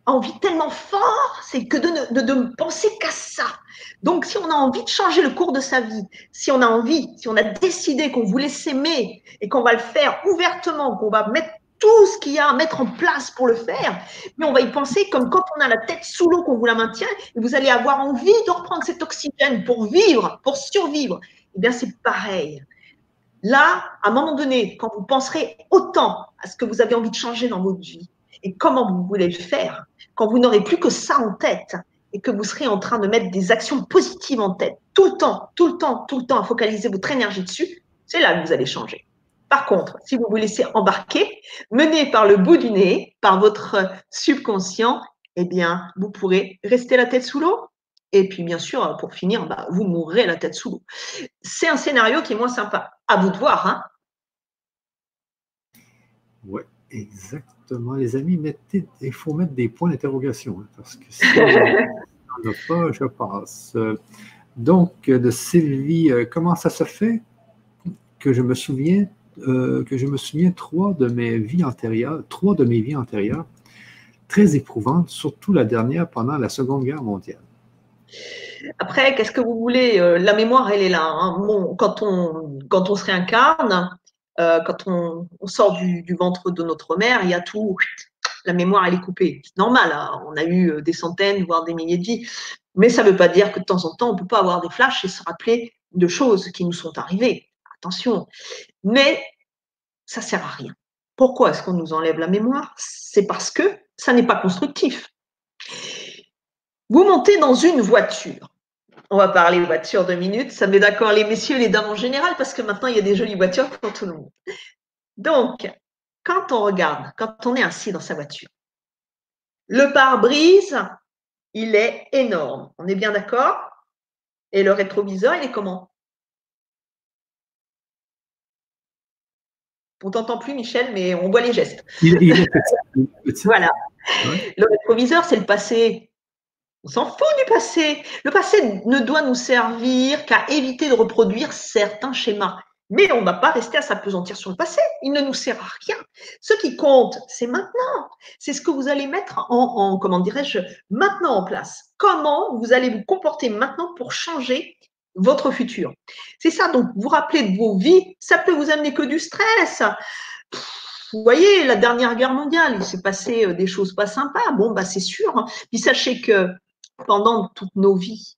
envie tellement fort, c'est que de ne penser qu'à ça. Donc, si on a envie de changer le cours de sa vie, si on a envie, si on a décidé qu'on voulait s'aimer et qu'on va le faire ouvertement, qu'on va mettre tout ce qu'il y a à mettre en place pour le faire, mais on va y penser comme quand on a la tête sous l'eau, qu'on vous la maintient, et vous allez avoir envie de reprendre cet oxygène pour vivre, pour survivre. Eh bien, c'est pareil. Là, à un moment donné, quand vous penserez autant à ce que vous avez envie de changer dans votre vie et comment vous voulez le faire, quand vous n'aurez plus que ça en tête et que vous serez en train de mettre des actions positives en tête tout le temps, tout le temps, tout le temps à focaliser votre énergie dessus, c'est là que vous allez changer. Par contre, si vous vous laissez embarquer, mené par le bout du nez, par votre subconscient, eh bien, vous pourrez rester la tête sous l'eau et puis, bien sûr, pour finir, bah, vous mourrez la tête sous l'eau. C'est un scénario qui est moins sympa. À vous de voir. Hein oui, exactement. Les amis, il faut mettre des points d'interrogation. Hein, parce que si on n'en [LAUGHS] a pas, je passe. Donc, de Sylvie, euh, comment ça se fait que je me souviens, euh, que je me souviens trois de mes vies antérieures, trois de mes vies antérieures, très éprouvantes, surtout la dernière pendant la Seconde Guerre mondiale? Après, qu'est-ce que vous voulez euh, La mémoire, elle est là. Hein. Bon, quand, on, quand on se réincarne, euh, quand on, sort du, ventre de notre mère, il y a tout. La mémoire, elle est coupée. C'est normal. Hein. On a eu euh, des centaines, voire des milliers de vies. Mais ça ne veut pas dire que de temps en temps, on ne peut pas avoir des flashs et se rappeler de choses qui nous sont arrivées. Attention. Mais ça ne sert à rien. Pourquoi est-ce qu'on nous enlève la mémoire? C'est parce que ça n'est pas constructif. Vous montez dans une voiture. On va parler voiture deux minutes. Ça met d'accord les messieurs et les dames en général parce que maintenant, il y a des jolies voitures pour tout le monde. Donc, quand on regarde, quand on est assis dans sa voiture, le pare-brise, il est énorme. On est bien d'accord? Et le rétroviseur, il est comment? On t'entend plus, Michel, mais on voit les gestes. [LAUGHS] Voilà. Le rétroviseur, c'est le passé. On s'en fout du passé. Le passé ne doit nous servir qu'à éviter de reproduire certains schémas. Mais on ne va pas rester à s'apesantir sur le passé. Il ne nous sert à rien. Ce qui compte, c'est maintenant. C'est ce que vous allez mettre en, en comment dirais-je, maintenant en place. Comment vous allez vous comporter maintenant pour changer votre futur. C'est ça, donc vous rappelez de vos vies, ça peut vous amener que du stress. Vous voyez, la dernière guerre mondiale, il s'est passé euh, des choses pas sympas. Bon, bah c'est sûr. Hein. Puis sachez que pendant toutes nos vies,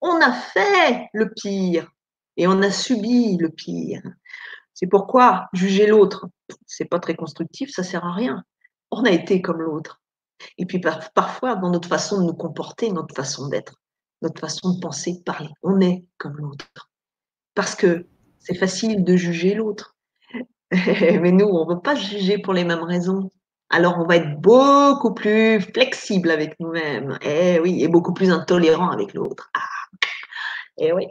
on a fait le pire et on a subi le pire. C'est pourquoi juger l'autre, c'est pas très constructif, ça sert à rien. On a été comme l'autre. Et puis parfois, dans notre façon de nous comporter, notre façon d'être, notre façon de penser, de parler, on est comme l'autre. Parce que c'est facile de juger l'autre. [LAUGHS] Mais nous, on ne veut pas juger pour les mêmes raisons. Alors, on va être beaucoup plus flexible avec nous-mêmes. Et eh oui, et beaucoup plus intolérant avec l'autre. Ah, et eh oui.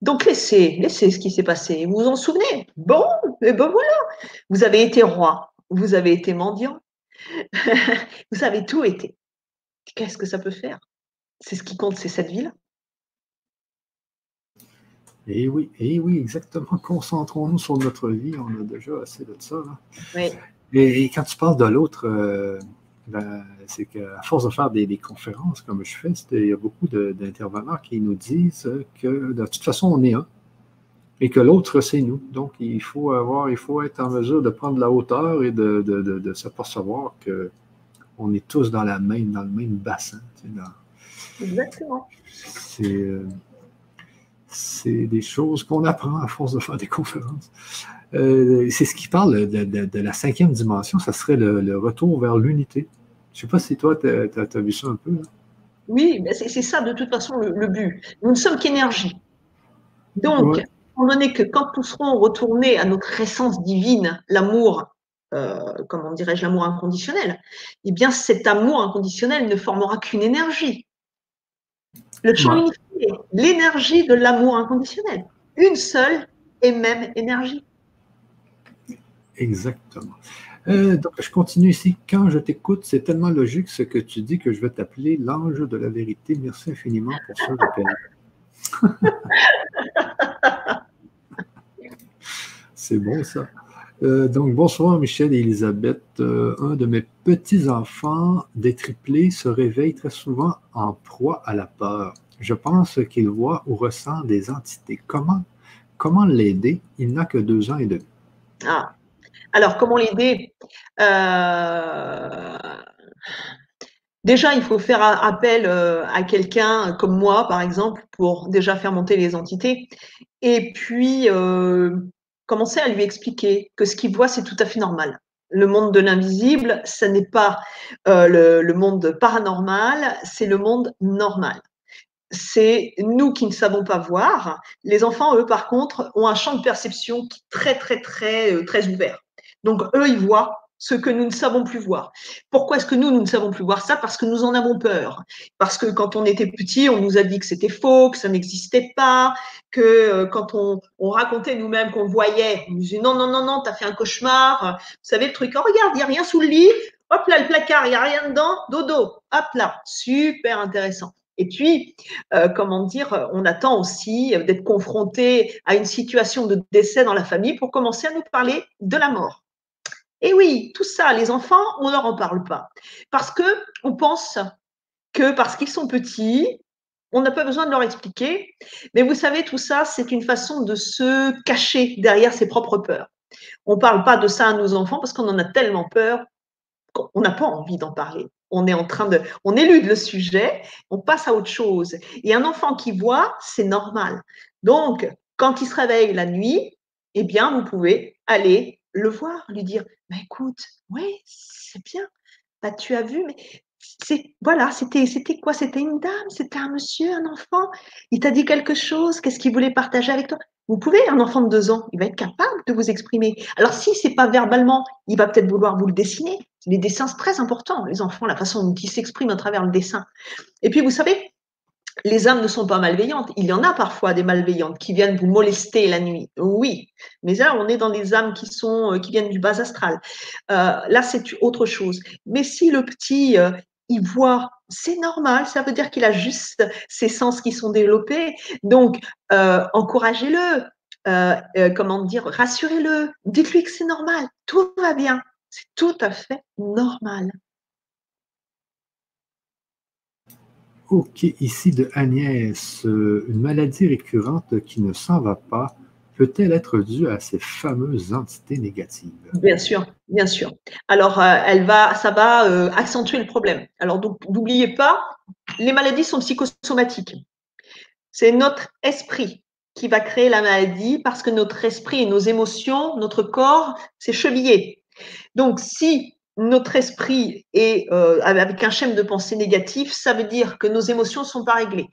Donc, laissez, laissez ce qui s'est passé. Vous vous en souvenez? Bon, et eh ben voilà. Vous avez été roi. Vous avez été mendiant. [LAUGHS] vous avez tout été. Qu'est-ce que ça peut faire? C'est ce qui compte, c'est cette vie-là. Et oui, et oui, exactement. Concentrons-nous sur notre vie. On a déjà assez de ça. Oui. Et, quand tu parles de l'autre, euh, ben, c'est qu'à force de faire des, conférences comme je fais, il y a beaucoup d'intervenants qui nous disent que de toute façon, on est un et que l'autre, c'est nous. Donc, il faut avoir, il faut être en mesure de prendre la hauteur et de, de, de, s'apercevoir qu'on est tous dans la même, dans le même bassin. Exactement. C'est. Euh, c'est des choses qu'on apprend à force de faire des conférences. Euh, c'est ce qui parle de, la cinquième dimension, ça serait le, retour vers l'unité. Je ne sais pas si toi, tu as, vu ça un peu. Oui, c'est ça de toute façon le, but. Nous ne sommes qu'énergie. Donc, on en est que quand nous serons retournés à notre essence divine, l'amour, euh, comment dirais-je, l'amour inconditionnel, eh bien cet amour inconditionnel ne formera qu'une énergie. Le champ l'énergie de l'amour inconditionnel. Une seule et même énergie. Exactement. Euh, donc, je continue ici. Quand je t'écoute, c'est tellement logique ce que tu dis que je vais t'appeler l'ange de la vérité. Merci infiniment pour rappel. [LAUGHS] c'est bon, ça. Euh, donc, bonsoir Michel et Elisabeth. Euh, un de mes petits-enfants des triplés se réveille très souvent en proie à la peur. Je pense qu'il voit ou ressent des entités. Comment, comment l'aider? Il n'a que deux ans et demi. Ah. Alors, comment l'aider? Euh, Déjà, il faut faire appel euh, à quelqu'un comme moi, par exemple, pour déjà faire monter les entités. Et puis, euh, commencer à lui expliquer que ce qu'il voit, c'est tout à fait normal. Le monde de l'invisible, ce n'est pas le, monde paranormal, c'est le monde normal c'est nous qui ne savons pas voir. Les enfants, eux, par contre, ont un champ de perception qui est très, très, très, très ouvert. Donc, eux, ils voient ce que nous ne savons plus voir. Pourquoi est-ce que nous, nous ne savons plus voir ça? Parce que nous en avons peur. Parce que quand on était petit, on nous a dit que c'était faux, que ça n'existait pas, que euh, quand on, racontait nous-mêmes qu'on voyait, on nous disait non, non, non, non, t'as fait un cauchemar. Vous savez le truc, oh, regarde, il n'y a rien sous le lit. Hop là, le placard, il n'y a rien dedans. Dodo, hop là. Super intéressant. Et puis, euh, comment dire, on attend aussi d'être confronté à une situation de décès dans la famille pour commencer à nous parler de la mort. Et oui, tout ça, les enfants, on ne leur en parle pas. Parce que on pense que parce qu'ils sont petits, on n'a pas besoin de leur expliquer. Mais vous savez, tout ça, c'est une façon de se cacher derrière ses propres peurs. On ne parle pas de ça à nos enfants parce qu'on en a tellement peur qu'on n'a pas envie d'en parler on est en train de, on élude le sujet, on passe à autre chose. Et un enfant qui voit, c'est normal. Donc, quand il se réveille la nuit, eh bien, vous pouvez aller le voir, lui dire, bah, écoute, oui, c'est bien, bah, tu as vu, mais c'est voilà, c'était c'était quoi? C'était une dame, c'était un monsieur, un enfant? Il t'a dit quelque chose? Qu'est-ce qu'il voulait partager avec toi? Vous pouvez, un enfant de deux ans, il va être capable de vous exprimer. Alors si c'est pas verbalement, il va peut-être vouloir vous le dessiner. Les dessins c'est très important. Les enfants, la façon dont ils s'expriment à travers le dessin. Et puis vous savez, les âmes ne sont pas malveillantes. Il y en a parfois des malveillantes qui viennent vous molester la nuit. Oui, mais là, on est dans des âmes qui sont euh, qui viennent du bas astral. Euh, là, c'est autre chose. Mais si le petit, euh, il voit, c'est normal, ça veut dire qu'il a juste ses sens qui sont développés. Donc, euh, encouragez-le, comment dire, rassurez-le, dites-lui que c'est normal, tout va bien, c'est tout à fait normal. OK, ici de Agnès, euh, une maladie récurrente qui ne s'en va pas peut-elle être due à ces fameuses entités négatives? Bien sûr, bien sûr. Alors, euh, elle va, ça va euh, accentuer le problème. Alors, n'oubliez pas, les maladies sont psychosomatiques. C'est notre esprit qui va créer la maladie parce que notre esprit et nos émotions, notre corps, c'est chevillé. Donc, si notre esprit est euh, avec un schéma de pensée négatif, ça veut dire que nos émotions ne sont pas réglées.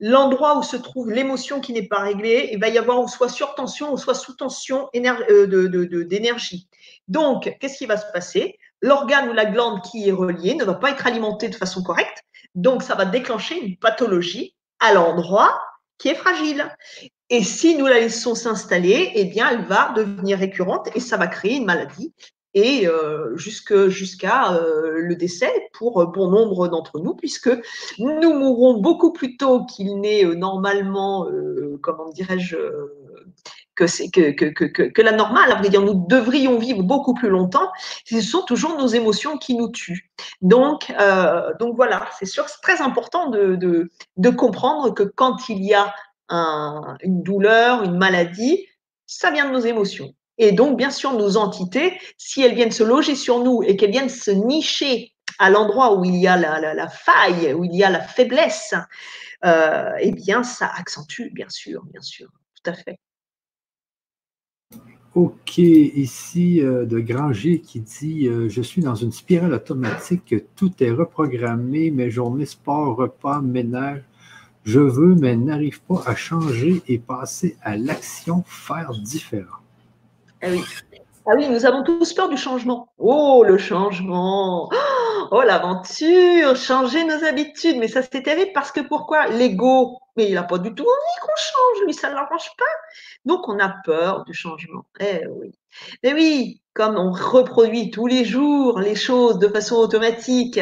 L'endroit où se trouve l'émotion qui n'est pas réglée, il va y avoir soit sur tension ou soit sous tension euh, d'énergie. Donc, qu'est-ce qui va se passer? L'organe ou la glande qui est reliée ne va pas être alimentée de façon correcte, donc ça va déclencher une pathologie à l'endroit qui est fragile. Et si nous la laissons s'installer, eh bien, elle va devenir récurrente et ça va créer une maladie et euh, jusqu'à euh, le décès pour bon nombre d'entre nous, puisque nous mourrons beaucoup plus tôt qu'il n'est euh, normalement, comment dirais-je, que, que, que, que, la normale. À dire, nous devrions vivre beaucoup plus longtemps. Ce sont toujours nos émotions qui nous tuent. Donc, donc voilà, c'est sûr, c'est très important de, de, comprendre que quand il y a un, une douleur, une maladie, ça vient de nos émotions. Et donc, bien sûr, nos entités, si elles viennent se loger sur nous et qu'elles viennent se nicher à l'endroit où il y a la, faille, où il y a la faiblesse, euh, eh bien, ça accentue, bien sûr, bien sûr, tout à fait. OK, ici euh, de Granger qui dit euh, Je suis dans une spirale automatique, tout est reprogrammé, mes journées sport, repas, ménage. Je veux, mais n'arrive pas à changer et passer à l'action, faire différent. Ah oui. Ah oui, nous avons tous peur du changement. Oh, le changement. Oh, l'aventure, changer nos habitudes. Mais ça, c'est terrible parce que pourquoi? L'ego, mais il n'a pas du tout envie qu'on change. Lui, ça ne l'arrange pas. Donc, on a peur du changement. Eh oui. Mais oui, comme on reproduit tous les jours les choses de façon automatique,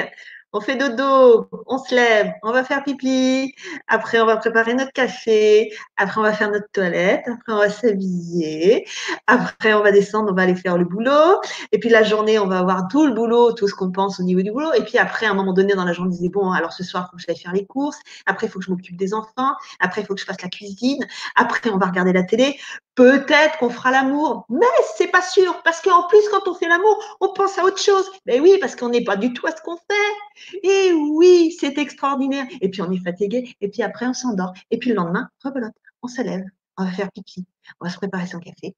on fait dodo, on se lève, on va faire pipi, après on va préparer notre café, après on va faire notre toilette, après on va s'habiller, après on va descendre, on va aller faire le boulot, et puis la journée on va avoir tout le boulot, tout ce qu'on pense au niveau du boulot, et puis après à un moment donné dans la journée on disait bon alors ce soir il faut que j'aille faire les courses, après il faut que je m'occupe des enfants, après il faut que je fasse la cuisine, après on va regarder la télé, Peut-être qu'on fera l'amour, mais c'est pas sûr parce qu'en plus quand on fait l'amour, on pense à autre chose. Mais oui, parce qu'on n'est pas du tout à ce qu'on fait. Et oui, c'est extraordinaire. Et puis on est fatigué. Et puis après on s'endort. Et puis le lendemain, rebelote, on se lève on va faire pipi, on va se préparer son café,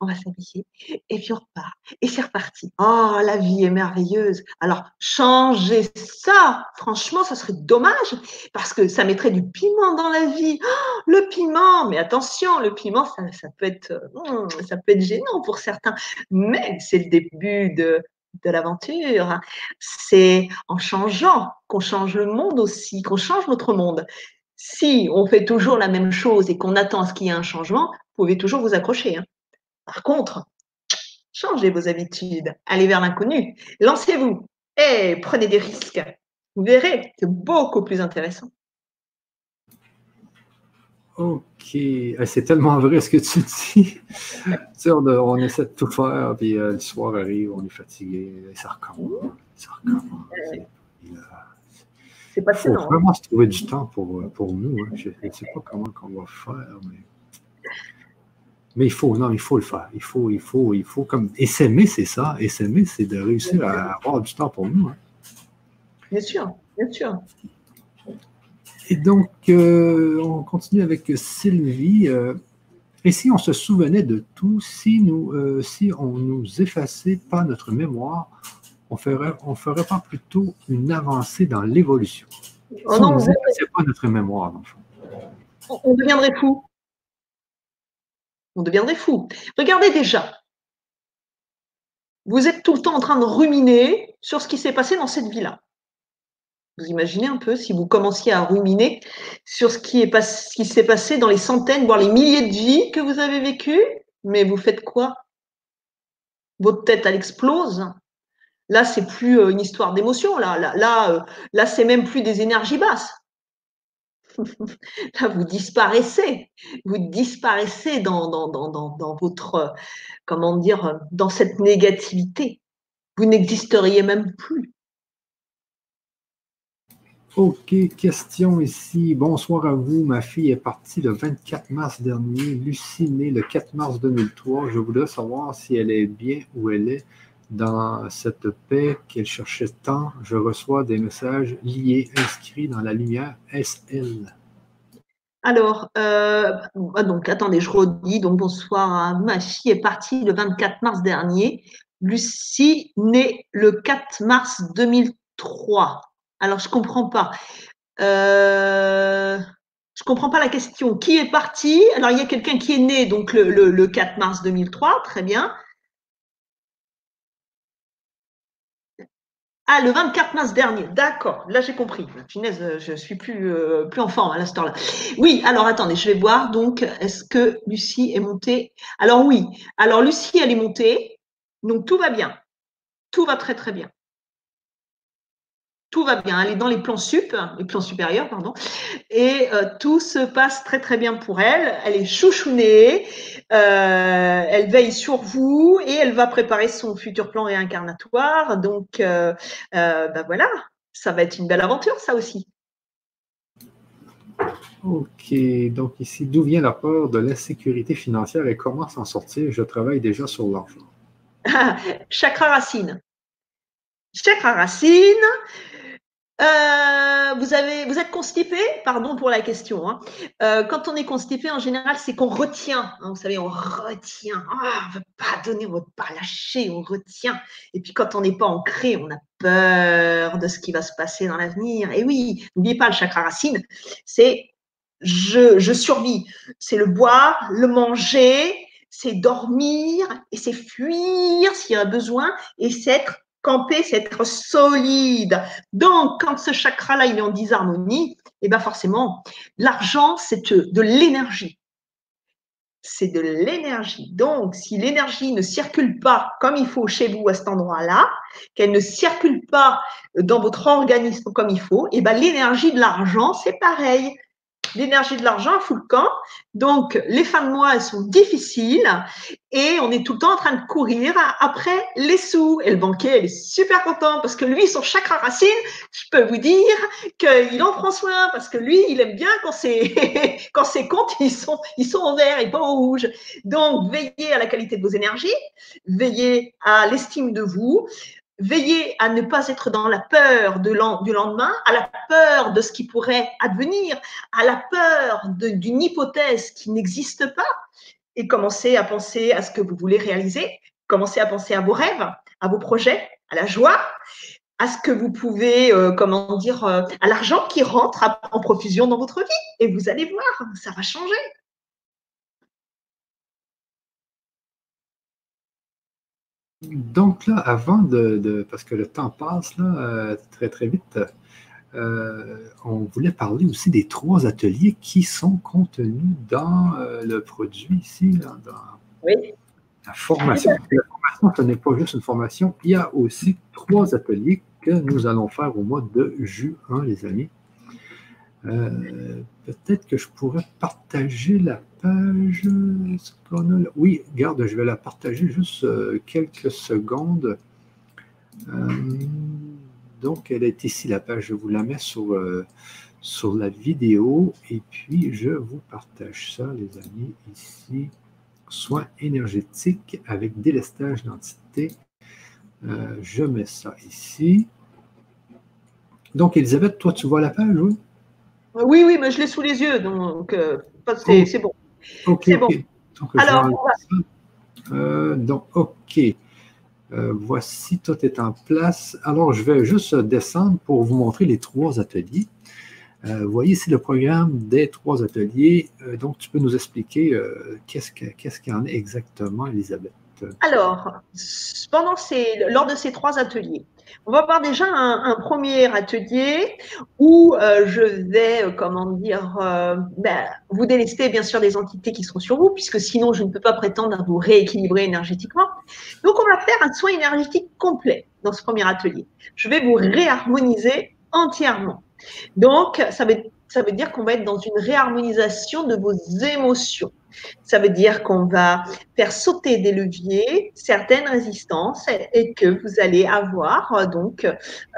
on va s'habiller, et puis on repart. Et c'est reparti. Oh, la vie est merveilleuse. Alors, changer ça, franchement, ça serait dommage, parce que ça mettrait du piment dans la vie. Oh, le piment, mais attention, le piment, ça, ça, peut être, hmm, peut être gênant pour certains, mais c'est le début de, de l'aventure. C'est en changeant qu'on change le monde aussi, qu'on change notre monde. Si on fait toujours la même chose et qu'on attend à ce qu'il y ait un changement, vous pouvez toujours vous accrocher. Hein. Par contre, changez vos habitudes, allez vers l'inconnu, lancez-vous et prenez des risques. Vous verrez, c'est beaucoup plus intéressant. Ok, c'est tellement vrai ce que tu dis. on, essaie de tout faire, puis euh, le soir arrive, on est fatigué, et ça recommence. Ça recommence. Il faut vraiment se trouver du temps pour, pour nous. Hein. Je ne sais pas comment on va faire, mais... mais il faut, non, il faut le faire. Il faut, il faut, il faut comme. Et s'aimer, c'est ça. Et s'aimer, c'est de réussir à avoir du temps pour nous. Hein. Bien sûr, bien sûr. Et donc, euh, on continue avec Sylvie. Euh, et si on se souvenait de tout, si, nous, euh, si on nous effaçait pas notre mémoire, on ferait, on ferait pas plutôt une avancée dans l'évolution oh non, c'est pas notre mémoire, On deviendrait fou. On deviendrait fou. Regardez déjà. Vous êtes tout le temps en train de ruminer sur ce qui s'est passé dans cette vie-là. Vous imaginez un peu si vous commenciez à ruminer sur ce qui s'est passé dans les centaines, voire les milliers de vies que vous avez vécues, mais vous faites quoi? Votre tête, elle explose. Là, c'est plus euh, une histoire d'émotion. Là, là, là, euh, là c'est même plus des énergies basses. [LAUGHS] là, vous disparaissez. Vous disparaissez dans, dans, dans, dans, votre, euh, comment dire, dans cette négativité. Vous n'existeriez même plus. OK, question ici. Bonsoir à vous. Ma fille est partie le 24 mars dernier. Lucie née le 4 mars 2003. Je voudrais savoir si elle est bien où elle est dans cette paix qu'elle cherchait tant. Je reçois des messages liés, inscrits dans la lumière. SL. Alors, euh, donc, attendez, je redis. Donc, bonsoir. Ma fille est partie le 24 mars dernier. Lucie née le 4 mars 2003. Alors, je comprends pas. Euh, je comprends pas la question. Qui est parti Alors, il y a quelqu'un qui est né donc le, 4 mars 2003, très bien. Ah, le 24 mars dernier, d'accord, là j'ai compris. Finesse, je suis plus, euh, plus enfant à l'instant là. Oui, alors attendez, je vais voir. Donc, est-ce que Lucie est montée? Alors oui, alors Lucie, elle est montée, donc tout va bien. Tout va très très bien tout va bien. Elle est dans les plans sup, les plans supérieurs, pardon, et euh, tout se passe très très bien pour elle. Elle est chouchounée, euh, elle veille sur vous et elle va préparer son futur plan réincarnatoire. Donc, euh, ben voilà, ça va être une belle aventure, ça aussi. Ok, donc ici, d'où vient la peur de l'insécurité financière et comment s'en sortir? Je travaille déjà sur l'argent. [LAUGHS] Chakra racine. Chakra racine, euh, vous, avez, vous êtes constipé? Pardon pour la question. Hein. Euh, quand on est constipé, en général, c'est qu'on retient. Hein, vous savez, on retient. Ah, on ne veut pas donner, on ne veut pas lâcher, on retient. Et puis quand on n'est pas ancré, on a peur de ce qui va se passer dans l'avenir. Et oui, n'oubliez pas le chakra racine, c'est je, je survis. C'est le boire, le manger, c'est dormir et c'est fuir s'il y a besoin et c'est être c'est être solide. Donc, quand ce chakra-là, il est en disharmonie, eh bien forcément, l'argent, c'est de l'énergie. C'est de l'énergie. Donc, si l'énergie ne circule pas comme il faut chez vous à cet endroit-là, qu'elle ne circule pas dans votre organisme comme il faut, eh bien l'énergie de l'argent, c'est pareil l'énergie de l'argent fout le camp. Donc, les fins de mois, elles sont difficiles et on est tout le temps en train de courir après les sous. Et le banquier, est super content parce que lui, son chakra racine, je peux vous dire qu'il en prend soin parce que lui, il aime bien quand ses, [LAUGHS] quand ses comptes, ils sont, ils sont en vert et pas en rouge. Donc, veillez à la qualité de vos énergies, veillez à l'estime de vous, Veillez à ne pas être dans la peur du lendemain, à la peur de ce qui pourrait advenir, à la peur d'une hypothèse qui n'existe pas, et commencez à penser à ce que vous voulez réaliser, commencez à penser à vos rêves, à vos projets, à la joie, à ce que vous pouvez, euh, comment dire, euh, à l'argent qui rentre en profusion dans votre vie. Et vous allez voir, ça va changer. Donc là, avant de, parce que le temps passe là, euh, très très vite, euh, on voulait parler aussi des trois ateliers qui sont contenus dans euh, le produit ici, dans la formation. La formation, ce n'est pas juste une formation, il y a aussi trois ateliers que nous allons faire au mois de juin, les amis. Peut-être que je pourrais partager la page. Oui, garde, je vais la partager juste euh, quelques secondes. Euh, donc, elle est ici, la page. Je vous la mets sur, euh, sur la vidéo et puis je vous partage ça, les amis, ici. Soins énergétiques avec délestage d'entité. je mets ça ici. Donc, Elisabeth, toi, tu vois la page, oui? Oui, oui, mais je l'ai sous les yeux, donc c'est bon. C'est bon. Alors, euh, donc, OK. Euh, voici, tout est en place. Alors, je vais juste descendre pour vous montrer les trois ateliers. Euh, vous voyez ici le programme des trois ateliers. donc, tu peux nous expliquer qu'est-ce qu'il y en a exactement, Elisabeth? Alors, pendant ces, lors de ces trois ateliers, on va voir déjà un, premier atelier où euh, je vais, euh, comment dire, euh, ben, vous délester bien sûr des entités qui sont sur vous, puisque sinon je ne peux pas prétendre à vous rééquilibrer énergétiquement. Donc on va faire un soin énergétique complet dans ce premier atelier. Je vais vous réharmoniser entièrement. Donc ça ça veut dire qu'on va être dans une réharmonisation de vos émotions. Ça veut dire qu'on va faire sauter des leviers, certaines résistances, et que vous allez avoir euh, donc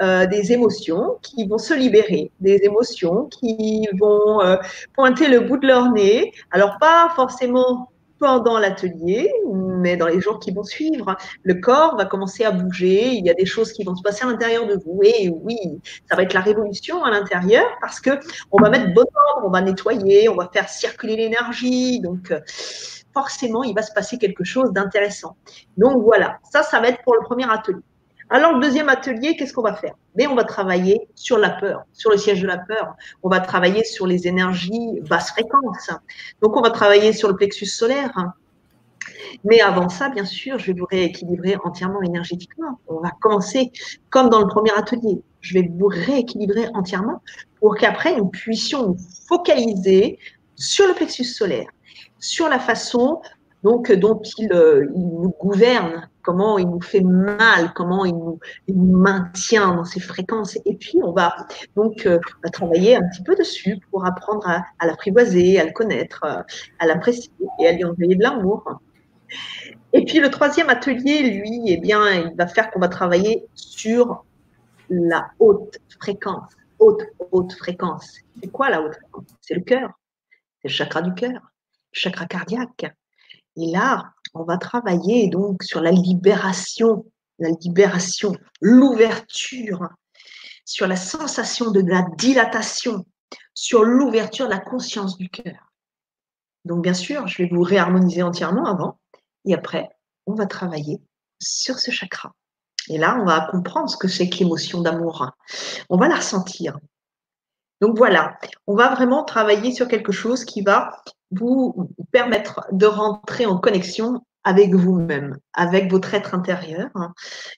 euh, des émotions qui vont se libérer, des émotions qui vont euh, pointer le bout de leur nez. Alors pas forcément pendant l'atelier, mais dans les jours qui vont suivre, le corps va commencer à bouger, il y a des choses qui vont se passer à l'intérieur de vous. Et oui, ça va être la révolution à l'intérieur parce que on va mettre bon ordre, on va nettoyer, on va faire circuler l'énergie. Donc, euh, forcément, il va se passer quelque chose d'intéressant. Donc, voilà, ça, ça va être pour le premier atelier. Alors, le deuxième atelier, qu'est-ce qu'on va faire? Mais on va travailler sur la peur, sur le siège de la peur. On va travailler sur les énergies basse fréquence. Donc, on va travailler sur le plexus solaire. Mais avant ça, bien sûr, je vais vous rééquilibrer entièrement énergétiquement. On va commencer comme dans le premier atelier. Je vais vous rééquilibrer entièrement pour qu'après, nous puissions nous focaliser sur le plexus solaire, sur la façon donc dont il, euh, il, nous gouverne, comment il nous fait mal, comment il nous, maintient dans ses fréquences. Et puis on va donc euh, travailler un petit peu dessus pour apprendre à, à l'apprivoiser, à le connaître, euh, à l'apprécier et à lui envoyer de l'amour. Et puis le troisième atelier, lui, eh bien, il va faire qu'on va travailler sur la haute fréquence. Haute, haute fréquence. C'est quoi la haute fréquence? C'est le cœur. C'est le chakra du cœur, le chakra cardiaque. Et là, on va travailler donc sur la libération, la libération, l'ouverture, sur la sensation de la dilatation, sur l'ouverture de la conscience du cœur. Donc bien sûr, je vais vous réharmoniser entièrement avant, et après, on va travailler sur ce chakra. Et là, on va comprendre ce que c'est que l'émotion d'amour. On va la ressentir. Donc voilà, on va vraiment travailler sur quelque chose qui va vous permettre de rentrer en connexion avec vous-même, avec votre être intérieur.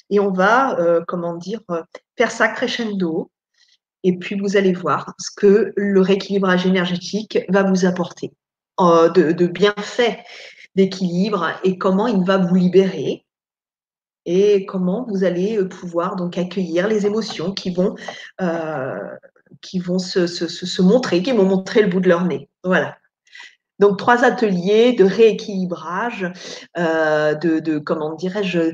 Et on va, euh, comment dire, euh, faire ça crescendo. Et puis vous allez voir ce que le rééquilibrage énergétique va vous apporter euh, de, de bienfaits d'équilibre et comment il va vous libérer et comment vous allez pouvoir donc accueillir les émotions qui vont, qui vont se, montrer, qui vont montrer le bout de leur nez. Voilà. Donc trois ateliers de rééquilibrage, euh, de, comment dirais-je,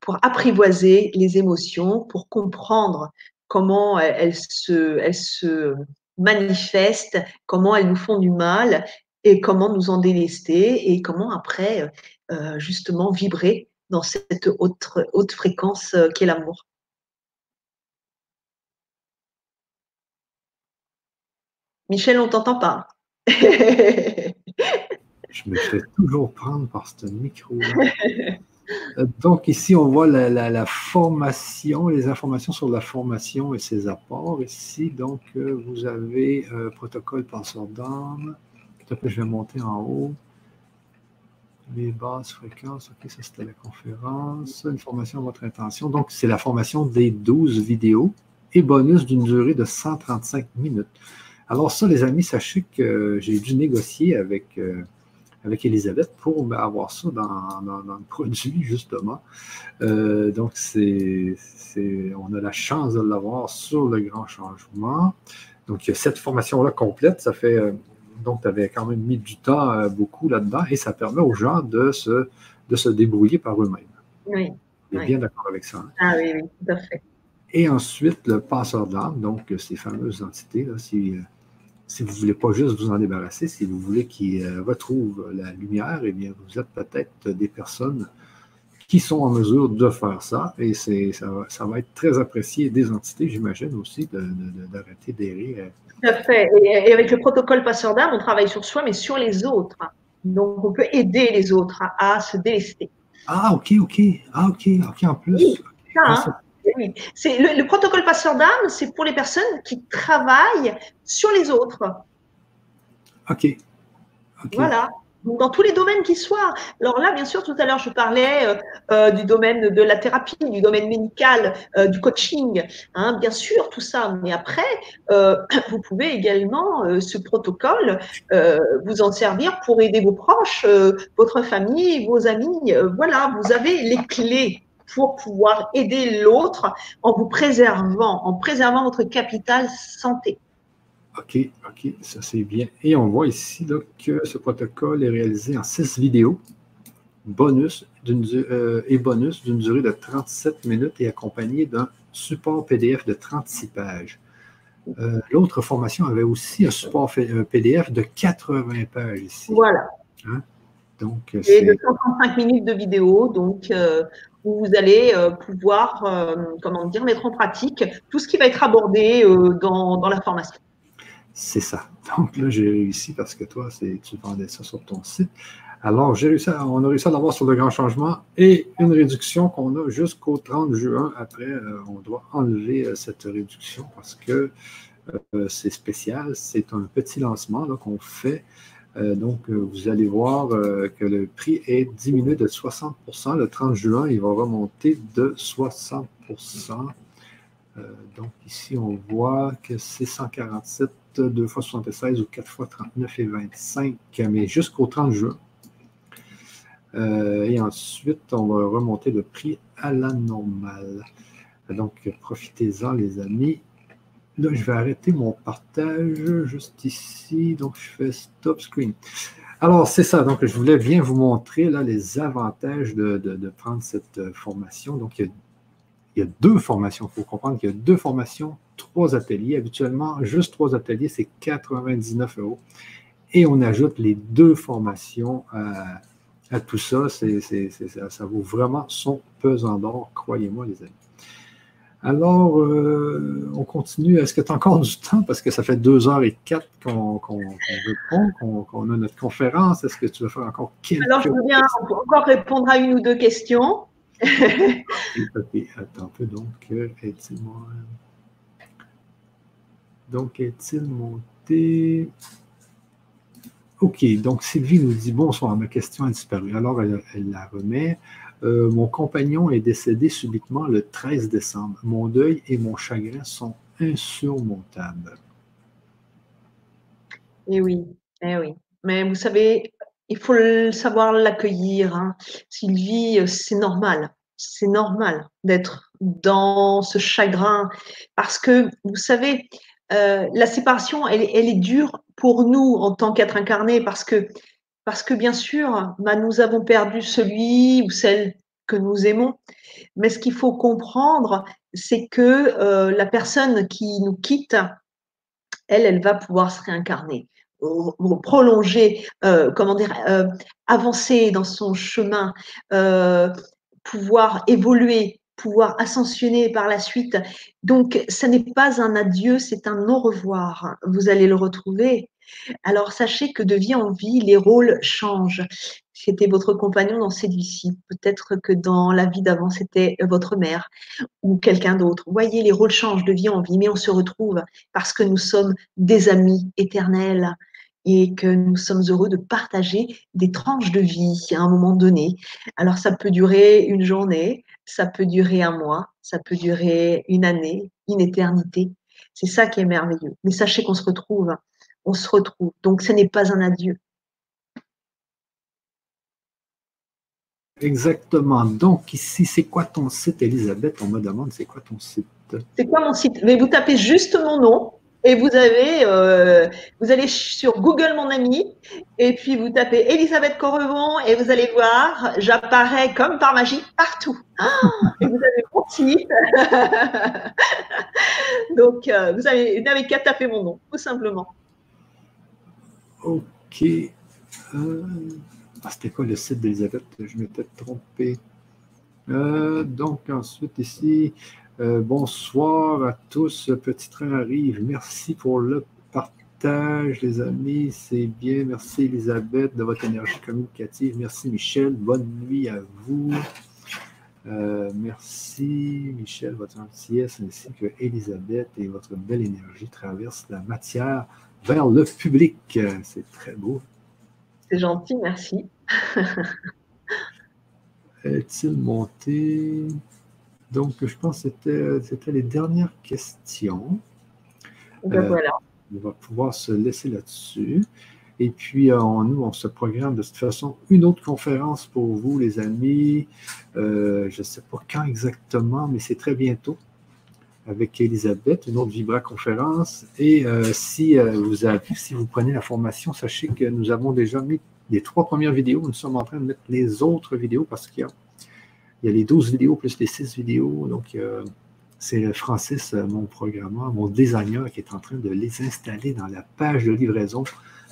pour apprivoiser les émotions, pour comprendre comment elles se, manifestent, comment elles nous font du mal et comment nous en délester et comment après euh, justement vibrer dans cette haute, haute fréquence euh, qu'est l'amour. Michel, on t'entend pas. [LAUGHS] Je me fais toujours prendre par ce micro. Euh, donc ici, on voit la, formation, les informations sur la formation et ses apports. Ici, donc, euh, vous avez un protocole passeur d'âme. Je vais monter en haut. Les basses fréquences, ok, ça c'était la conférence. Une formation à votre intention. Donc, c'est la formation des 12 vidéos et bonus d'une durée de 135 minutes. Alors ça, les amis, sachez que j'ai dû négocier avec, euh, avec Elisabeth pour avoir ça dans, le [LAUGHS] produit, justement. Euh, donc, c'est, on a la chance de l'avoir sur le grand changement. Donc, cette formation-là complète, ça fait... Euh, donc, tu avais quand même mis du temps beaucoup là-dedans et ça permet aux gens de se, de se débrouiller par eux-mêmes. Oui. Je suis bien d'accord avec ça. Hein? Ah oui, oui, tout à fait. Et ensuite, le passeur d'âme, donc ces fameuses entités, là, si, si vous ne voulez pas juste vous en débarrasser, si vous voulez qu'ils euh, retrouvent la lumière, eh bien, vous êtes peut-être des personnes qui sont en mesure de faire ça. Et c'est, ça, ça va être très apprécié des entités, j'imagine aussi, d'arrêter d'errer. Tout à fait. Et, avec le protocole passeur d'âme, on travaille sur soi, mais sur les autres. Donc, on peut aider les autres à, se délester. Ah, OK, OK. Ah, OK, OK, en plus. Oui, ça, hein. C'est le, protocole passeur d'âme, c'est pour les personnes qui travaillent sur les autres. Ok. Voilà. Dans tous les domaines qui soient. Alors là, bien sûr, tout à l'heure, je parlais euh, euh, du domaine de la thérapie, du domaine médical, euh, du coaching. Hein, bien sûr, tout ça. Mais après, [CLEARS THROAT] vous pouvez également, ce protocole, vous en servir pour aider vos proches, votre famille, vos amis. voilà, vous avez les clés pour pouvoir aider l'autre en vous préservant, en préservant votre capital santé. OK, OK, ça c'est bien. Et on voit ici que ce protocole est réalisé en six vidéos bonus euh, et bonus d'une durée de 37 minutes et accompagné d'un support PDF de 36 pages. Euh, l'autre formation avait aussi un support PDF de 80 pages ici. Voilà. Hein? Donc, et de 135 minutes de vidéo, donc euh, où vous allez pouvoir, comment dire, mettre en pratique tout ce qui va être abordé dans, dans la formation. C'est ça. Donc là, j'ai réussi parce que toi, tu vendais ça sur ton site. Alors, réussi on a réussi à l'avoir sur le grand changement et une réduction qu'on a jusqu'au 30 juin. Après, euh, on doit enlever euh, cette réduction parce que euh, c'est spécial. C'est un petit lancement qu'on fait. Donc, vous allez voir que le prix est diminué de 60% Le 30 juin, il va remonter de 60% Donc, ici, on voit que c'est 147 2 fois 76 ou 4 fois 39 et 25, mais jusqu'au 30 juin. Euh, et ensuite, on va remonter le prix à la normale. Donc, profitez-en, les amis. Là, je vais arrêter mon partage juste ici. Donc, je fais stop screen. Alors, c'est ça. Donc, je voulais bien vous montrer là, les avantages de, prendre cette euh, formation. Donc, il y a, deux formations. Il faut comprendre qu'il y a deux formations, trois ateliers. Habituellement, juste trois ateliers, c'est 99 euros. Et on ajoute les deux formations à à tout ça, ça, vaut vraiment son pesant d'or, croyez-moi, les amis. Alors, euh, on continue. Est-ce que tu as encore du temps? Parce que ça fait deux heures et quatre qu'on répond, qu'on a notre conférence. Est-ce que tu veux faire encore quelques Alors, je veux bien encore répondre à une ou deux questions. attends un peu. Donc, euh, est-il donc, est-il monté? OK, donc Sylvie nous dit Bonsoir, ma question a disparu. Alors, elle, la remet. Euh, mon compagnon est décédé subitement le 13 décembre. Mon deuil et mon chagrin sont insurmontables. Eh oui, eh oui. Mais vous savez, il faut savoir l'accueillir. Hein. Sylvie, c'est normal. C'est normal d'être dans ce chagrin parce que, vous savez, euh, la séparation, elle, est dure pour nous en tant qu'être incarné parce que, parce que bien sûr, bah, nous avons perdu celui ou celle que nous aimons. Mais ce qu'il faut comprendre, c'est que euh, la personne qui nous quitte, elle, elle va pouvoir se réincarner prolonger, euh, comment dire, avancer dans son chemin, pouvoir évoluer, pouvoir ascensionner par la suite. Donc, ce n'est pas un adieu, c'est un au revoir. Vous allez le retrouver. Alors, sachez que de vie en vie, les rôles changent. C'était votre compagnon dans cette vie-ci. Peut-être que dans la vie d'avant, c'était votre mère ou quelqu'un d'autre. Voyez, les rôles changent de vie en vie, mais on se retrouve parce que nous sommes des amis éternels et que nous sommes heureux de partager des tranches de vie à un moment donné. Alors ça peut durer une journée, ça peut durer un mois, ça peut durer une année, une éternité. C'est ça qui est merveilleux. Mais sachez qu'on se retrouve, on se retrouve. Donc ce n'est pas un adieu. Exactement. Donc ici, c'est quoi ton site, Elisabeth? On me demande, c'est quoi ton site? C'est quoi mon site? Mais vous tapez juste mon nom, et vous avez, euh, vous allez sur Google mon ami et puis vous tapez Elisabeth Correvon et vous allez voir, j'apparais comme par magie partout. Ah, et vous avez mon site. [LAUGHS] Donc euh, vous n'avez qu'à taper mon nom, tout simplement. Ok. Euh, ah, C'était quoi le site d'Elisabeth? Je m'étais trompé. donc ensuite ici, euh, bonsoir à tous. Petit train arrive. Merci pour le partage, les amis. C'est bien. Merci, Elisabeth, de votre énergie communicative. Merci, Michel. Bonne nuit à vous. Euh, merci, Michel, votre gentillesse, ainsi que Elisabeth et votre belle énergie traversent la matière vers le public. C'est très beau. C'est gentil, merci. [LAUGHS] Est-il monté? Donc, je pense que c'était les dernières questions. Ben euh, voilà. On va pouvoir se laisser là-dessus. Et puis, euh, nous, on se programme de toute façon une autre conférence pour vous, les amis. Euh, je ne sais pas quand exactement, mais c'est très bientôt. Avec Elisabeth, une autre Vibra conférence. Et euh, si, vous avez, si vous prenez la formation, sachez que nous avons déjà mis les trois premières vidéos. Nous sommes en train de mettre les autres vidéos parce qu'il y a, il y a les 12 vidéos plus les 6 vidéos. Donc, c'est Francis, mon programmeur, mon designer, qui est en train de les installer dans la page de livraison.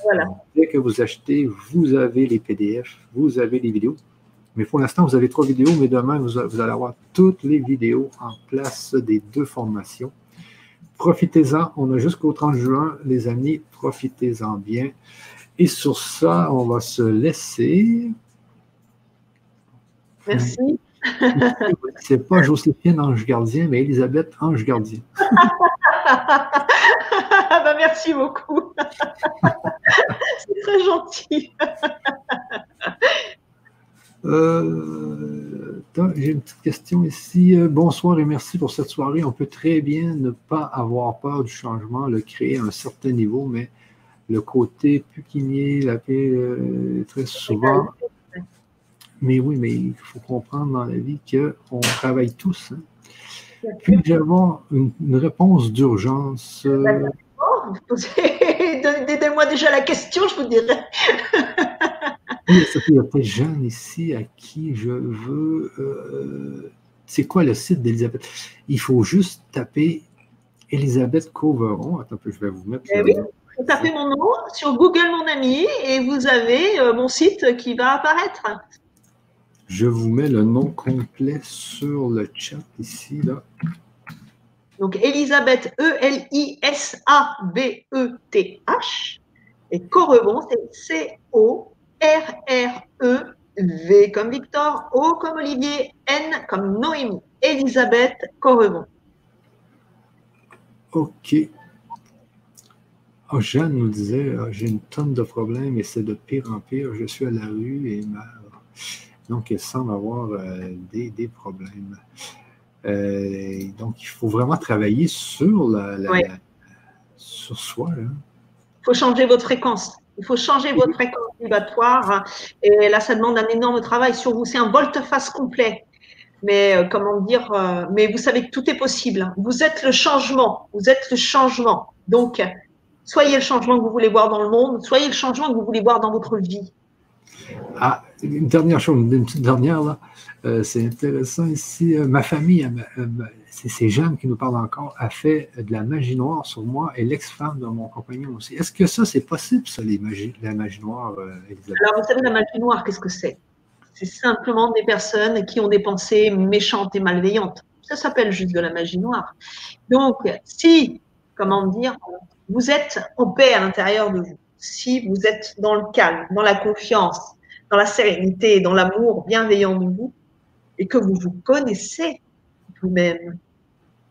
Voilà. Dès que vous achetez, vous avez les PDF, vous avez les vidéos. Mais pour l'instant, vous avez trois vidéos, mais demain, vous, allez avoir toutes les vidéos en place des deux formations. Profitez-en. On a jusqu'au 30 juin, les amis. Profitez-en bien. Et sur ça, on va se laisser. Merci. [LAUGHS] C'est pas Joséphine Ange Gardien, mais Elisabeth Ange Gardien. [LAUGHS] bah, merci beaucoup. [LAUGHS] C'est très gentil. Euh, j'ai une petite question ici. Euh, bonsoir et merci pour cette soirée. On peut très bien ne pas avoir peur du changement, le créer à un certain niveau, mais le côté puquinier, la paix, euh, très souvent. Mais oui, mais il faut comprendre dans la vie qu'on travaille tous. Hein. Puis j'avais une, réponse d'urgence. [LAUGHS] Donnez-moi déjà la question, je vous [LAUGHS] il y a des ici à qui je veux. Euh, c'est quoi le site d'Elisabeth? Il faut juste taper Elisabeth Coveron. Attends un peu, je vais vous mettre. Eh oui, vous tapez mon nom sur Google Mon Ami et vous avez euh, mon site qui va apparaître. Je vous mets le nom complet sur le chat ici. Là. Donc Elisabeth, E-L-I-S-A-B-E-T-H. Et Correbon, c'est C-O R-R-E-V comme Victor, O comme Olivier, N comme Noémie, Elisabeth Correvon. OK. Oh, Jeanne nous disait ah, J'ai une tonne de problèmes et c'est de pire en pire. Je suis à la rue et ma... Donc, elle semble avoir euh, des, problèmes. Euh, donc, il faut vraiment travailler sur, la, sur soi. Il faut changer votre fréquence. Il faut changer votre fréquence vibratoire. Et là, ça demande un énorme travail sur vous. C'est un volte-face complet. Mais euh, comment dire euh, Mais vous savez que tout est possible. Vous êtes le changement. Vous êtes le changement. Donc, soyez le changement que vous voulez voir dans le monde. Soyez le changement que vous voulez voir dans votre vie. Ah, une dernière chose, une petite dernière là. Euh, c'est intéressant ici. ma famille, c'est Jeanne qui nous parle encore, a fait de la magie noire sur moi et l'ex-femme de mon compagnon aussi. Est-ce que ça, c'est possible, ça, la magie noire, euh, Alors, vous savez, la magie noire, qu'est-ce que c'est? C'est simplement des personnes qui ont des pensées méchantes et malveillantes. Ça s'appelle juste de la magie noire. Donc, si, comment dire, vous êtes en paix à l'intérieur de vous, si vous êtes dans le calme, dans la confiance, dans la sérénité, dans l'amour bienveillant de vous, et que vous vous connaissez vous-même,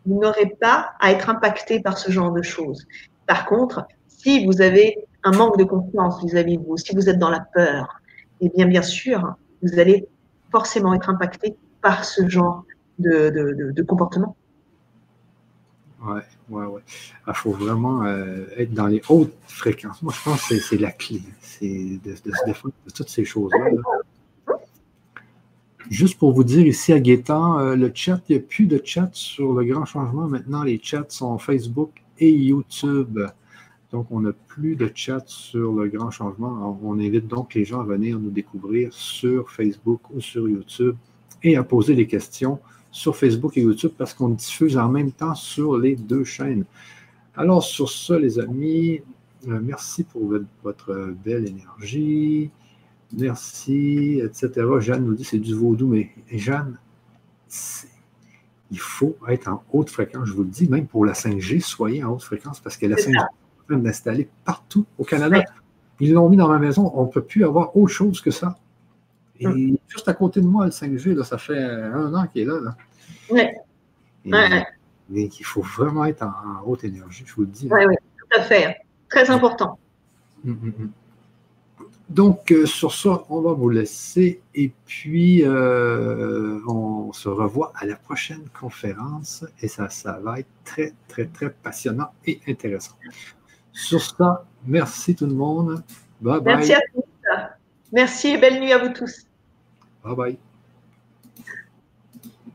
vous n'aurez pas à être impacté par ce genre de choses. Par contre, si vous avez un manque de confiance vis-à-vis de vous, si vous êtes dans la peur, eh bien, bien sûr, vous allez forcément être impacté par ce genre de, comportement. Oui, oui, oui. Il faut vraiment euh, être dans les hautes fréquences. Moi, je pense que c'est la clé. C'est de, se défendre de toutes ces choses-là. là Juste pour vous dire ici à Gaétan, euh, le chat, il n'y a plus de chat sur le grand changement. Maintenant, les chats sont Facebook et YouTube. Donc, on n'a plus de chat sur le grand changement. On invite donc les gens à venir nous découvrir sur Facebook ou sur YouTube et à poser des questions sur Facebook et YouTube parce qu'on diffuse en même temps sur les deux chaînes. Alors, sur ça, les amis, euh, merci pour votre belle énergie merci, etc. Jeanne nous dit c'est du vaudou, mais Jeanne, il faut être en haute fréquence. Je vous le dis, même pour la 5G, soyez en haute fréquence parce que la 5G est en train d'installer partout au Canada. Ils l'ont mis dans ma maison, on ne peut plus avoir autre chose que ça. Et hum. juste à côté de moi, le 5G, là, ça fait un an qu'il est là. Oui. Mais il faut vraiment être en, haute énergie, je vous le dis. Oui, oui, tout à fait. Très important. Hum, hum, donc, euh, sur ça, on va vous laisser et puis euh, on se revoit à la prochaine conférence et ça, ça va être très, très, très passionnant et intéressant. Sur ça, merci tout le monde. Bye bye. Merci à tous. Merci et belle nuit à vous tous. Bye bye.